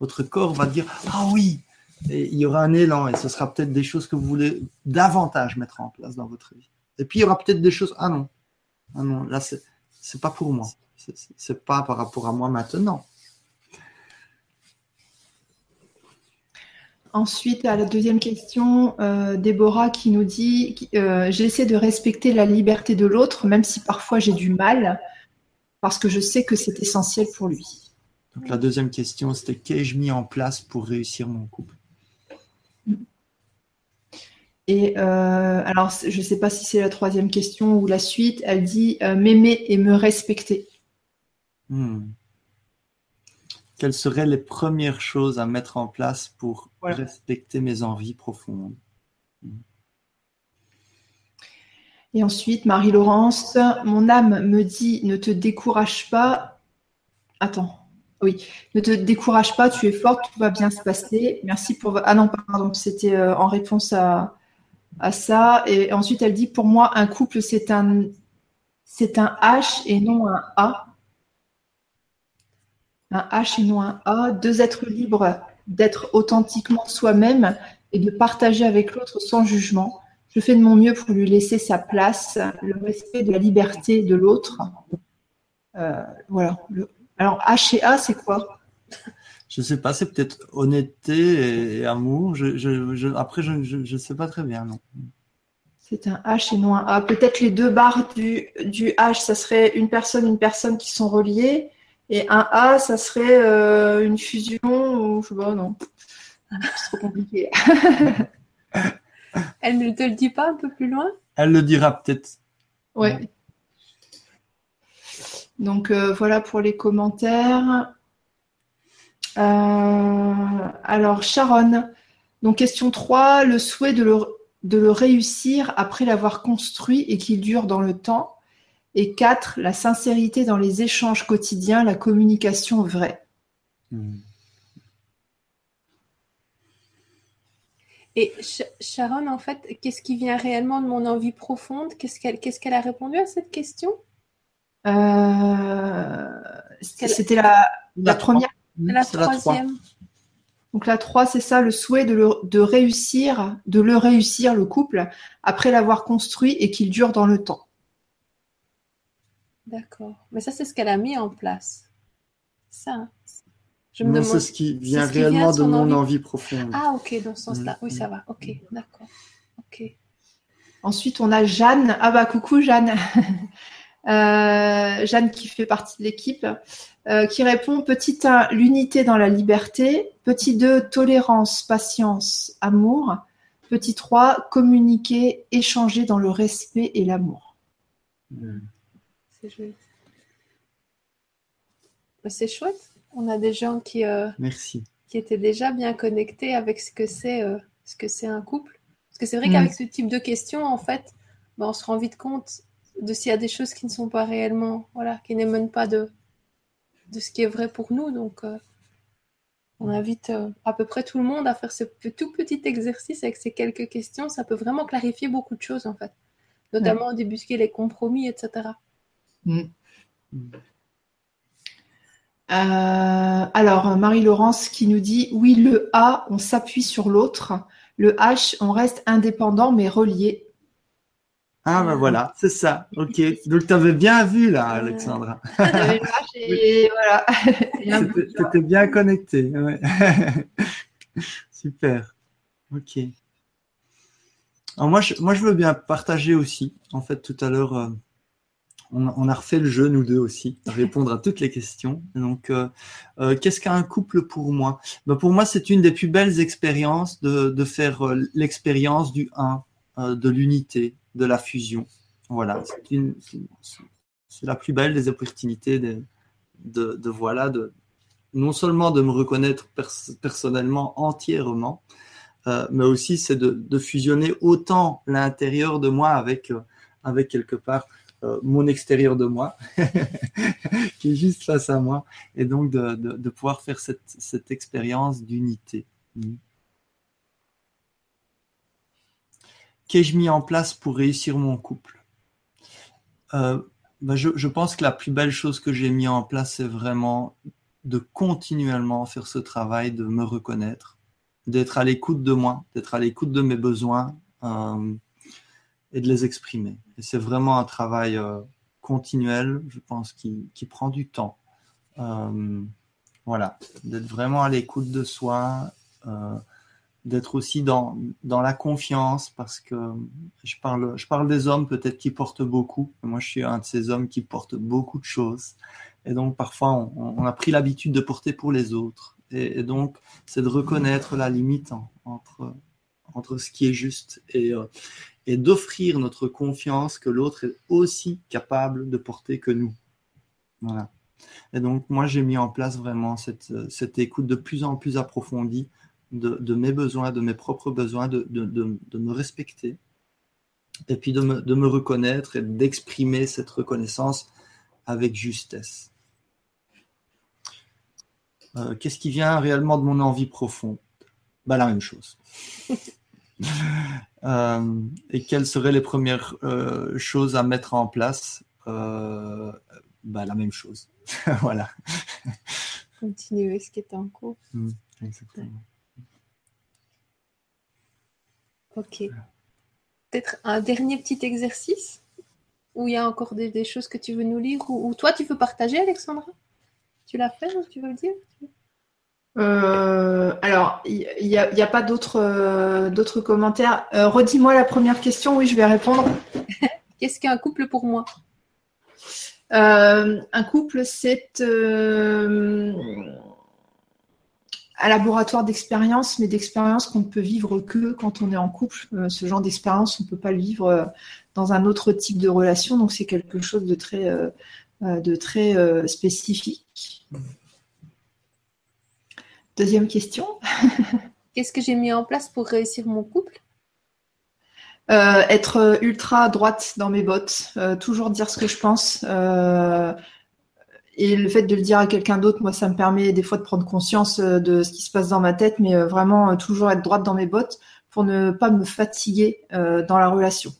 Votre corps va dire Ah oui, et il y aura un élan et ce sera peut-être des choses que vous voulez davantage mettre en place dans votre vie. Et puis il y aura peut-être des choses, ah non, ah non, là c'est, c'est pas pour moi, c'est pas par rapport à moi maintenant. Ensuite, à la deuxième question, euh, Déborah qui nous dit euh, J'essaie de respecter la liberté de l'autre, même si parfois j'ai du mal, parce que je sais que c'est essentiel pour lui. Donc, la deuxième question, c'était Qu'ai-je mis en place pour réussir mon couple? Et euh, alors, je ne sais pas si c'est la troisième question ou la suite. Elle dit m'aimer et me respecter. Hmm. Quelles seraient les premières choses à mettre en place pour respecter mes envies profondes hmm. Et ensuite, Marie-Laurence, mon âme me dit ne te décourage pas. Attends. Oui, ne te décourage pas, tu es forte, tout va bien se passer. Merci pour. Ah non, pardon, c'était euh, en réponse à, à ça. Et ensuite, elle dit pour moi, un couple, c'est un, c'est un H et non un A. Un H et non un A. Deux êtres libres d'être authentiquement soi-même et de partager avec l'autre sans jugement. Je fais de mon mieux pour lui laisser sa place, le respect de la liberté de l'autre. Euh, voilà. Alors H et A, c'est quoi? Je sais pas, c'est peut-être honnêteté et, amour. Je, après, je ne sais pas très bien, non. C'est un H et non un A. Peut-être les deux barres du, du, H, ça serait une personne, une personne qui sont reliées. Et un A, ça serait euh, une fusion ou je sais pas, non. C'est trop compliqué. *laughs* Elle ne te le dit pas un peu plus loin? Elle le dira peut-être. Ouais. Donc euh, voilà pour les commentaires. Euh, alors Sharon, donc question 3, le souhait de le, de le réussir après l'avoir construit et qu'il dure dans le temps. Et 4, la sincérité dans les échanges quotidiens, la communication vraie. Et Sharon, en fait, qu'est-ce qui vient réellement de mon envie profonde? Qu'est-ce qu'elle qu'est-ce qu'elle a répondu à cette question? Euh, C'était la, la, première. La troisième. Donc la 3, c'est ça, le souhait de, le, de réussir, de le réussir, le couple, après l'avoir construit et qu'il dure dans le temps. D'accord. Mais ça, c'est ce qu'elle a mis en place. Ça. Je me c'est ce qui vient réellement de mon envie... profonde. Ah, ok, dans ce sens-là. Oui, ça va. Ok, d'accord. Ok. Ensuite, on a Jeanne. Ah bah coucou Jeanne. *laughs* Euh, Jeanne qui fait partie de l'équipe, euh, qui répond petit 1, l'unité dans la liberté. Petit 2, tolérance, patience, amour. Petit 3, communiquer, échanger dans le respect et l'amour. Hmm. C'est chouette. Bah, c'est chouette. On a des gens qui, euh, Merci. qui étaient déjà bien connectés avec ce que c'est ce que c'est un couple. Parce que c'est vrai hmm. qu'avec ce type de questions, en fait, bah, on se rend vite compte de s'il y a des choses qui ne sont pas réellement, voilà, qui n'émanent pas de, de ce qui est vrai pour nous. Donc, euh, on invite euh, à peu près tout le monde à faire ce tout petit exercice avec ces quelques questions. Ça peut vraiment clarifier beaucoup de choses, en fait, notamment débusquer les compromis, etc. Mm. Euh, alors, Marie-Laurence qui nous dit Oui, le A, on s'appuie sur l'autre. Le H, on reste indépendant mais relié. Ah ben voilà, c'est ça. Ok. Donc tu avais bien vu là, Alexandra. *laughs* et voilà. *laughs* Tu étais bien connecté. *laughs* Super. Ok. Alors moi je, moi, je veux bien partager aussi. En fait, tout à l'heure, euh, on, a refait le jeu, nous deux aussi, répondre à toutes les questions. Donc, euh, euh, qu'est-ce qu'un couple pour moi? Ben, Pour moi, c'est une des plus belles expériences de, faire l'expérience du 1, de l'unité, de la fusion. Voilà, c'est la plus belle des opportunités de, de, voilà, de non seulement de me reconnaître personnellement entièrement, euh, mais aussi c'est de, fusionner autant l'intérieur de moi avec, euh, avec quelque part euh, mon extérieur de moi, *laughs* qui est juste face à moi, et donc de, pouvoir faire cette, cette expérience d'unité. Mmh. qu'ai-je mis en place pour réussir mon couple? Euh, ben je, pense que la plus belle chose que j'ai mis en place, c'est vraiment de continuellement faire ce travail, de me reconnaître, d'être à l'écoute de moi, d'être à l'écoute de mes besoins euh, et de les exprimer. Et c'est vraiment un travail euh, continuel, je pense, qui, qui prend du temps. voilà, d'être vraiment à l'écoute de soi d'être aussi dans, dans la confiance parce que je parle, je parle des hommes peut-être qui portent beaucoup. Moi, je suis un de ces hommes qui portent beaucoup de choses. Et donc, parfois, on, a pris l'habitude de porter pour les autres. Et, donc, c'est de reconnaître la limite entre, entre ce qui est juste et, euh, et d'offrir notre confiance que l'autre est aussi capable de porter que nous. Voilà. Et donc, moi, j'ai mis en place vraiment cette, cette écoute de plus en plus approfondie de, mes besoins, de mes propres besoins, de, me respecter, et puis de me, reconnaître et d'exprimer cette reconnaissance avec justesse. Euh, qu'est-ce qui vient réellement de mon envie profonde? Bah, La même chose. *laughs* Euh, et quelles seraient les premières euh, choses à mettre en place? Bah, La même chose. *laughs* voilà. Continuer ce qui est en cours. Mmh, exactement. Ok. Peut-être un dernier petit exercice où il y a encore des, choses que tu veux nous lire ou, toi tu veux partager, Alexandra? Tu l'as fait ou tu veux le dire? Euh, alors, il n'y a, pas d'autres euh, commentaires. Euh, redis-moi la première question, oui, je vais répondre. *laughs* Qu'est-ce qu'un couple pour moi? Un couple, c'est un laboratoire d'expérience, mais d'expérience qu'on ne peut vivre que quand on est en couple. Euh, ce genre d'expérience, on ne peut pas le vivre dans un autre type de relation, donc c'est quelque chose de très, euh, de très spécifique. Deuxième question. *laughs* Qu'est-ce que j'ai mis en place pour réussir mon couple? Être ultra droite dans mes bottes, toujours dire ce que je pense. Et le fait de le dire à quelqu'un d'autre, moi, ça me permet des fois de prendre conscience euh, de ce qui se passe dans ma tête, mais euh, vraiment euh, toujours être droite dans mes bottes pour ne pas me fatiguer dans la relation.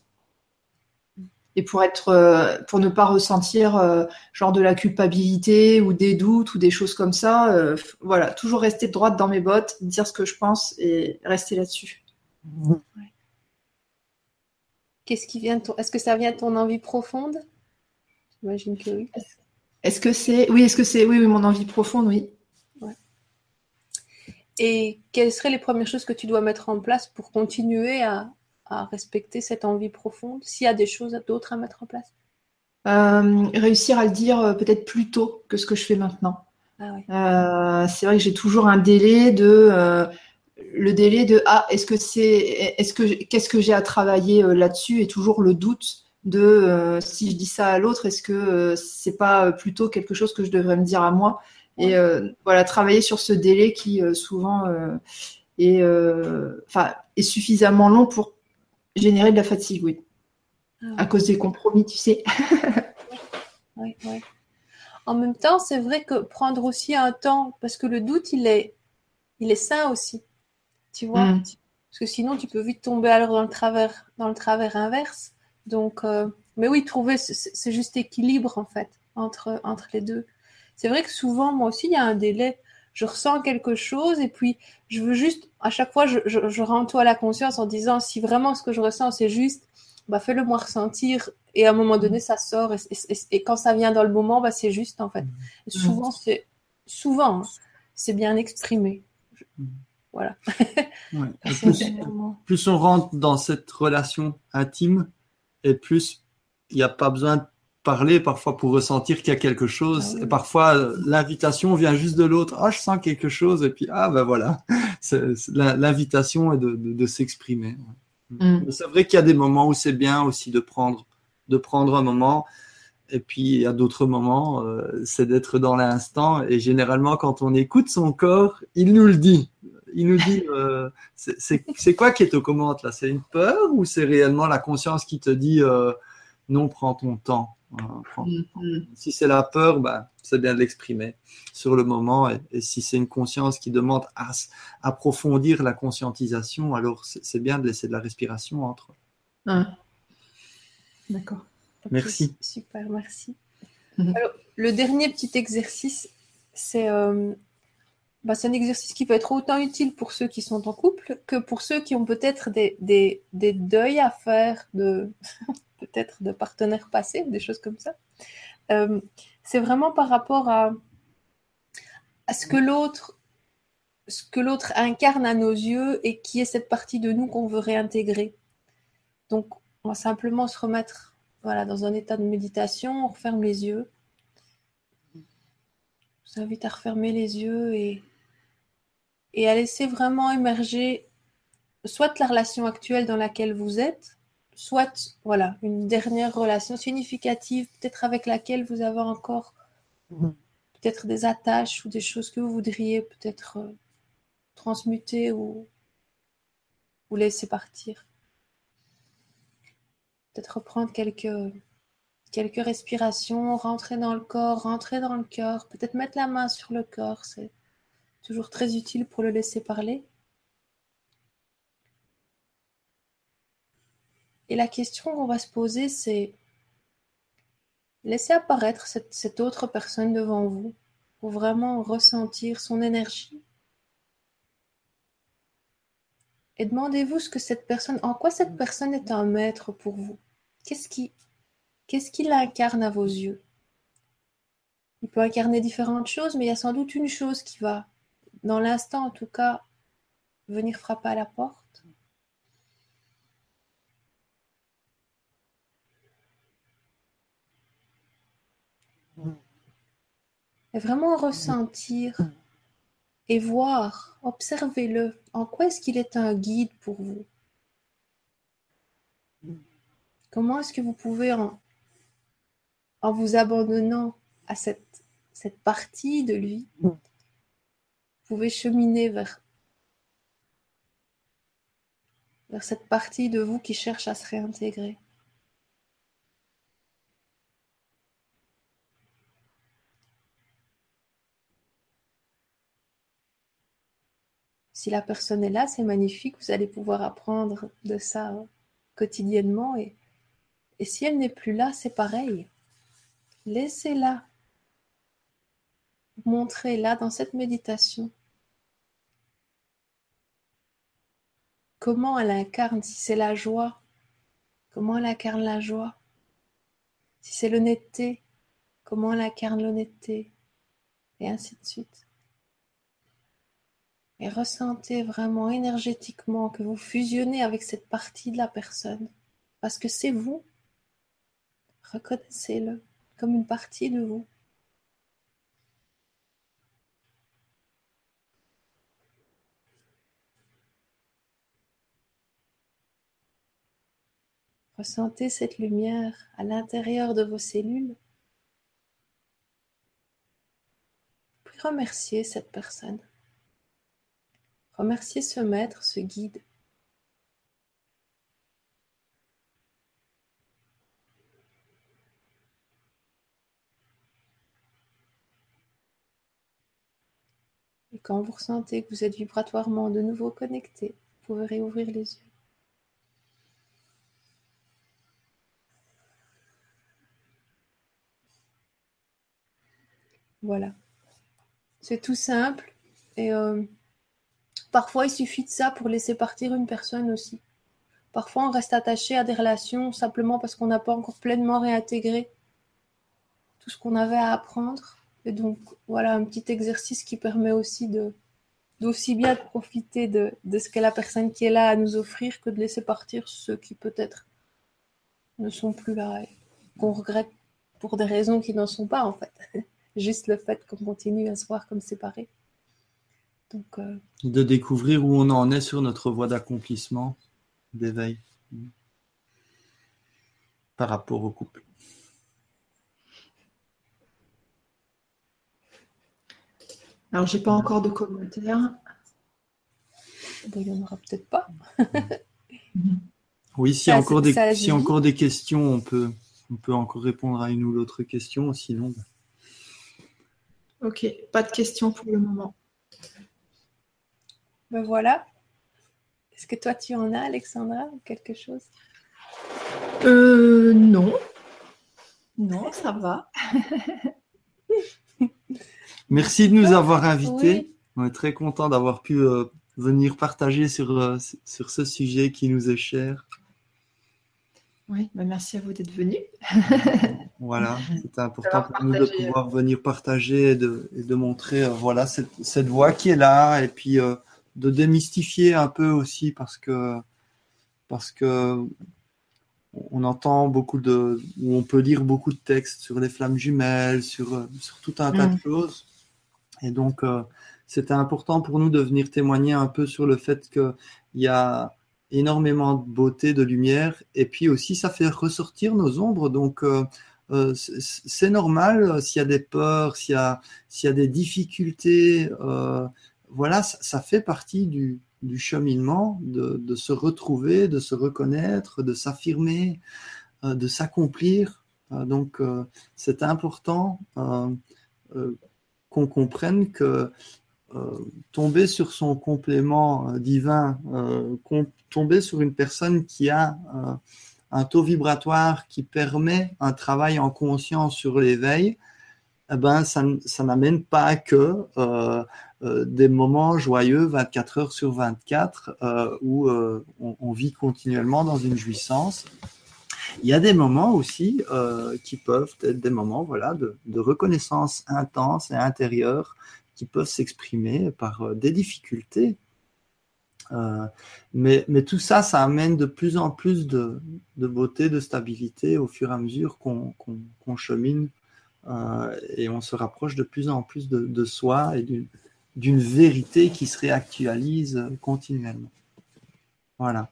Et pour être, pour ne pas ressentir genre de la culpabilité ou des doutes ou des choses comme ça. voilà, toujours rester droite dans mes bottes, dire ce que je pense et rester là-dessus. Qu'est-ce qui vient Est-ce que ça vient de ton envie profonde? J'imagine que oui. Est-ce que c'est. Oui, est-ce que c'est. Oui, oui, mon envie profonde, oui. Et quelles seraient les premières choses que tu dois mettre en place pour continuer à, respecter cette envie profonde S'il y a des choses d'autres à mettre en place? Euh, Réussir à le dire euh, peut-être plus tôt que ce que je fais maintenant. Ah euh, c'est vrai que j'ai toujours un délai de. le délai de ah est-ce que c'est est-ce que qu'est-ce que j'ai à travailler là-dessus et toujours le doute de si je dis ça à l'autre, est-ce que c'est pas plutôt quelque chose que je devrais me dire à moi? Et voilà, travailler sur ce délai qui souvent est, enfin, est suffisamment long pour générer de la fatigue, oui. Ah à cause des compromis, tu sais. *laughs* oui, oui. En même temps, c'est vrai que prendre aussi un temps, parce que le doute, il est, il est sain aussi. Tu vois mm. Parce que sinon, tu peux vite tomber alors dans le travers, dans le travers inverse. Donc, euh, mais oui, trouver ce, juste équilibre en fait entre, entre les deux. C'est vrai que souvent, moi aussi, il y a un délai. Je ressens quelque chose et puis je veux juste, à chaque fois, je, je, rends tout à la conscience en disant si vraiment ce que je ressens c'est juste, bah fais-le moi ressentir et à un moment donné ça sort et, quand ça vient dans le moment, bah c'est juste en fait. Mmh. souvent, c'est souvent, hein, c'est bien exprimé. Mmh. Voilà. *laughs* plus, on rentre dans cette relation intime, et plus il n'y a pas besoin de parler parfois pour ressentir qu'il y a quelque chose. Ah et parfois, l'invitation vient juste de l'autre. Ah, je sens quelque chose. Et puis, ah, ben voilà. *laughs* L'invitation est de, s'exprimer. Mm. C'est vrai qu'il y a des moments où c'est bien aussi de prendre, de prendre un moment. Et puis, il y a d'autres moments, euh, c'est d'être dans l'instant. Et généralement, quand on écoute son corps, il nous le dit il nous dit euh, *laughs* c'est quoi qui est aux commandes là? C'est une peur ou c'est réellement la conscience qui te dit euh, non, prends ton temps? Si c'est la peur, bah, c'est bien de l'exprimer sur le moment. Et, si c'est une conscience qui demande à approfondir la conscientisation, alors c'est bien de laisser de la respiration entre. Ah. D'accord. Merci. Super, merci. Mm-hmm. Alors, le dernier petit exercice, c'est euh, bah, c'est un exercice qui peut être autant utile pour ceux qui sont en couple que pour ceux qui ont peut-être des, des, des, deuils à faire de *laughs* peut-être de partenaires passés, des choses comme ça. Euh, c'est vraiment par rapport à, à ce que l'autre ce que l'autre incarne à nos yeux et qui est cette partie de nous qu'on veut réintégrer. Donc, on va simplement se remettre voilà, dans un état de méditation, on referme les yeux. Je vous invite à refermer les yeux et et à laisser vraiment émerger soit la relation actuelle dans laquelle vous êtes, soit voilà une dernière relation significative, peut-être avec laquelle vous avez encore mhm. peut-être des attaches ou des choses que vous voudriez peut-être euh, transmuter ou, ou laisser partir. Peut-être reprendre quelques, quelques respirations, rentrer dans le corps, rentrer dans le cœur, peut-être mettre la main sur le corps, c'est toujours très utile pour le laisser parler. Et la question qu'on va se poser, c'est laissez apparaître cette, autre personne devant vous pour vraiment ressentir son énergie. Et demandez-vous ce que cette personne, en quoi cette personne est un maître pour vous? Qu'est-ce qui, qu'est-ce à vos yeux? Il peut incarner différentes choses, mais il y a sans doute une chose qui va dans l'instant en tout cas, venir frapper à la porte. Et vraiment ressentir et voir, observez-le. En quoi est-ce qu'il est un guide pour vous? Comment est-ce que vous pouvez, en, vous abandonnant à cette, cette partie de lui, pouvez cheminer vers, vers cette partie de vous qui cherche à se réintégrer Si la personne est là, c'est magnifique, vous allez pouvoir apprendre de ça quotidiennement. Et, et si elle n'est plus là, c'est pareil. Laissez-la. Montrez-la dans cette méditation. Comment elle incarne, si c'est la joie, comment elle incarne la joie? Si c'est l'honnêteté, comment elle incarne l'honnêteté? Et ainsi de suite et ressentez vraiment énergétiquement que vous fusionnez avec cette partie de la personne, parce que c'est vous. Reconnaissez-le comme une partie de vous. Ressentez cette lumière à l'intérieur de vos cellules. Puis remerciez cette personne. Remerciez ce maître, ce guide. Et quand vous ressentez que vous êtes vibratoirement de nouveau connecté, vous pouvez réouvrir les yeux. Voilà. C'est tout simple et euh, Parfois, il suffit de ça pour laisser partir une personne aussi. Parfois, on reste attaché à des relations simplement parce qu'on n'a pas encore pleinement réintégré tout ce qu'on avait à apprendre. Et donc, voilà un petit exercice qui permet aussi d'aussi bien profiter de ce qu'est la personne qui est là à nous offrir que de laisser partir ceux qui peut-être ne sont plus là et qu'on regrette pour des raisons qui n'en sont pas en fait. *laughs* Juste le fait qu'on continue à se voir comme séparés. Euh, de découvrir où on en est sur notre voie d'accomplissement, d'éveil, par rapport au couple. Alors, j'ai pas encore de commentaires. il n'y en aura peut-être pas. *laughs* oui, s'il y, a encore des, si encore des questions, on peut, on peut encore répondre à une ou l'autre question. Sinon. Ok, pas de questions pour le moment. Ben voilà. Est-ce que toi tu en as, Alexandra, ou quelque chose? Euh, Non. Non, ça va. *laughs* Merci de nous avoir invités. On est très content d'avoir pu euh, venir partager sur, euh, sur ce sujet qui nous est cher. Oui, ben merci à vous d'être venus. *laughs* voilà, *laughs* c'est important pour nous de pouvoir venir partager et de, et de montrer voilà, cette, cette, voix qui est là et puis de démystifier un peu aussi parce que parce que on entend beaucoup de ou on peut lire beaucoup de textes sur les flammes jumelles, sur, sur tout un tas de mm. choses. Et donc euh, c'était important pour nous de venir témoigner un peu sur le fait qu'il y a énormément de beauté, de lumière, et puis aussi ça fait ressortir nos ombres. Donc euh, euh, c'est normal s'il y a des peurs, s'il y a, s'il y a des difficultés, voilà, ça, fait partie du, cheminement de, se retrouver, de se reconnaître, de s'affirmer, euh, de s'accomplir. Euh, donc, euh, c'est important qu'on comprenne que tomber sur son complément divin, tomber sur une personne qui a un taux vibratoire qui permet un travail en conscience sur l'éveil, eh ben, ça, n'amène pas que euh, euh, des moments joyeux 24 heures sur 24 euh, où on, vit continuellement dans une jouissance. Il y a des moments aussi qui peuvent être des moments voilà, de reconnaissance intense et intérieure qui peuvent s'exprimer par des difficultés. Mais, mais tout ça, ça amène de plus en plus de, de beauté, de stabilité au fur et à mesure qu'on qu chemine euh, et on se rapproche de plus en plus de, de soi et d'une vérité qui se réactualise continuellement. Voilà.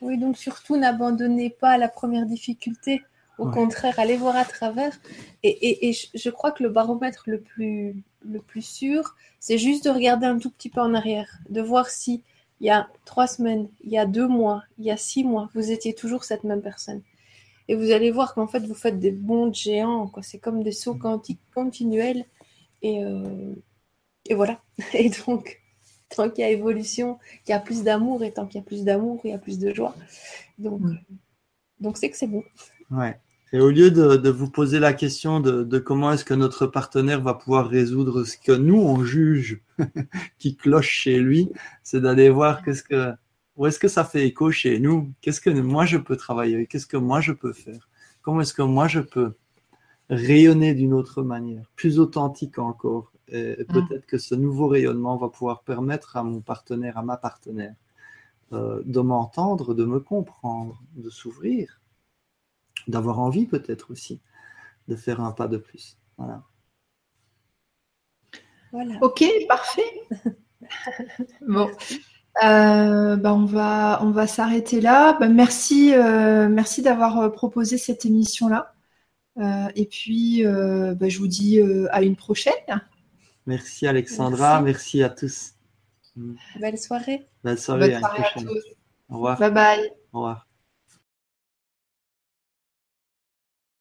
Oui, donc surtout n'abandonnez pas la première difficulté. Au contraire, allez voir à travers. Et, je crois que le baromètre le plus, le plus sûr, c'est juste de regarder un tout petit peu en arrière, de voir si il y a trois semaines, il y a deux mois, il y a six mois, vous étiez toujours cette même personne. Et vous allez voir qu'en fait, vous faites des bonds géants. C'est comme des sauts quantiques continuels. Et, euh, et voilà. *laughs* Et donc, tant qu'il y a évolution, qu'il y a plus d'amour, et tant qu'il y a plus d'amour, il y a plus de joie. Donc, donc c'est que c'est bon. Ouais. Et au lieu de, vous poser la question de, comment est-ce que notre partenaire va pouvoir résoudre ce que nous, on juge *laughs* qui cloche chez lui, c'est d'aller voir qu'est-ce que, où est-ce que ça fait écho chez nous, qu'est-ce que moi je peux travailler, qu'est-ce que moi je peux faire, comment est-ce que moi je peux rayonner d'une autre manière, plus authentique encore? Et mm. peut-être que ce nouveau rayonnement va pouvoir permettre à mon partenaire, à ma partenaire, euh, de m'entendre, de me comprendre, de s'ouvrir d'avoir envie peut-être aussi de faire un pas de plus. Voilà. Ok, parfait. *laughs* bon. Euh, bah, on va, on va s'arrêter là. Bah, merci, euh, merci d'avoir euh, proposé cette émission-là. et puis, bah, je vous dis à une prochaine. Merci Alexandra, merci, à tous. Belle soirée. Belle soirée, à, une prochaine. Au revoir. Bye bye. Au revoir.